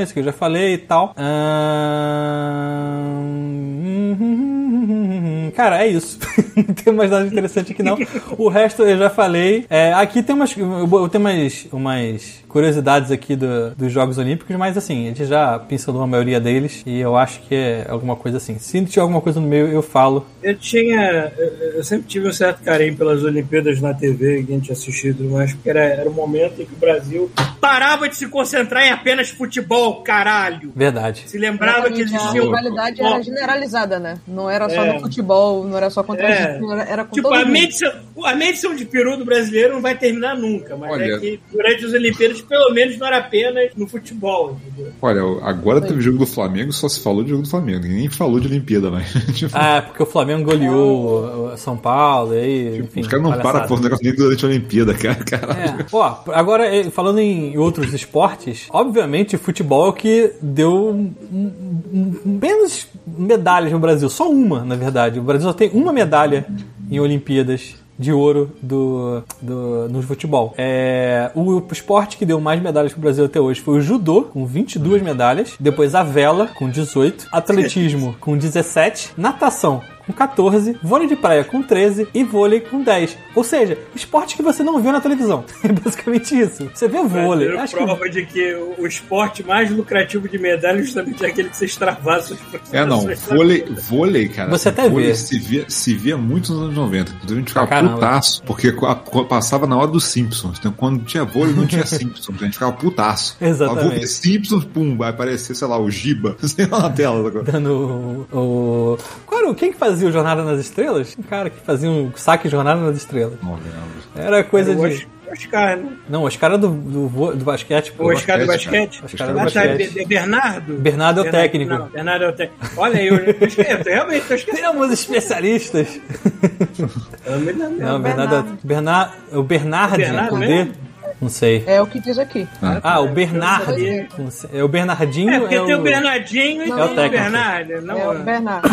Speaker 4: Isso que eu já falei e tal. Cara, é isso. Não tem mais nada interessante aqui não. O resto eu já falei. É, aqui tem umas, eu tenho umas, umas curiosidades aqui do- dos Jogos Olímpicos, mas assim, a gente já pincelou a maioria deles e eu acho que é alguma coisa assim. Se tiver alguma coisa no meio, eu falo.
Speaker 3: Eu tinha. Eu, sempre tive um certo carinho pelas Olimpíadas na TV, que a gente assistia e tudo mais, porque era, era o momento em que o Brasil parava de se concentrar em apenas futebol, caralho.
Speaker 4: Verdade.
Speaker 3: Se lembrava que existia
Speaker 5: a rivalidade era generalizada, né? Não era só
Speaker 3: É.
Speaker 5: no futebol, não era só contra
Speaker 3: É.
Speaker 5: a gente, era, era com
Speaker 3: Tipo,
Speaker 5: todo
Speaker 3: a
Speaker 5: mundo.
Speaker 3: medição, a medição de peru do brasileiro não vai terminar nunca, mas
Speaker 6: Olha.
Speaker 3: é que durante as Olimpíadas, pelo menos, não era apenas no futebol, entendeu?
Speaker 6: Olha, agora teve jogo do Flamengo, só se falou de jogo do Flamengo. Ninguém nem falou de Olimpíada, mas. [LAUGHS] tipo,
Speaker 4: Ah, porque o Flamengo goleou o São Paulo, e aí, enfim.
Speaker 6: os caras não param por negócio nem durante a Olimpíada, cara. [LAUGHS] Caralho.
Speaker 4: É. Ó, agora, eh, falando em outros esportes, obviamente, futebol é o que deu um- um- um- menos medalhas no Brasil. Só uma, na verdade. O Brasil só tem uma medalha em Olimpíadas de ouro do, do, no futebol. É, o esporte que deu mais medalhas pro Brasil até hoje foi o judô, com 22 medalhas. Depois a vela, com 18. Atletismo, com 17. Natação, com 14, vôlei de praia com 13 e vôlei com 10. Ou seja, esporte que você não viu na televisão. [LAUGHS] É basicamente isso. Você vê vôlei.
Speaker 3: Brasileiro
Speaker 4: Acho que
Speaker 3: prova de que o, esporte mais lucrativo de medalha é justamente aquele que você extravasa suas
Speaker 6: É, não. Vôlei, vôlei cara.
Speaker 4: Você até
Speaker 6: vôlei
Speaker 4: vê.
Speaker 6: Se via, se via muito nos anos 90. Então a gente ficava
Speaker 4: caramba.
Speaker 6: putaço, porque a- passava na hora dos Simpsons. Então quando tinha vôlei, não tinha [LAUGHS] Simpsons. A gente ficava putaço.
Speaker 4: Exatamente.
Speaker 6: Vou ver Simpsons, pum, vai aparecer, sei lá, o Giba. [LAUGHS] Sei lá na tela. agora.
Speaker 4: dando o, o- Qual era o... Quem que fazia o Jornada nas Estrelas? Um cara que fazia um saque Jornada nas Estrelas.
Speaker 6: Não lembro.
Speaker 4: Era coisa
Speaker 3: O
Speaker 4: de...
Speaker 3: Os- Oscar, né?
Speaker 4: Não, os caras do, do, do basquete. pô.
Speaker 3: O Oscar do
Speaker 6: basquete,
Speaker 3: basquete.
Speaker 4: Oscar do
Speaker 3: Ah, tá,
Speaker 4: basquete.
Speaker 3: é é Bernardo?
Speaker 4: Bernardo é o técnico.
Speaker 3: Não, Bernardo é o técnico. Olha aí, eu, eu esqueço, realmente, eu esqueci.
Speaker 4: Temos especialistas.
Speaker 3: Eu me lembro.
Speaker 4: Não, Bernardo. Bernard, o Bernard,
Speaker 3: Bernardo
Speaker 4: com D? Não sei.
Speaker 5: É o que diz aqui.
Speaker 4: Ah, o Bernardo. É o Bernardinho.
Speaker 3: É, porque
Speaker 4: é
Speaker 3: tem o
Speaker 4: o...
Speaker 3: Bernardinho e
Speaker 5: Não,
Speaker 3: tem
Speaker 5: é o
Speaker 4: técnico.
Speaker 3: Bernardo. Não,
Speaker 5: É o Bernard.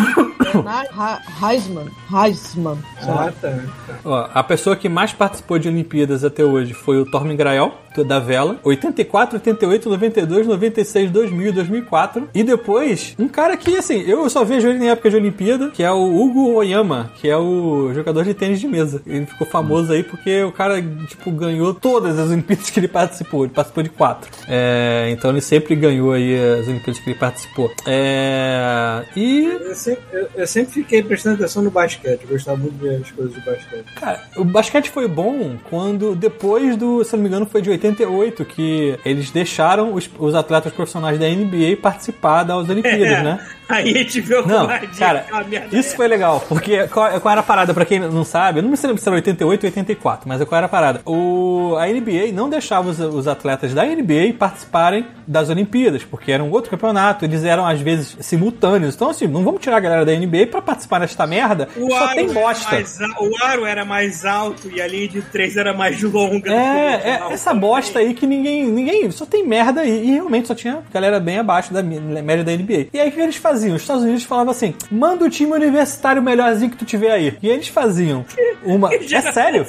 Speaker 5: Bernard Heisman. Heisman.
Speaker 3: Ah, tá.
Speaker 4: Ó, a pessoa que mais participou de Olimpíadas até hoje foi o Tormin Grael, da vela. 84, 88, 92, 96, 2000 e 2004. E depois, um cara que, assim, eu só vejo ele na época de Olimpíada, que é o Hugo Oyama, que é o jogador de tênis de mesa. Ele ficou famoso aí porque o cara, tipo, ganhou todas as Olimpíadas que ele participou. Ele participou de quatro. É, então ele sempre ganhou aí as Olimpíadas que ele participou. É, e
Speaker 3: Eu sempre, eu, eu sempre fiquei prestando atenção no basquete. Eu gostava muito de ver as coisas de basquete.
Speaker 4: Cara, o basquete foi bom quando, depois do, se não me engano, foi de 88, que eles deixaram os, os atletas profissionais da NBA participar das Olimpíadas, né? [LAUGHS]
Speaker 3: Aí a gente viu
Speaker 4: Não,
Speaker 3: a dica,
Speaker 4: cara, isso
Speaker 3: é.
Speaker 4: foi legal, porque qual, qual era a parada, pra quem não sabe, eu não me lembro se era 88 ou 84, mas qual era a parada? O, a NBA não deixava os, os atletas da NBA participarem das Olimpíadas, porque era um outro campeonato, eles eram às vezes simultâneos, então assim, não vamos tirar a galera da NBA pra participar desta merda,
Speaker 3: O
Speaker 4: só
Speaker 3: aro
Speaker 4: tem bosta.
Speaker 3: mais o aro era mais alto e a linha de três era mais longa.
Speaker 4: É, é essa bosta aí que ninguém. ninguém só tem merda aí. E realmente só tinha galera bem abaixo da média da NBA. E aí o que eles faziam? Os Estados Unidos falavam assim: manda o time universitário melhorzinho que tu tiver aí. E eles faziam [LAUGHS] uma. É sério?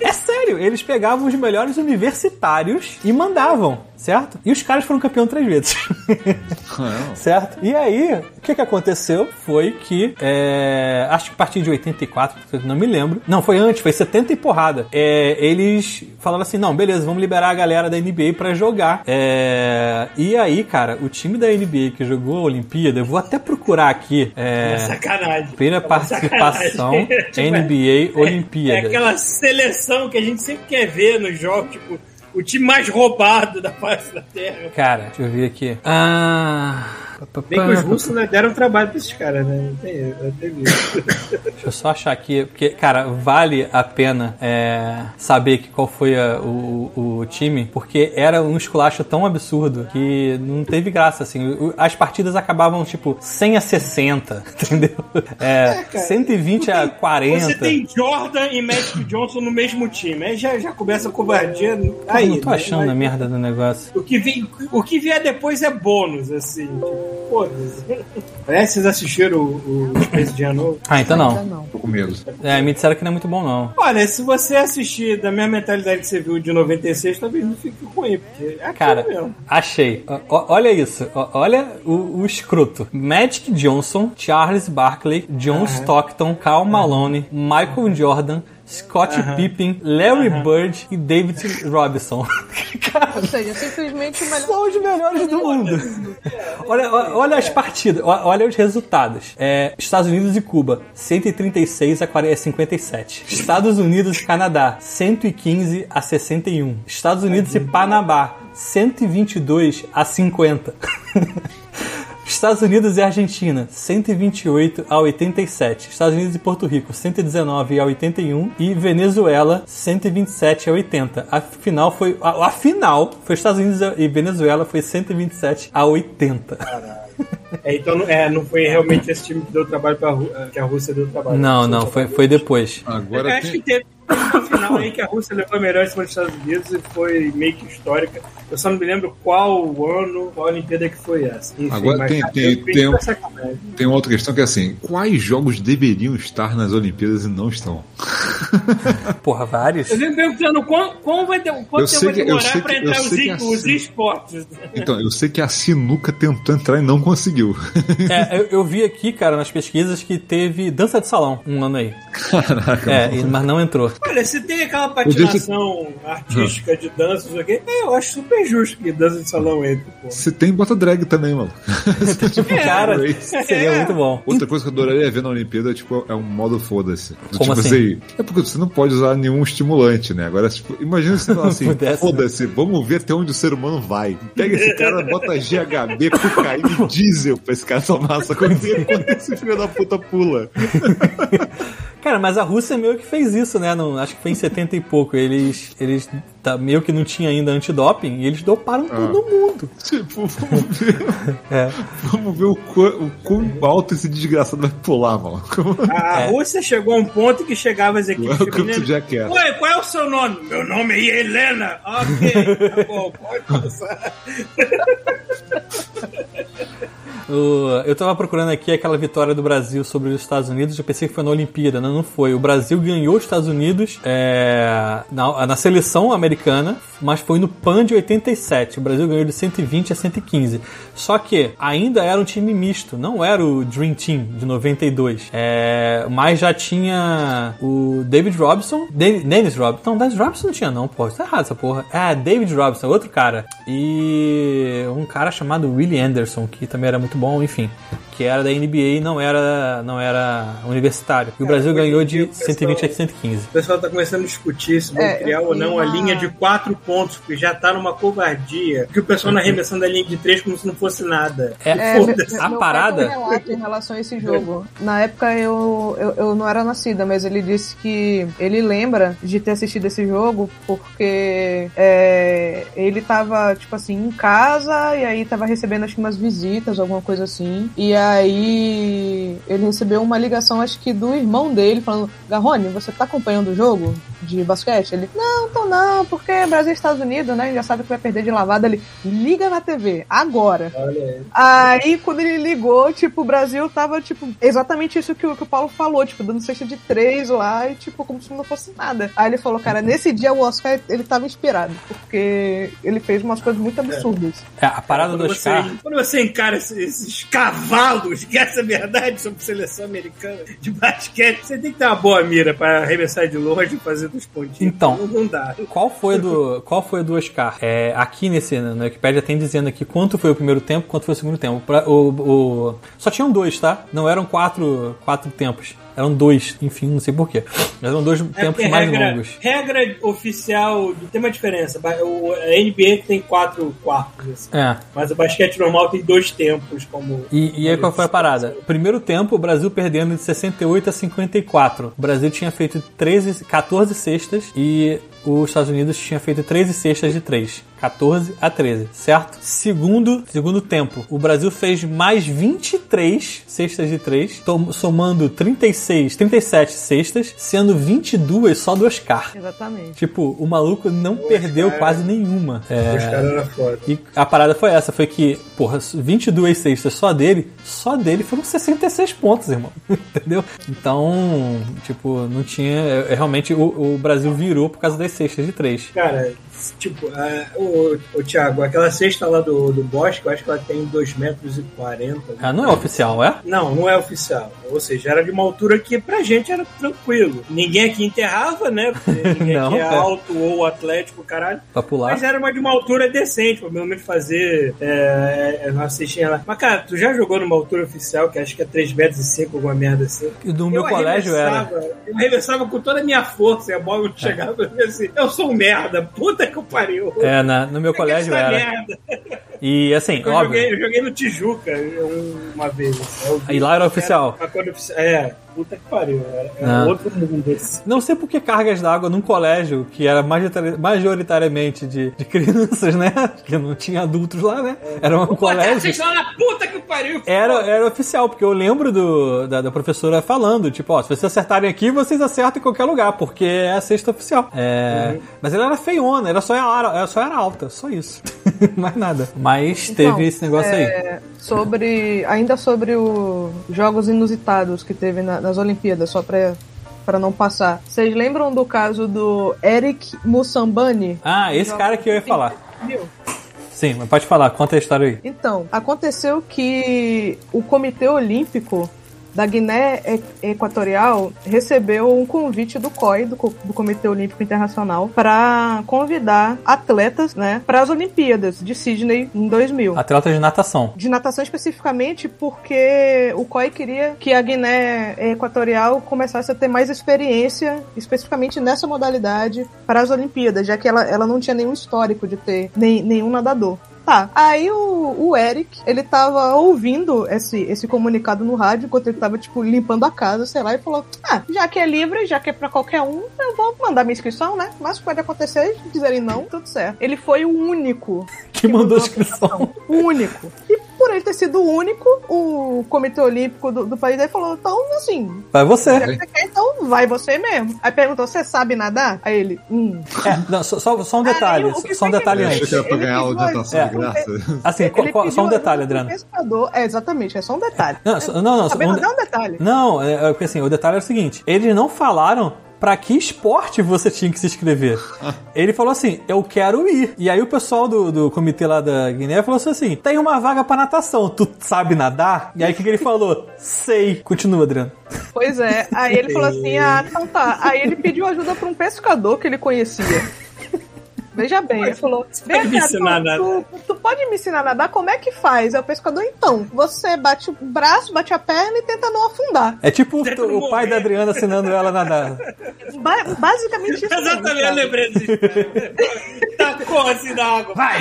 Speaker 4: É sério, eles pegavam os melhores universitários e mandavam, certo? E os caras foram campeão três vezes. [LAUGHS] certo? E aí, o que que aconteceu foi que, é, acho que a partir de 84, não me lembro, não, foi antes, foi 70 e porrada, é, eles falaram assim, não, beleza, vamos liberar a galera da NBA pra jogar. É, e aí, cara, o time da NBA que jogou a Olimpíada, eu vou até procurar aqui, é,
Speaker 3: Sacanagem.
Speaker 4: primeira participação [LAUGHS]
Speaker 3: Sacanagem.
Speaker 4: NBA
Speaker 3: É
Speaker 4: Olimpíadas.
Speaker 3: aquela seleção que a gente sempre quer ver nos jogos, tipo, o time mais roubado da face da Terra.
Speaker 4: Cara, deixa eu ver aqui. Ah,
Speaker 3: Bem que os russos né, deram trabalho pra esses caras, né? Isso.
Speaker 4: Deixa eu só achar aqui, porque, cara, vale a pena é, saber que qual foi a- o, o time, porque era um esculacho tão absurdo que não teve graça, assim. As partidas acabavam, tipo, 100 a 60, [LAUGHS] entendeu? É, 120 a 40.
Speaker 3: Você tem Jordan e Magic Johnson no mesmo time. Aí já, já começa a covardia. Aí,
Speaker 4: Eu não tô
Speaker 3: né?
Speaker 4: achando a merda do negócio.
Speaker 3: o, que vem, o que vier depois é bônus, assim. Tipo, que vocês assistiram o, o Space Jam novo.
Speaker 4: Ah, então
Speaker 5: Ainda
Speaker 4: não.
Speaker 6: Tô com medo.
Speaker 4: É, me disseram que não é muito bom, não.
Speaker 3: Olha, se você assistir da mesma mentalidade que você viu de 96, talvez não fique ruim, porque é
Speaker 4: Cara,
Speaker 3: mesmo.
Speaker 4: achei. Ó, olha isso. Ó, olha o, o escroto. Magic Johnson, Charles Barkley, John Stockton, Karl Malone, Michael Jordan, Scott Pippen, Larry Bird e David Robinson.
Speaker 5: Ou seja, simplesmente o melhor.
Speaker 4: São os melhores do mundo. Olha, olha as partidas, olha os resultados. É, Estados Unidos e Cuba, 136 a 40 a 57. Estados Unidos e Canadá, 115 a 61. Estados Unidos e Panamá, 122 a 50. Estados Unidos e Argentina, 128 a 87. Estados Unidos e Porto Rico, 119 a 81. E Venezuela, 127 a 80. A final foi. A, a final foi Estados Unidos e Venezuela, foi 127 a 80.
Speaker 3: É, então não- é, não foi realmente esse time que deu trabalho pra Ru- que a Rússia deu trabalho.
Speaker 4: Não, não, foi, foi depois.
Speaker 3: Eu
Speaker 6: Agora
Speaker 3: acho
Speaker 6: tem,
Speaker 3: que teve [COUGHS] final aí que a Rússia levou melhor em cima dos Estados Unidos e foi meio que histórica. Eu só não me lembro qual o ano, qual Olimpíada que foi essa. Enfim,
Speaker 6: Agora tem- tem- tem um- tem uma outra questão que é assim: quais jogos deveriam estar nas Olimpíadas e não estão? [LAUGHS]
Speaker 4: Porra, vários.
Speaker 3: Eu venho perguntando quão, quão vai, quanto
Speaker 6: sei
Speaker 3: tempo vai
Speaker 6: que- eu
Speaker 3: demorar
Speaker 6: sei
Speaker 3: pra
Speaker 6: que- eu
Speaker 3: entrar os,
Speaker 6: é
Speaker 3: os
Speaker 6: assim.
Speaker 3: esportes.
Speaker 6: Então, eu sei que a Sinuca tentou entrar e não conseguiu. [LAUGHS]
Speaker 4: É, eu, eu vi aqui, cara, nas pesquisas que teve dança de salão um ano aí.
Speaker 6: Caraca.
Speaker 4: É, mas não entrou.
Speaker 3: Olha, se tem aquela patinação artística de dança, isso aqui, é, eu acho super justo que dança de salão entre, pô.
Speaker 6: Se tem, bota drag também, mano. [LAUGHS]
Speaker 4: Tipo, cara, seria
Speaker 3: É.
Speaker 4: muito bom.
Speaker 6: Outra coisa que eu adoraria ver na Olimpíada tipo, é um modo foda-se.
Speaker 4: Como
Speaker 6: tipo
Speaker 4: assim?
Speaker 6: É porque você não pode usar nenhum estimulante, né? Agora, tipo, imagina se falar assim, [LAUGHS]
Speaker 4: né?
Speaker 6: foda-se, vamos ver até onde o ser humano vai. Pega esse cara, bota GHB, cocaína e diesel pra esse cara tomar essa coisa quando [LAUGHS] esse filho da puta pula.
Speaker 4: Cara, mas a Rússia meio que fez isso, né? No- acho que foi em 70 e pouco. Eles, eles tá, meio que não tinha ainda antidoping e eles doparam todo mundo.
Speaker 6: Tipo, vamos ver,
Speaker 4: É.
Speaker 6: vamos ver o, qu- o quão alto esse desgraçado vai pular, mano.
Speaker 3: A
Speaker 4: É.
Speaker 3: Rússia chegou a um ponto que chegava as equipes
Speaker 6: Welcome. Jackass.
Speaker 3: Oi, qual é o seu nome? Meu nome é Helena. Ok, tá bom, pode passar. [LAUGHS]
Speaker 4: Eu tava procurando aqui aquela vitória do Brasil sobre os Estados Unidos. Eu pensei que foi na Olimpíada, não, não foi. O Brasil ganhou os Estados Unidos é, na, na seleção americana, mas foi no PAN de 87. O Brasil ganhou de 120 a 115. Só que ainda era um time misto, não era o Dream Team de 92. É, mas já tinha o David Robson, Dennis Robson. Não, Dennis Robson não tinha, não, pô. Tá errado essa porra. É, David Robson, outro cara. E um cara chamado Willie Anderson, que também era muito bom, enfim. Que era da NBA e não era, não era universitário. E o Brasil ganhou de
Speaker 3: pessoal-
Speaker 4: 120 a 115.
Speaker 3: O pessoal tá começando a discutir se vão
Speaker 5: É,
Speaker 3: criar ou não a
Speaker 5: uma-
Speaker 3: linha de quatro pontos, porque já tá numa covardia. Que o pessoal
Speaker 6: Uhum.
Speaker 3: não arremessando a linha de três como se não fosse nada.
Speaker 4: É,
Speaker 5: É, meu,
Speaker 3: Foda-se.
Speaker 4: A
Speaker 5: meu
Speaker 4: parada-
Speaker 5: um relato em relação a esse jogo. Na época eu, eu, eu não era nascida, mas ele disse que ele lembra de ter assistido esse jogo porque é, ele tava, tipo assim, em casa e aí tava recebendo acho que umas visitas, alguma coisa assim. E aí ele recebeu uma ligação, acho que do irmão dele, falando: Garrone, você tá acompanhando o jogo de basquete? Ele, não, tô não, porque Brasil e Estados Unidos, né? Já sabe que vai perder de lavada. Ele, liga na TV, agora.
Speaker 3: Olha aí.
Speaker 5: Aí, quando ele ligou, tipo, o Brasil tava, tipo, exatamente isso que o, que o Paulo falou, tipo, dando cesta de três lá e, tipo, como se não fosse nada. Aí ele falou, cara, nesse dia o Oscar, ele tava inspirado, porque ele fez umas coisas muito absurdas.
Speaker 4: É, a parada do
Speaker 3: você,
Speaker 4: Oscar.
Speaker 3: quando você encara esses, esses cavalos, que essa é a verdade sobre seleção americana de basquete, você tem que ter uma boa mira pra arremessar de longe e fazer dos pontinhos.
Speaker 4: Então.
Speaker 3: Não, não dá.
Speaker 4: Qual foi do qual foi do Oscar? É, aqui nesse na Wikipedia tem dizendo aqui quanto foi o primeiro tempo, quanto foi o segundo tempo. Pra- o, o- só tinham dois, tá? Não eram quatro, quatro tempos. Eram dois, enfim, não sei porquê. Mas eram dois
Speaker 3: É
Speaker 4: tempos mais
Speaker 3: regra,
Speaker 4: longos.
Speaker 3: regra oficial tem uma diferença. O a NBA tem quatro quartos, assim.
Speaker 4: É.
Speaker 3: mas o basquete normal tem dois tempos, como.
Speaker 4: E, e aí qual foi a parada? Primeiro tempo, o Brasil perdendo de 68 a 54. O Brasil tinha feito 13, 14 cestas e os Estados Unidos tinha feito 13 cestas de 3. 14 a 13, certo? Segundo, segundo tempo, o Brasil fez mais 23 cestas de 3, tom- somando 36, 37 cestas, sendo 22 só do Oscar.
Speaker 5: Exatamente.
Speaker 4: Tipo, o maluco não perdeu quase nenhuma. É,
Speaker 3: Os caras eram foda.
Speaker 4: e a parada foi essa, foi que, porra, 22 cestas só dele, só dele foram 66 pontos, irmão. [LAUGHS] Entendeu? Então, tipo, não tinha. é, é, realmente o, o Brasil virou por causa das cestas de três.
Speaker 3: Cara, tipo, a, o, o Thiago, aquela cesta lá do, do Bosque, eu acho que ela tem 2 metros e 40.
Speaker 4: Ah, não é oficial, é?
Speaker 3: Não, não é oficial. Ou seja, era de uma altura que pra gente era tranquilo. Ninguém aqui enterrava, né? Porque [LAUGHS] ninguém
Speaker 4: Não,
Speaker 3: aqui é
Speaker 4: é.
Speaker 3: alto ou atlético, caralho.
Speaker 4: Pra pular.
Speaker 3: Mas era uma de uma altura decente, pra pelo menos fazer é, é, uma cestinha lá. Mas, cara, tu já jogou numa altura oficial, que acho que é 3 metros e 5, alguma merda assim?
Speaker 4: E do meu
Speaker 3: eu
Speaker 4: colégio era.
Speaker 3: Eu arremessava com toda a minha força e a bola não chegava. Eu assim, eu sou um merda, puta que eu pariu.
Speaker 4: É, na, no meu colégio
Speaker 3: Essa
Speaker 4: era.
Speaker 3: merda.
Speaker 4: E assim,
Speaker 3: Eu
Speaker 4: óbvio.
Speaker 3: joguei, eu joguei no Tijuca um- uma vez. Vi-
Speaker 4: E lá era oficial.
Speaker 3: Era- É, puta que pariu. Era, era
Speaker 4: Não.
Speaker 3: outro mundo esse.
Speaker 4: Não sei por que cargas d'água num colégio que era majoritari- majoritariamente de, de crianças, né? Que não tinha adultos lá, né? Era um colégio.
Speaker 3: vocês na puta que pariu.
Speaker 4: Era, era oficial, porque eu lembro do, da, da professora falando, tipo, ó, se vocês acertarem aqui, vocês acertam em qualquer lugar, porque é a cesta oficial. É, Mas ela era feiona, era só, era, ela só era alta, só isso. [LAUGHS] Mais nada. Mas
Speaker 5: Então,
Speaker 4: teve esse negócio aí.
Speaker 5: é, Sobre. Ainda sobre os jogos inusitados que teve na- nas Olimpíadas, só pra, pra não passar. Vocês lembram do caso do Eric Mussambani?
Speaker 4: Ah, esse cara que eu ia falar. Sim, mas pode falar, conta a história aí.
Speaker 5: Então, aconteceu que o Comitê Olímpico da Guiné Equatorial recebeu um convite do COI, do, do Comitê Olímpico Internacional, para convidar atletas, né, para as Olimpíadas de Sydney em 2000.
Speaker 4: Atleta de natação.
Speaker 5: De natação especificamente porque o COI queria que a Guiné Equatorial começasse a ter mais experiência, especificamente nessa modalidade, para as Olimpíadas, já que ela, ela não tinha nenhum histórico de ter nem, nenhum nadador. Tá, aí o, o Eric, ele tava ouvindo esse, esse comunicado no rádio enquanto ele tava, tipo, limpando a casa, sei lá, e falou: Ah, já que é livre, já que é pra qualquer um, eu vou mandar minha inscrição, né? Mas pode acontecer e dizerem não, tudo certo. Ele foi o único
Speaker 4: Que mandou a
Speaker 5: a
Speaker 4: inscrição. [LAUGHS]
Speaker 5: o único. E por ele ter sido o único, o Comitê Olímpico do, do país aí falou: então, assim,
Speaker 4: Vai você.
Speaker 5: que você quer, então vai você mesmo. Aí perguntou: você sabe nadar? Aí ele: hum.
Speaker 4: É, não, só, só, só um detalhe,
Speaker 5: Aí,
Speaker 4: só um detalhe antes.
Speaker 5: Ele
Speaker 6: ganhar orientação de graça.
Speaker 4: Assim,
Speaker 5: Ele
Speaker 4: qual- só um detalhe,
Speaker 5: pro
Speaker 4: Adriano.
Speaker 5: Pescador. É, exatamente, é só um detalhe.
Speaker 4: Não, só- não, não.
Speaker 5: Saber
Speaker 4: um-
Speaker 5: é um detalhe.
Speaker 4: Não, é, é porque assim, o detalhe é o seguinte: eles não falaram pra que esporte você tinha que se inscrever. [LAUGHS] Ele falou assim: eu quero ir. E aí o pessoal do, do comitê lá da Guiné falou assim: tem uma vaga pra natação, tu sabe nadar? E aí o que, que ele falou? Sei. Continua, Adriano.
Speaker 5: Pois é. Aí ele falou assim: ah, [LAUGHS] então tá. Aí ele pediu ajuda pra um pescador que ele conhecia. Veja bem, ele falou: Vem
Speaker 3: pode me
Speaker 5: cá,
Speaker 3: ensinar a nadar."
Speaker 5: tu, tu, tu pode me ensinar a nadar? Como é que faz? Aí o pescador, então, você bate o braço, bate a perna e tenta não afundar.
Speaker 4: É tipo o, o pai da Adriana ensinando ela a nadar.
Speaker 5: Ba- basicamente isso. mesmo,
Speaker 3: Exatamente, eu lembrei disso. [LAUGHS] Tacou assim da água. Vai!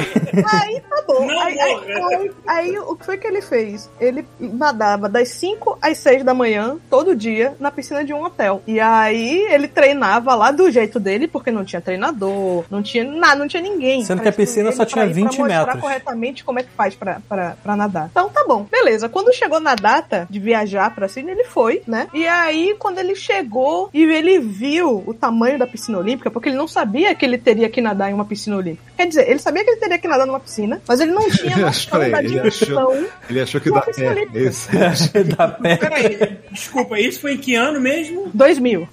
Speaker 5: Aí tá bom.
Speaker 3: Não
Speaker 5: aí, aí, aí- aí o que foi que ele fez? Ele nadava das 5 às 6 da manhã, todo dia, na piscina de um hotel. E aí ele treinava lá do jeito dele, porque não tinha treinador, não tinha nada, não tinha ninguém.
Speaker 4: Sendo que a piscina só tinha
Speaker 5: pra-
Speaker 4: 20
Speaker 5: pra mostrar
Speaker 4: metros.
Speaker 5: corretamente como é que faz pra, pra, pra nadar. Então tá bom, beleza. Quando chegou na data de viajar pra Sydney, ele foi, né? E aí, quando ele chegou e ele viu o tamanho da piscina olímpica, porque ele não sabia que ele teria que nadar em uma piscina olímpica. Quer dizer, ele sabia que ele teria que nadar numa piscina, mas ele não [LAUGHS] tinha noção da
Speaker 6: ele achou-. [LAUGHS] Ele achou que dá. É,
Speaker 5: olímpica.
Speaker 6: esse.
Speaker 4: da pé.
Speaker 3: Peraí, desculpa, isso foi em que ano mesmo?
Speaker 5: 2000.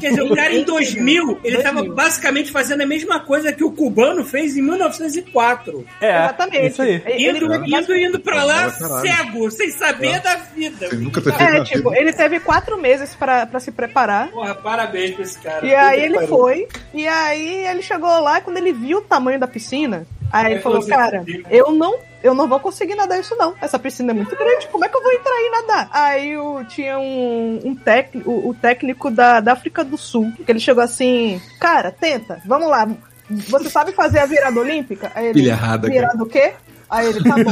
Speaker 3: Quer dizer, o cara em 2000, ele
Speaker 5: 2000.
Speaker 3: tava basicamente fazendo a mesma coisa que o cubano fez em 1904.
Speaker 4: É,
Speaker 5: Exatamente.
Speaker 4: isso aí.
Speaker 5: Ele-
Speaker 3: Indo, indo, indo pra lá,
Speaker 6: Caralho.
Speaker 3: cego, sem saber da vida.
Speaker 6: Nunca feito
Speaker 5: É, tipo,
Speaker 6: vida.
Speaker 5: ele teve quatro meses pra, pra se preparar.
Speaker 3: Porra, parabéns pra esse cara.
Speaker 5: E aí ele
Speaker 3: que pariu.
Speaker 5: foi, e aí ele chegou lá, e quando ele viu o tamanho da piscina, Aí ele falou, cara, eu não, eu não vou conseguir nadar isso não. Essa piscina é muito grande, como é que eu vou entrar e nadar? Aí o, tinha um, um técnico, o, o técnico da, da África do Sul, que ele chegou assim, cara, tenta, vamos lá. Você sabe fazer a virada olímpica? Aí ele,
Speaker 6: Pilha errada, cara.
Speaker 5: virada o quê? Aí ele, tá bom,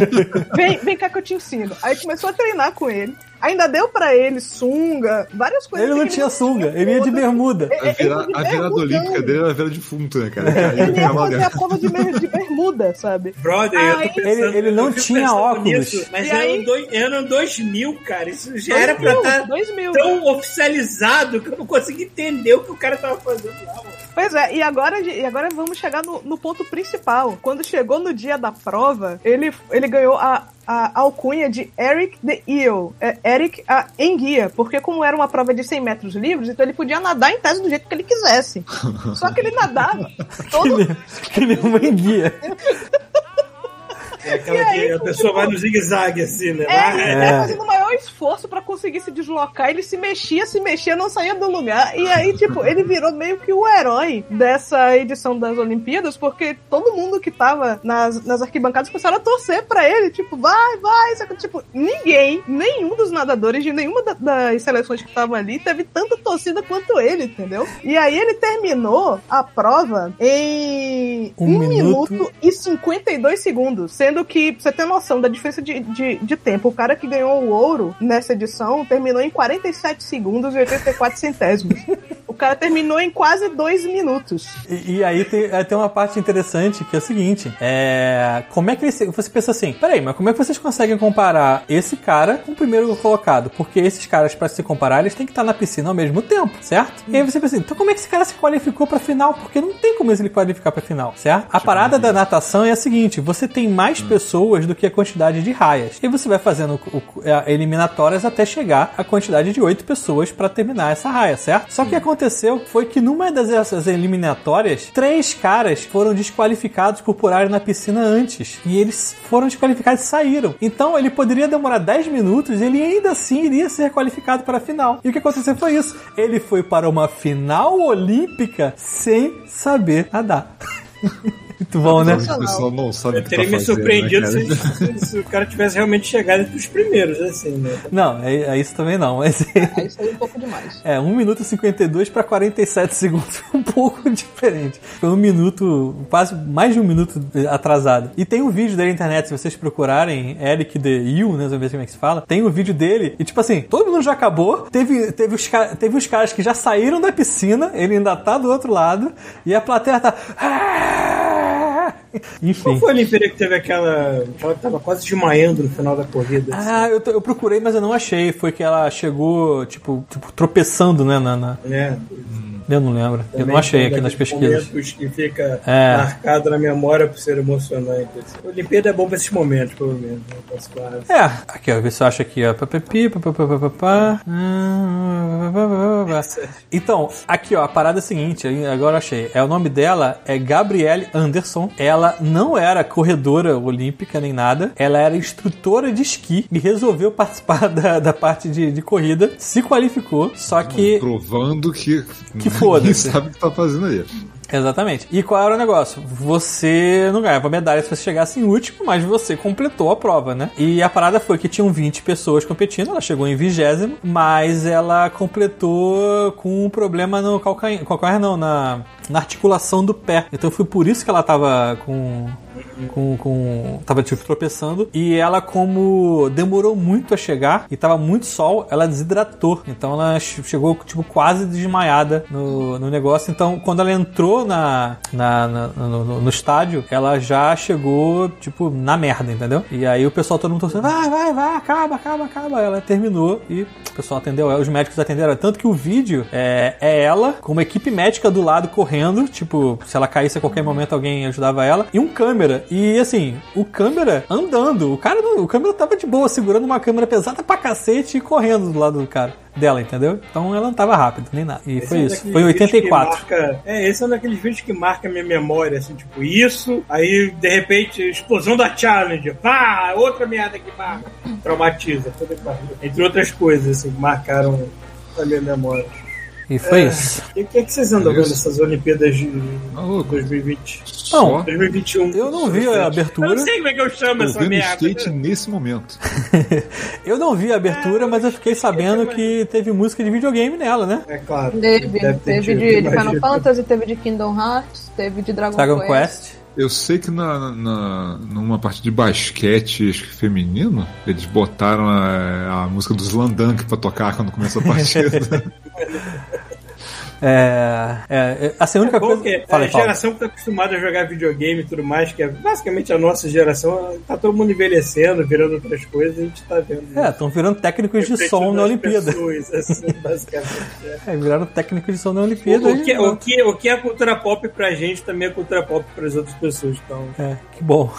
Speaker 5: vem, vem cá que eu te ensino. Aí começou a treinar com ele. Ainda deu pra ele sunga, várias coisas.
Speaker 4: Ele não tinha sunga, ele ia de bermuda.
Speaker 6: A, vira, a virada
Speaker 5: bermudão.
Speaker 6: olímpica dele era a vira defunto, né, cara?
Speaker 5: Ele ia fazer a prova de, de bermuda, sabe?
Speaker 3: Brother, eu
Speaker 5: Aí-
Speaker 3: tô pensando,
Speaker 4: Ele- ele não
Speaker 3: eu
Speaker 4: tinha óculos.
Speaker 3: nisso, mas era
Speaker 5: aí?
Speaker 3: dois, era um 2000, cara. Isso já era pra estar
Speaker 5: mil.
Speaker 3: tão oficializado que eu não consegui entender o que o cara tava fazendo lá, mano.
Speaker 5: Pois é, e agora, e agora vamos chegar no, no ponto principal. Quando chegou no dia da prova, ele, ele ganhou a, a alcunha de Eric the Eel. É, Eric a Enguia, porque como era uma prova de 100 metros livres, então ele podia nadar em tese do jeito que ele quisesse. Só que ele nadava [LAUGHS] todo...
Speaker 4: Que nem uma enguia. [LAUGHS]
Speaker 3: É aquela
Speaker 5: aí,
Speaker 3: que a pessoa vai no zigue-zague, assim, né?
Speaker 5: É, ele tava fazendo o maior esforço pra conseguir se deslocar. Ele se mexia, se mexia, não saía do lugar. E aí, tipo, ele virou meio que o herói dessa edição das Olimpíadas, porque todo mundo que tava nas, nas arquibancadas começaram a torcer pra ele. Tipo, vai, vai. Só que, tipo, ninguém, nenhum dos nadadores de nenhuma da- das seleções que estavam ali teve tanta torcida quanto ele, entendeu? E aí ele terminou a prova em
Speaker 4: Um
Speaker 5: 1
Speaker 4: minuto.
Speaker 5: minuto e 52 segundos. Sendo que, pra você ter noção da diferença de, de, de tempo, o cara que ganhou o ouro nessa edição terminou em 47 segundos e 84 centésimos. [LAUGHS] o cara terminou em quase dois minutos.
Speaker 4: E, e aí tem, aí tem uma parte interessante que é o seguinte: é. Como é que eles. Você pensa assim, peraí, mas como é que vocês conseguem comparar esse cara com o primeiro colocado? Porque esses caras, pra se comparar, eles têm que estar na piscina ao mesmo tempo, certo? E aí você pensa assim, então como é que esse cara se qualificou pra final? Porque não tem como ele qualificar pra final, certo? A parada da natação é a seguinte: você tem mais pessoas do que a quantidade de raias. E você vai fazendo o- o- é, eliminatórias até chegar a quantidade de oito pessoas pra terminar essa raia, certo? Só que o que aconteceu foi que numa dessas eliminatórias, três caras foram desqualificados por pularem na piscina antes. E eles foram desqualificados e saíram. Então ele poderia demorar 10 minutos ele ainda assim iria ser qualificado para a final. E o que aconteceu foi isso. Ele foi para uma final olímpica sem saber nadar. [LAUGHS] Muito bom, né?
Speaker 6: O pessoal não sabe o
Speaker 3: Eu
Speaker 6: que
Speaker 3: teria
Speaker 6: tá
Speaker 3: me
Speaker 6: fazendo,
Speaker 3: surpreendido
Speaker 6: né,
Speaker 3: se, se- o cara tivesse realmente chegado entre os primeiros, assim, né?
Speaker 4: Não, é, é isso também não. Mas
Speaker 5: Aí isso aí é um pouco demais. [LAUGHS]
Speaker 4: É, 1 minuto e 52 para 47 segundos. [LAUGHS] Foi um pouco diferente. Foi um minuto, quase mais de um minuto atrasado. E tem um vídeo dele na internet, se vocês procurarem, Eric The You, né? Não sei como é que se fala. Tem um vídeo dele, e tipo assim, todo mundo já acabou. Teve, teve, os, teve os caras que já saíram da piscina, ele ainda tá do outro lado, e a plateia tá.
Speaker 3: Qual
Speaker 4: Enfim.
Speaker 3: foi a Olimpíada que teve aquela. Ela tava quase desmaiando no final da corrida? assim?
Speaker 4: Ah, eu, eu procurei, mas eu não achei. Foi que ela chegou, tipo, tipo tropeçando, né? Na, na-
Speaker 3: né?
Speaker 4: Eu não lembro. eu
Speaker 3: Também
Speaker 4: não achei aqui nas pesquisas.
Speaker 3: momentos que fica
Speaker 4: É.
Speaker 3: marcado na memória por ser emocionante. assim. A Olimpíada é bom pra esses momentos, pelo menos. Né?
Speaker 4: É, aqui ó, vê se eu acho aqui, ó. Papapi, papapá, papapá. Então, aqui ó, a parada é a seguinte, agora eu achei. É, o nome dela é Gabrielle Anderson. Ela não era corredora olímpica nem nada. Ela era instrutora de esqui e resolveu participar [LAUGHS] da, da parte de, de corrida. Se qualificou, só que.
Speaker 6: Provando que,
Speaker 4: Que foda-se.
Speaker 6: sabe o que tá fazendo aí.
Speaker 4: Exatamente. E qual era o negócio? Você não ganhava medalha se você chegasse em último, mas você completou a prova, né? E a parada foi que tinham 20 pessoas competindo, ela chegou em vigésimo, mas ela completou com um problema no calcanhar, calcanhar não, na, na articulação do pé. Então foi por isso que ela tava com com, com tava tipo tropeçando e ela como demorou muito a chegar e tava muito sol, ela desidratou. Então ela che- chegou tipo quase desmaiada no, no negócio. Então quando ela entrou na, na, na- no, no- estádio, ela já chegou tipo na merda, entendeu? E aí o pessoal todo mundo torcendo, vai, vai, vai, acaba, acaba, acaba. Ela terminou e o pessoal atendeu os médicos atenderam. Tanto que o vídeo é, é ela com uma equipe médica do lado correndo, tipo, se ela caísse a qualquer momento alguém ajudava ela, e um câmera. E assim, o câmera andando. O cara, não- o câmera tava de boa, segurando uma câmera pesada pra cacete e correndo do lado do cara. Dela, entendeu? Então ela não tava rápido, nem nada. E
Speaker 3: Esse
Speaker 4: foi
Speaker 3: é
Speaker 4: isso. Foi em
Speaker 3: vídeos que
Speaker 4: 84.
Speaker 3: marca- é, esse é um daqueles vídeos que marca a minha memória, assim, tipo, isso, aí de repente, explosão da challenge, pá, outra merda que marca, traumatiza, toda entre outras coisas, assim, que marcaram a minha memória.
Speaker 4: E foi isso.
Speaker 3: E o que, é que vocês andam vendo nessas Olimpíadas de
Speaker 6: louco.
Speaker 3: 2020?
Speaker 6: Só
Speaker 3: 2021.
Speaker 4: Eu não vi a abertura.
Speaker 3: Eu não sei como é que eu chamo essa
Speaker 6: ouvindo
Speaker 3: merda.
Speaker 6: skate nesse momento. [LAUGHS]
Speaker 4: Eu não vi a abertura, mas eu fiquei sabendo que teve música de videogame nela, né?
Speaker 3: É claro.
Speaker 5: Teve,
Speaker 3: Deve
Speaker 5: teve
Speaker 3: tido,
Speaker 5: de, de. Final Fantasy, teve de Kingdom Hearts, teve de Dragon,
Speaker 4: Dragon
Speaker 5: Quest.
Speaker 4: Quest.
Speaker 6: Eu sei que na, na, numa parte de basquete acho que feminino, eles botaram a, a música dos Landunk pra tocar quando começou a partida. [LAUGHS]
Speaker 4: É, é, é, assim, a única
Speaker 3: Bom
Speaker 4: coisa.
Speaker 3: que
Speaker 4: Fala,
Speaker 3: a geração que tá acostumada a jogar videogame e tudo mais, que é basicamente a nossa geração, tá todo mundo envelhecendo, virando outras coisas, a gente tá vendo.
Speaker 4: É, estão virando técnicos de som na Olimpíada.
Speaker 3: pessoas, assim, [LAUGHS] basicamente. é.
Speaker 4: É, viraram técnicos de som na Olimpíada.
Speaker 3: O que,
Speaker 4: e-
Speaker 3: o, que, o que é cultura pop pra gente também é cultura pop pras outras pessoas. Então,
Speaker 4: É, que bom.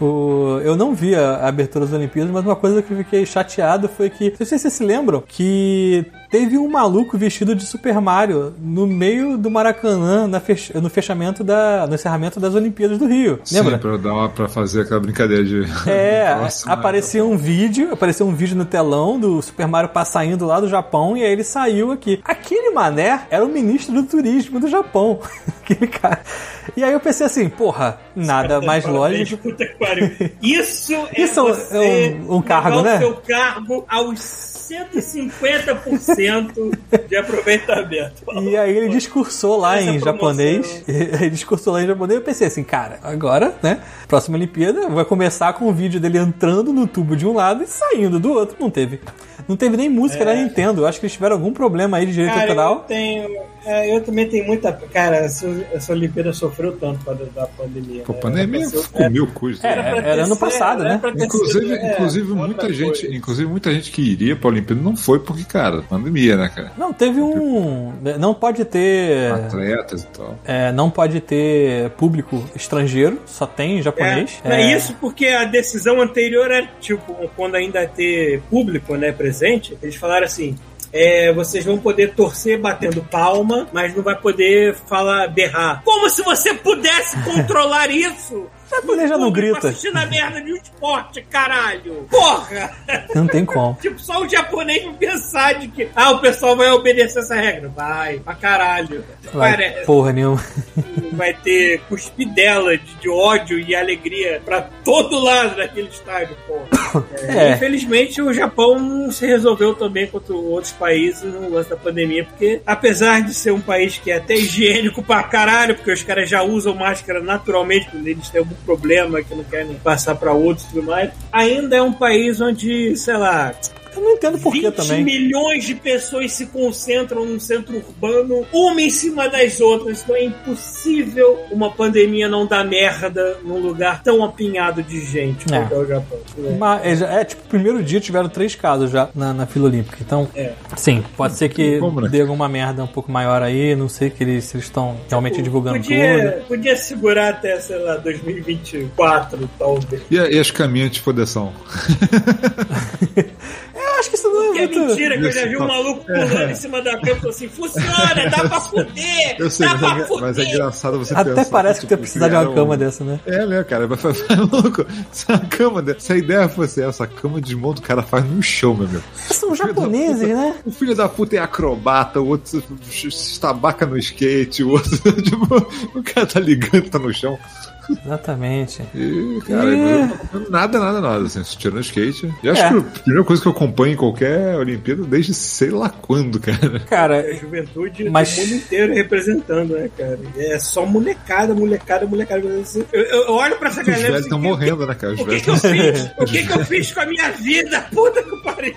Speaker 4: O- eu não vi a a abertura das Olimpíadas, mas uma coisa que eu fiquei chateado foi que, não sei se vocês se lembram, que teve um maluco vestido de Super Mario no meio do Maracanã na fech- no fechamento da, no encerramento das Olimpíadas do Rio. Lembra?
Speaker 6: Sim, pra, dar uma, pra fazer aquela brincadeira de.
Speaker 4: É, [LAUGHS]
Speaker 6: Próxima-
Speaker 4: apareceu um vídeo, apareceu um vídeo no telão do Super Mario pa- saindo lá do Japão e aí ele saiu aqui. Aquele mané era o ministro do turismo do Japão. [LAUGHS] Aquele cara. E aí eu pensei assim, porra, nada mais lógico.
Speaker 3: Isso [LAUGHS] é
Speaker 4: Isso é um- um cargo, né?
Speaker 3: o seu cargo aos 150% de aproveitamento.
Speaker 4: E aí ele discursou lá em japonês. [LAUGHS] Ele discursou lá em japonês. Eu pensei assim, cara, agora, né? Próxima Olimpíada vai começar com um vídeo dele entrando no tubo de um lado e saindo do outro. Não teve. Não teve nem música da Nintendo. Eu acho que eles tiveram algum problema aí de direito
Speaker 3: É. Cara, eu
Speaker 4: autoral.
Speaker 3: tenho. é, eu também tenho muita. Cara, essa, Olimpíada sofreu tanto causa da pandemia.
Speaker 6: Pô,
Speaker 3: né?
Speaker 6: pandemia
Speaker 3: Era ser-
Speaker 6: comeu.
Speaker 4: É,
Speaker 6: né?
Speaker 3: pra
Speaker 4: era
Speaker 3: ter
Speaker 4: ano
Speaker 3: sido-
Speaker 4: passado,
Speaker 3: era
Speaker 4: né?
Speaker 6: Inclusive,
Speaker 3: sido, é,
Speaker 6: inclusive muita
Speaker 3: coisa.
Speaker 6: gente, inclusive muita gente que iria pra Olimpíada não foi porque, cara, pandemia, né, cara?
Speaker 4: Não, teve um. Não pode ter.
Speaker 6: Atletas e tal.
Speaker 4: é, não pode ter público estrangeiro, só tem japonês.
Speaker 3: É, é isso porque a decisão anterior era, tipo, quando ainda ter público, né, presente, eles falaram assim. é, vocês vão poder torcer batendo palma, mas não vai poder falar berrar. Como se você pudesse controlar isso?
Speaker 4: O japonês já não grita.
Speaker 3: assistindo a merda de um esporte, caralho! Porra!
Speaker 4: Não tem como. [LAUGHS]
Speaker 3: Tipo, só o japonês pensar de que, ah, o pessoal vai obedecer essa regra. Vai, pra caralho.
Speaker 4: Vai,
Speaker 3: Parece
Speaker 4: porra nenhuma.
Speaker 3: vai ter cuspidela de, de ódio e alegria pra todo lado daquele estádio, pô. [COUGHS] É,
Speaker 4: É.
Speaker 3: Infelizmente, o Japão não se resolveu também contra outros países no lance da pandemia, porque apesar de ser um país que é até higiênico pra caralho, porque os caras já usam máscara naturalmente quando eles têm algum problema que não querem passar pra outros e tudo mais, ainda é um país onde, sei lá,
Speaker 4: Eu não entendo por que
Speaker 3: 20
Speaker 4: também.
Speaker 3: milhões de pessoas se concentram num centro urbano, uma em cima das outras. Então é impossível uma pandemia não dar merda num lugar tão apinhado de gente
Speaker 4: É.
Speaker 3: quanto é o Japão.
Speaker 4: Mas, é, já- é, tipo, primeiro dia tiveram três casos já na, na fila olímpica. Então,
Speaker 3: É.
Speaker 4: sim, pode ser que
Speaker 6: Como, né?
Speaker 4: dê alguma merda um pouco maior aí. Não sei que eles, se eles estão realmente divulgando tudo.
Speaker 3: Podia, podia segurar até, sei lá, 2024, talvez.
Speaker 6: E, e as caminhas de fodeção? [LAUGHS]
Speaker 4: Eu acho que isso não é
Speaker 3: Que é
Speaker 4: muito.
Speaker 3: mentira que eu já vi um maluco pulando em cima da cama e falou assim: funciona, dá pra fuder!
Speaker 6: Eu sei,
Speaker 3: dá
Speaker 6: mas
Speaker 3: pra
Speaker 6: é,
Speaker 3: fuder!
Speaker 6: mas é engraçado você
Speaker 4: Até
Speaker 6: pensar
Speaker 4: parece que
Speaker 6: tipo,
Speaker 4: precisar de uma cama
Speaker 6: um-
Speaker 4: dessa, né?
Speaker 6: É, né, cara? Vai fazer louco. Se a cama, de- se a ideia fosse essa, a cama de desmonta o cara faz no chão, meu amigo.
Speaker 4: São japoneses, né?
Speaker 6: O filho da puta é acrobata, o outro se se estabaca no skate, o outro, [LAUGHS] tipo, o cara tá ligando, tá no chão.
Speaker 4: Exatamente.
Speaker 6: E, cara,
Speaker 4: Ih.
Speaker 6: eu não tô acompanhando nada, nada, nada, assim, tirando skate. E acho
Speaker 4: É.
Speaker 6: que a primeira coisa que eu acompanho em qualquer Olimpíada desde sei lá quando, cara.
Speaker 3: A
Speaker 4: Cara,
Speaker 3: juventude
Speaker 4: Mas-
Speaker 3: do mundo inteiro representando, né, cara? É só molecada, molecada, molecada. Eu, eu- eu olho pra essa
Speaker 6: Os
Speaker 3: galera.
Speaker 6: velhos
Speaker 3: assim,
Speaker 6: estão
Speaker 3: que-
Speaker 6: morrendo, né, cara? Os
Speaker 3: O que,
Speaker 6: velhos
Speaker 3: que eu fiz? O que, que eu fiz com a minha vida? Puta que pariu!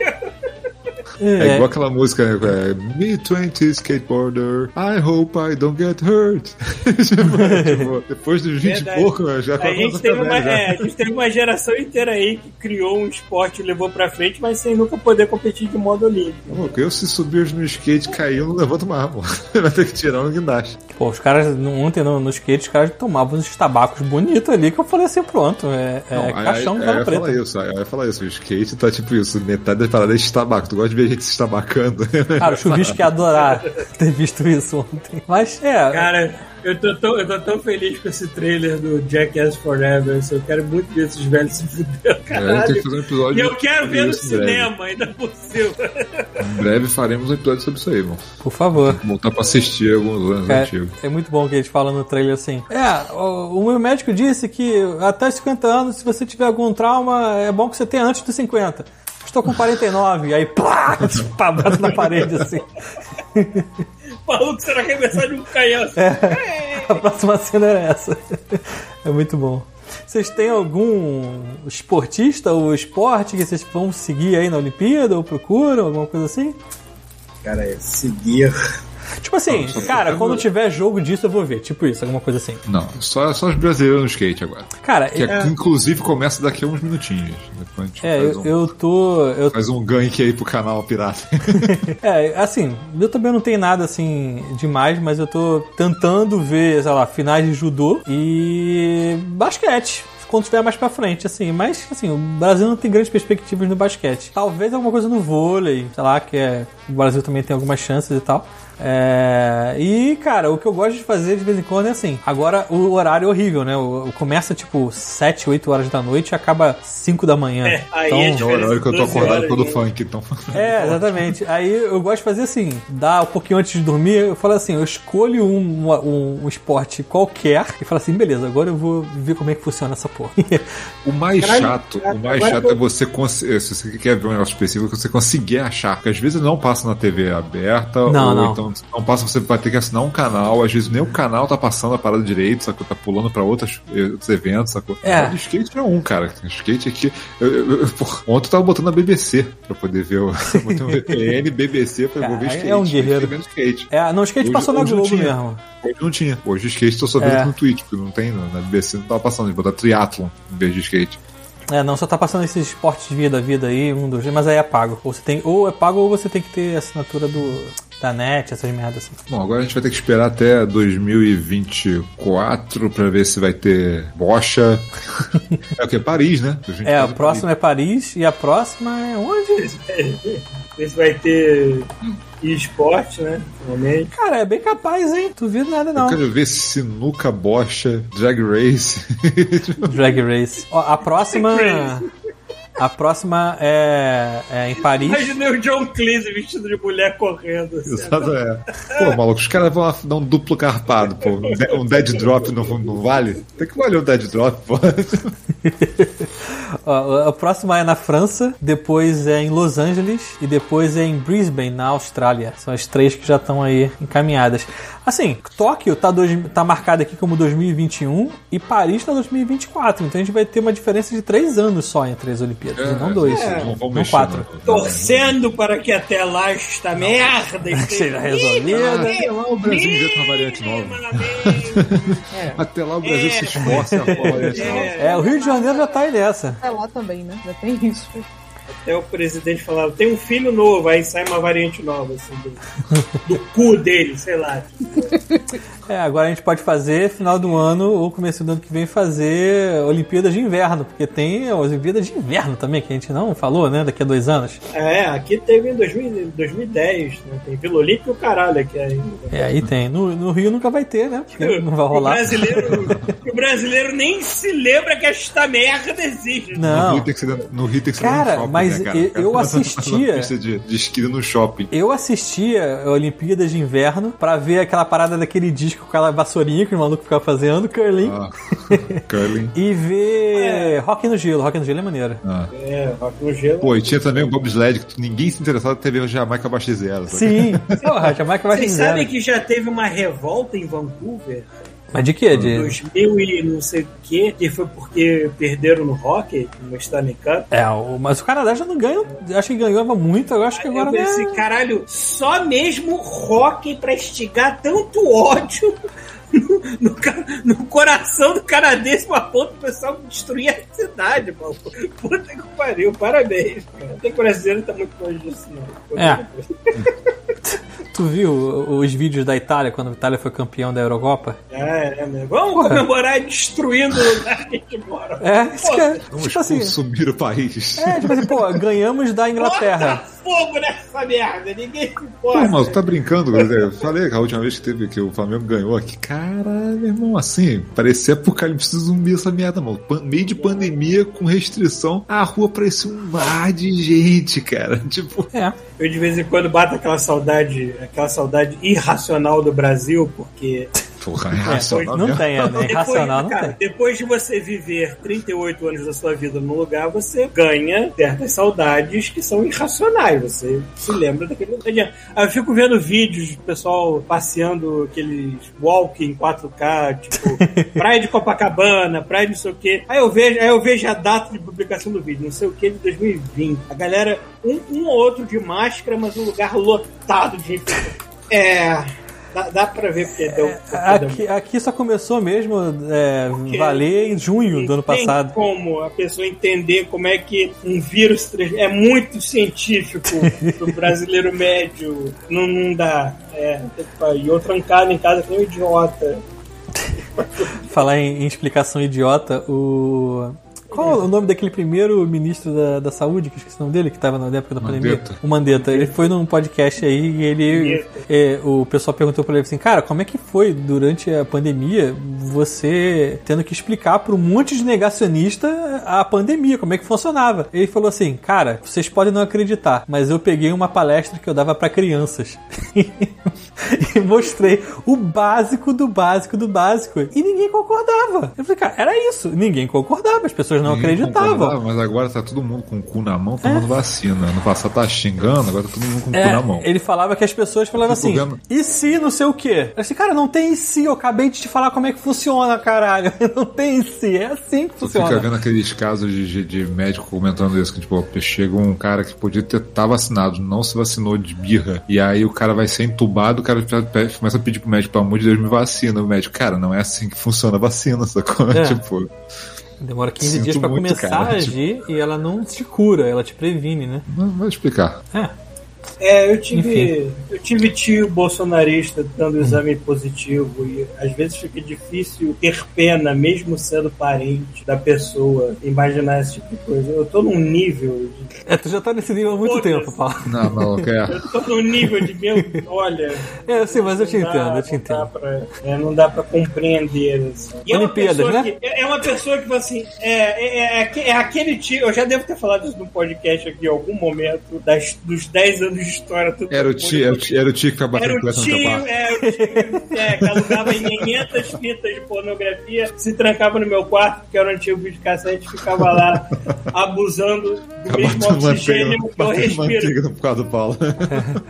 Speaker 6: É
Speaker 4: é,
Speaker 6: igual aquela música, né? é, Me 20 skateboarder, I hope I don't get hurt. [LAUGHS] tipo, tipo, depois dos 20 e pouco, né, já
Speaker 3: A
Speaker 6: começa
Speaker 3: gente,
Speaker 6: a
Speaker 3: teve
Speaker 6: ficar
Speaker 3: uma,
Speaker 6: já.
Speaker 3: é, a gente teve uma geração inteira aí que criou um esporte e levou pra frente, mas sem nunca poder competir de modo olímpico.
Speaker 6: Louco, eu se subir no skate cair, eu não levanto mais, pô. [LAUGHS] Vai ter que tirar um guindaste.
Speaker 4: pô, os caras, ontem no, no skate, os caras tomavam uns tabacos bonitos ali que eu falei assim, pronto, é, é
Speaker 6: Não, aí-
Speaker 4: caixão
Speaker 6: aí,
Speaker 4: de
Speaker 6: aí eu ia falar isso, aí eu ia falar isso. O skate tá tipo isso, metade da parada é esse tabaco. Tu gosta de ver gente se estabacando. [LAUGHS]
Speaker 4: Cara, o chuvisco ia adorar ter visto isso ontem. Mas, é.
Speaker 3: Cara, eu tô, tão, eu tô tão feliz com esse trailer do Jackass Forever. assim, Eu quero muito ver esses velhos se fuder,
Speaker 6: É, a gente
Speaker 3: caralho.
Speaker 6: que fazer um episódio.
Speaker 3: E eu quero ver no
Speaker 6: em breve.
Speaker 3: cinema, ainda por cima.
Speaker 6: Em breve faremos um episódio sobre isso aí, irmão.
Speaker 4: Por favor.
Speaker 6: Voltar pra assistir alguns anos antigos.
Speaker 4: É, é muito bom que eles falam no trailer assim. É, o, o meu médico disse que até os 50 anos, se você tiver algum trauma, é bom que você tenha antes dos 50. Estou com 49, aí pá, [LAUGHS] pá, bate na parede assim.
Speaker 3: O [LAUGHS] maluco será arremessado de um canhão. assim.
Speaker 4: A próxima cena era essa. É muito bom. Vocês têm algum esportista ou esporte que vocês vão seguir aí na Olimpíada ou procuram, alguma coisa assim?
Speaker 3: Cara, é seguir.
Speaker 4: Tipo assim, cara, quando tiver jogo disso eu vou ver. Tipo isso, alguma coisa assim.
Speaker 6: Não, só, só os brasileiros no skate agora.
Speaker 4: Cara,
Speaker 6: Que
Speaker 4: é,
Speaker 6: inclusive começa daqui a uns minutinhos.
Speaker 4: É, eu,
Speaker 6: um,
Speaker 4: eu tô. Eu
Speaker 6: faz um gank aí pro canal pirata. [LAUGHS]
Speaker 4: É, assim, eu também não tenho nada assim demais, mas eu tô tentando ver, sei lá, finais de judô e basquete. Quando estiver mais pra frente, assim, mas assim, o Brasil não tem grandes perspectivas no basquete. Talvez alguma coisa no vôlei, sei lá, que é. O Brasil também tem algumas chances e tal. É, e, cara, o que eu gosto de fazer de vez em quando é assim. Agora o horário é horrível, né? O, o- começa tipo 7, 8 horas da noite e acaba 5 da manhã.
Speaker 3: É, aí
Speaker 4: então,
Speaker 3: é
Speaker 6: É o horário que eu tô
Speaker 3: 12
Speaker 6: acordado
Speaker 3: né?
Speaker 6: funk, então. [LAUGHS]
Speaker 4: é, exatamente. Aí eu gosto de fazer assim, dar um pouquinho antes de dormir, eu falo assim, eu escolho um, um, um esporte qualquer e falo assim, beleza, agora eu vou ver como é que funciona essa porra. [LAUGHS]
Speaker 6: O mais
Speaker 3: Caralho,
Speaker 6: chato, o mais chato
Speaker 3: eu-
Speaker 6: é você eh, se você quer ver um negócio específico, você conseguir achar, porque às vezes não passa na TV aberta,
Speaker 4: Não,
Speaker 6: ou
Speaker 4: não.
Speaker 6: então não passa, você vai ter que assinar um canal, às vezes nem o canal tá passando a parada direito, sacou? Tá pulando pra outras, eh, outros eventos, sacou?
Speaker 4: É.
Speaker 6: O skate é um, cara. O skate aqui. Eu, eu, eu, ontem eu tava botando a BBC pra poder ver o. eu [LAUGHS] Botei um VPN, BBC pra eu ver
Speaker 4: é
Speaker 6: skate.
Speaker 4: um guerreiro.
Speaker 6: Skate.
Speaker 4: É, não, o skate
Speaker 6: Hoje-
Speaker 4: passou na
Speaker 6: hoje
Speaker 4: Globo mesmo.
Speaker 6: Hoje não tinha. Hoje o skate tô só vendo
Speaker 4: É.
Speaker 6: no Twitch, porque não tem, na BBC não tava passando, de botar triathlon em vez de skate.
Speaker 4: É, não, só tá passando esses esportes de vida, vida aí, um, dois, mas aí é pago. Ou você tem, ou é pago ou você tem que ter assinatura do da net, essas merdas assim.
Speaker 6: Bom, agora a gente vai ter que esperar até 2024 pra ver se vai ter bocha. [LAUGHS] é o que? Paris, né?
Speaker 4: É, a próxima é Paris e a próxima é onde?
Speaker 3: Ver se vai ter esporte, né? Finalmente.
Speaker 4: Cara, é bem capaz, hein? Duvido nada
Speaker 6: Eu
Speaker 4: não.
Speaker 6: quero ver sinuca, bocha, drag race.
Speaker 4: Drag Race. Ó, a próxima. A próxima é, é em Paris.
Speaker 3: Imaginei o John Cleese vestido de mulher correndo. Assim.
Speaker 6: Exato, é. Pô, maluco, os caras vão dar um duplo carpado, pô. Um de- dead drop não, não vale? Tem que valer um dead drop, pô. [LAUGHS]
Speaker 4: Ó, a próxima é na França, depois é em Los Angeles e depois é em Brisbane, na Austrália. São as três que já estão aí encaminhadas. Assim, Tóquio tá, dois, tá marcado aqui como 2021 e Paris tá 2024. Então a gente vai ter uma diferença de três anos só entre as Olimpíadas, e não dois.
Speaker 6: Não vão
Speaker 4: não
Speaker 6: mexer,
Speaker 4: quatro.
Speaker 6: não.
Speaker 3: Torcendo para que até lá esta merda [LAUGHS]
Speaker 4: Seja
Speaker 3: esteja
Speaker 4: resolvida.
Speaker 6: Até lá o Brasil inventa uma variante nova. [LAUGHS] Até lá o Brasil se esforça a [LAUGHS] variante nova.
Speaker 4: É, o Rio de Janeiro já tá aí nessa.
Speaker 5: É lá também, né? Já tem isso.
Speaker 3: Até o presidente falava, tem um filho novo, aí sai uma variante nova, assim, do, do cu dele, sei lá.
Speaker 4: É, agora a gente pode fazer final do ano ou começo do ano que vem fazer Olimpíadas de Inverno, porque tem as Olimpíadas de Inverno também, que a gente não falou, né? Daqui a dois anos.
Speaker 3: É, aqui teve em 2000, 2010, né? Tem Vila Olímpica e o caralho aqui ainda.
Speaker 4: É, aí tem. No, no Rio nunca vai ter, né? Porque não vai
Speaker 3: O
Speaker 4: rolar.
Speaker 3: brasileiro, [LAUGHS] o brasileiro nem se lembra que esta merda existe.
Speaker 6: No
Speaker 4: Não.
Speaker 6: Rio tem que ser, no Rio tem que ser
Speaker 4: Cara,
Speaker 6: no shopping,
Speaker 4: mas
Speaker 6: né, cara?
Speaker 4: eu-
Speaker 6: O cara
Speaker 4: eu
Speaker 6: tá na
Speaker 4: assistia-
Speaker 6: pista de, de esqui no shopping.
Speaker 4: Eu assistia Olimpíadas de Inverno pra ver aquela parada daquele disco com aquela vassourinha que os malucos ficavam fazendo, curling,
Speaker 6: Ah, [LAUGHS] curling.
Speaker 4: e ver Rock no Gelo. Rock no Gelo é maneiro.
Speaker 6: Ah.
Speaker 3: É, rock no gelo.
Speaker 6: Pô, e tinha também o bobsled, que ninguém se interessava em ter ver o Jamaica abaixo de zero.
Speaker 4: Sim. Porra, Jamaica vai
Speaker 3: Vocês
Speaker 4: dizer.
Speaker 3: sabem que já teve uma revolta em Vancouver?
Speaker 4: Mas de quê? De...
Speaker 3: 2000 e não sei o que, que foi porque perderam no hockey, no Stanley Cup.
Speaker 4: É, o- mas o Canadá já não ganha. Acho que ganhava muito, eu acho que agora
Speaker 3: eu
Speaker 4: não
Speaker 3: pensei,
Speaker 4: é...
Speaker 3: caralho, só mesmo hockey pra instigar tanto ódio [LAUGHS] no, no no coração do canadense pra ponto do pessoal destruir a cidade, mano. Puta que pariu, parabéns, cara. Tem que o brasileiro tá muito longe disso, não.
Speaker 4: É. Tu viu os vídeos da Itália quando a Itália foi campeão da Eurocopa?
Speaker 3: É, é, né? Vamos
Speaker 4: Porra.
Speaker 3: comemorar destruindo o lugar que a gente mora.
Speaker 4: É, isso que é,
Speaker 6: Vamos
Speaker 4: tipo assim,
Speaker 6: consumir o país.
Speaker 4: é, tipo assim, pô, ganhamos da Inglaterra.
Speaker 3: Bota fogo nessa merda, ninguém se
Speaker 6: Pô,
Speaker 3: importa.
Speaker 6: mas tu tá brincando, cara. Eu falei que a última vez que teve que o Flamengo ganhou aqui, caralho, meu irmão, assim, parecia apocalipse zumbi essa merda, mano. Pan- meio de pandemia com restrição, a rua parecia um mar de gente, cara. [LAUGHS] Tipo,
Speaker 4: É.
Speaker 3: Eu de vez em quando bato aquela saudade, aquela saudade irracional do Brasil, porque
Speaker 6: porra, é racional
Speaker 4: Não
Speaker 6: mesmo.
Speaker 4: tem, é, né?
Speaker 3: depois,
Speaker 4: Irracional não
Speaker 3: cara,
Speaker 4: tem.
Speaker 3: depois de você viver 38 anos da sua vida num lugar, você ganha certas saudades que são irracionais. Você se lembra daquele lugar. Aí eu fico vendo vídeos do pessoal passeando aqueles walk em 4K, tipo, [LAUGHS] praia de Copacabana, praia de não sei o quê. Aí eu vejo, aí eu vejo a data de publicação do vídeo, não sei o que, de 2020. A galera, um, um ou outro de máscara, mas um lugar lotado de. É. Dá, dá pra ver porque deu. porque deu
Speaker 4: Aqui, aqui só começou mesmo é, valer em junho do ano
Speaker 3: Não tem
Speaker 4: passado.
Speaker 3: como a pessoa entender como é que um vírus é muito científico pro [LAUGHS] brasileiro médio. Não, não dá. É, e eu trancado em casa que nem um idiota.
Speaker 4: Falar em, em explicação idiota, o. Qual é o nome daquele primeiro ministro da, da saúde, que eu esqueci o nome dele, que estava na época da pandemia?
Speaker 6: Mandetta.
Speaker 4: O Mandetta. Ele foi num podcast aí e ele. É, o pessoal perguntou pra ele assim, cara, como é que foi durante a pandemia você tendo que explicar pra um monte de negacionista a pandemia, como é que funcionava? Ele falou assim, cara, vocês podem não acreditar, mas eu peguei uma palestra que eu dava pra crianças. [LAUGHS] e mostrei o básico do básico do básico. E ninguém concordava. Eu falei, cara, era isso. Ninguém concordava, as pessoas não
Speaker 6: Ninguém
Speaker 4: acreditavam.
Speaker 6: Mas agora tá todo mundo com o cu na mão tomando vacina. No passado tá xingando, agora tá todo mundo com o cu
Speaker 4: É,
Speaker 6: na mão.
Speaker 4: ele falava que as pessoas falavam assim,
Speaker 6: vendo-
Speaker 4: e se não sei o quê? Eu disse, cara, não tem e se, eu acabei de te falar como é que funciona, caralho. [LAUGHS] Não tem e se, é assim que
Speaker 6: Tu fica
Speaker 4: funciona.
Speaker 6: vendo aqueles casos de, de, médico comentando isso, que tipo, chega um cara que podia ter tá vacinado, não se vacinou de birra, e aí o cara vai ser entubado, o cara começa a pedir pro médico, pelo amor de Deus, me vacina. O médico, cara, não é assim que funciona a vacina, sacou? [LAUGHS]
Speaker 4: É.
Speaker 6: Tipo,
Speaker 4: Demora 15
Speaker 6: Sinto
Speaker 4: dias
Speaker 6: muito,
Speaker 4: começar
Speaker 6: cara,
Speaker 4: a agir e ela não te cura, ela te previne, né?
Speaker 6: não vou explicar.
Speaker 4: É.
Speaker 3: É, eu tive, eu tive tio bolsonarista dando exame positivo e às vezes fica difícil ter pena, mesmo sendo parente da pessoa, imaginar esse tipo de coisa. Eu tô num nível de
Speaker 4: É, tu já tá nesse nível há muito tempo, Paulo.
Speaker 6: Não, não, quer.
Speaker 3: Eu tô no nível de meu, olha.
Speaker 4: É, sim, mas eu te
Speaker 3: dá-
Speaker 4: entendo, eu te
Speaker 3: não dá
Speaker 4: entendo.
Speaker 3: pra- é, não dá pra compreender. Assim. E é uma
Speaker 4: Olimpíadas,
Speaker 3: pessoa
Speaker 4: né?
Speaker 3: que- é é uma pessoa que, assim, é, é, é, aque- é aquele tio. Eu já devo ter falado isso no podcast aqui em algum momento, das, dos 10 anos de história. Tudo
Speaker 6: Era o tio, era o tio, era o tio que ficava
Speaker 3: Era
Speaker 6: batendo
Speaker 3: o
Speaker 6: punheta no
Speaker 3: tio, é, o tio é, que alugava 500 fitas de pornografia, se trancava no meu quarto, que era um antigo videocassete, ficava lá abusando do mesmo oxigênio que eu respiro.
Speaker 6: no quarto do Paulo.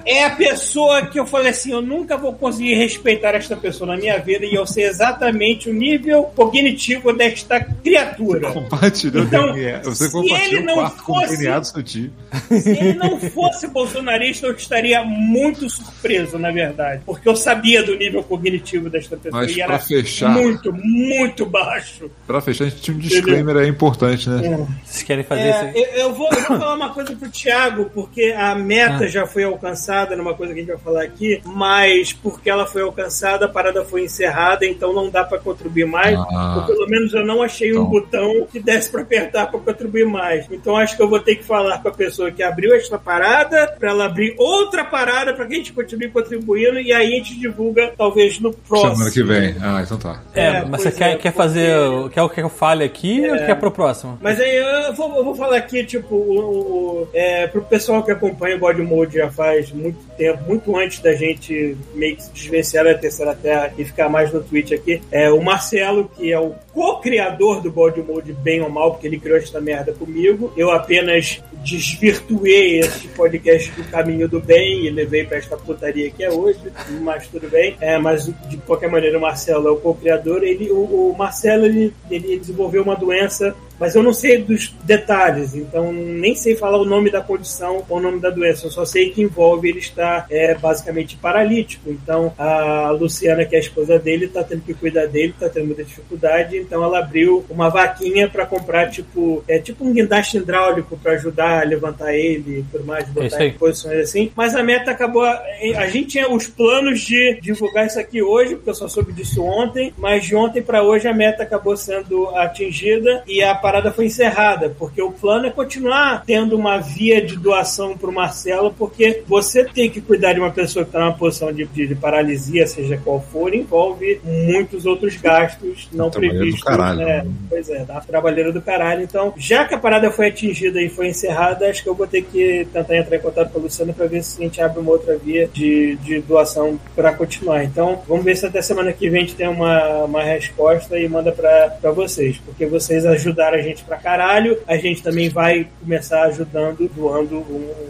Speaker 3: É a pessoa que eu falei assim: eu nunca vou conseguir respeitar esta pessoa na minha vida e eu sei exatamente o nível cognitivo desta criatura.
Speaker 6: Compartilhou
Speaker 3: Então,
Speaker 6: DNA. Você
Speaker 3: se ele não
Speaker 6: o com o
Speaker 3: fosse-
Speaker 6: seu tio.
Speaker 3: Se ele não fosse bolsonarista, eu estaria muito surpreso, na verdade. Porque eu sabia do nível cognitivo desta pessoa
Speaker 6: Mas
Speaker 3: e era
Speaker 6: fechar-
Speaker 3: muito, muito baixo.
Speaker 6: Pra fechar, a gente tinha um disclaimer aí importante, né?
Speaker 4: Vocês querem fazer
Speaker 3: É,
Speaker 4: isso?
Speaker 3: eu, eu vou, eu vou falar uma coisa pro Thiago, porque a meta já foi alcançada, numa coisa que a gente vai falar aqui, mas porque ela foi alcançada, a parada foi encerrada, então não dá pra contribuir mais.
Speaker 6: Ah.
Speaker 3: ou pelo menos eu não achei um
Speaker 6: Então.
Speaker 3: botão que desse pra apertar pra contribuir mais. Então acho que eu vou ter que falar com a pessoa que abriu esta parada, pra ela abrir outra parada pra que a gente continue contribuindo e aí a gente divulga talvez no próximo.
Speaker 6: Semana que vem. Ah, então tá.
Speaker 4: É,
Speaker 3: É,
Speaker 4: mas você quer,
Speaker 3: é,
Speaker 4: quer
Speaker 3: porque-
Speaker 4: fazer. o- Quer, quer que eu fale aqui ou quer pro próximo?
Speaker 3: Mas aí eu vou, eu vou falar aqui, tipo, o, o- é, pro pessoal que acompanha o God Mode já faz muito tempo, muito antes da gente meio que se desvencilhar da Terceira Terra e ficar mais no Twitch aqui, é o Marcelo, que é o co-criador do God Mode, bem ou mal, porque ele criou esta merda comigo. Eu apenas desvirtuei esse podcast do caminho do bem e levei pra esta putaria que é hoje, mas tudo bem. É, mas de qualquer maneira, o Marcelo é o co-criador. Ele, o, o Marcelo ele, ele desenvolveu uma doença mas eu não sei dos detalhes, então nem sei falar o nome da condição ou o nome da doença. Eu só sei que envolve ele estar é, basicamente paralítico. Então a Luciana, que é a esposa dele, está tendo que cuidar dele, está tendo muita dificuldade. Então ela abriu uma vaquinha para comprar tipo é tipo um guindaste hidráulico para ajudar a levantar ele e tudo mais, botar em posições assim. Mas a meta acabou. A gente tinha os planos de divulgar isso aqui hoje, porque eu só soube disso ontem, mas de ontem para hoje a meta acabou sendo atingida e a parada foi encerrada, porque o plano é continuar tendo uma via de doação para o Marcelo, porque você tem que cuidar de uma pessoa que está numa posição de, de, de, paralisia, seja qual for, envolve muitos outros gastos não previstos.
Speaker 6: Caralho,
Speaker 3: né? Pois é, da trabalheira do caralho. Então, já que a parada foi atingida e foi encerrada, acho que eu vou ter que tentar entrar em contato com a Luciana para ver se a gente abre uma outra via de, de doação para continuar. Então, vamos ver se até semana que vem a gente tem uma, uma resposta e manda para vocês, porque vocês ajudaram a gente pra caralho. A gente também vai começar ajudando, doando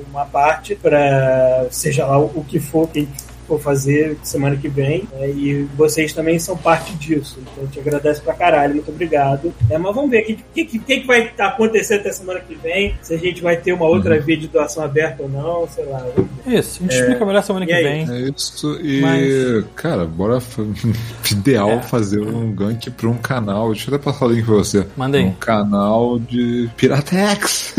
Speaker 3: uma parte para seja lá o que for, quem for fazer semana que vem. Né? E vocês também são parte disso. Então eu te agradeço pra caralho, muito obrigado. É, mas vamos ver o que, que, que, que, vai acontecer até semana que vem. Se a gente vai ter uma outra uhum. via de doação aberta ou não, sei lá.
Speaker 4: Isso, a gente é, explica melhor semana que vem.
Speaker 6: É isso, e mas... cara, bora. [LAUGHS] Ideal é. fazer um gank pra um canal. Deixa eu até passar o link pra você.
Speaker 4: Manda aí.
Speaker 6: Um canal de Piratex.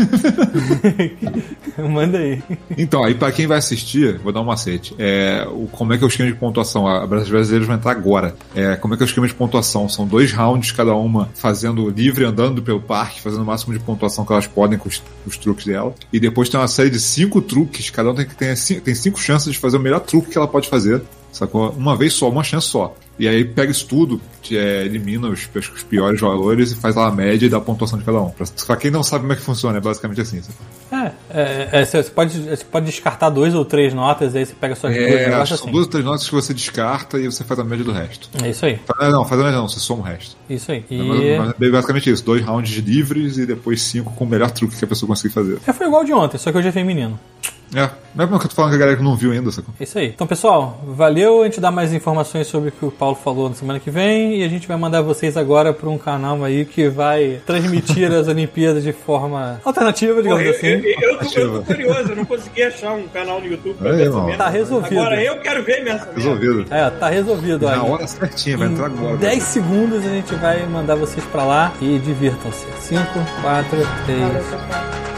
Speaker 6: [LAUGHS]
Speaker 4: Manda aí.
Speaker 6: Então, aí pra quem vai assistir, vou dar um macete. É, o, como é que é o esquema de pontuação. A Brasileiros vai entrar agora. É, como é que é o esquema de pontuação? São dois rounds cada uma, fazendo livre, andando pelo parque, fazendo o máximo de pontuação que elas podem com os, os truques dela. E depois tem uma série de cinco truques, cada um tem que ter tem cinco chances de fazer o melhor truque que ela pode fazer. Sacou? Uma vez só, uma chance só. E aí pega isso tudo, é, elimina os, os, piores valores e faz lá a média e dá a pontuação de cada um. Pra, pra quem não sabe como é que funciona, é basicamente assim.
Speaker 4: É, é, é, você, pode, você pode descartar dois ou três notas, aí você pega suas
Speaker 6: é,
Speaker 4: duas
Speaker 6: São
Speaker 4: assim.
Speaker 6: duas ou três notas que você descarta e você faz a média do resto.
Speaker 4: É isso aí.
Speaker 6: Não, faz a média não, você soma o resto.
Speaker 4: Isso aí.
Speaker 6: E... É basicamente isso, dois rounds livres e depois cinco com o melhor truque que a pessoa conseguir fazer.
Speaker 4: É, foi igual de ontem, só que hoje é feminino.
Speaker 6: É, não é porque eu tô falando que a galera que não viu ainda, sacou?
Speaker 4: Isso aí. Então, pessoal, valeu. A gente dá mais informações sobre o que o Paulo falou na semana que vem e a gente vai mandar vocês agora para um canal aí que vai transmitir as [LAUGHS] Olimpíadas de forma alternativa, digamos
Speaker 3: Pô, eu,
Speaker 4: assim.
Speaker 3: Eu, eu, tô, eu, tô, curioso, eu não consegui achar um canal no YouTube pra ver essa
Speaker 4: Tá resolvido.
Speaker 3: Agora eu quero ver minha
Speaker 6: Resolvido.
Speaker 4: É, tá resolvido.
Speaker 6: Na hora certinha, vai entrar agora.
Speaker 4: 10 segundos a gente vai mandar vocês pra lá e divirtam-se. 5, 4, 3.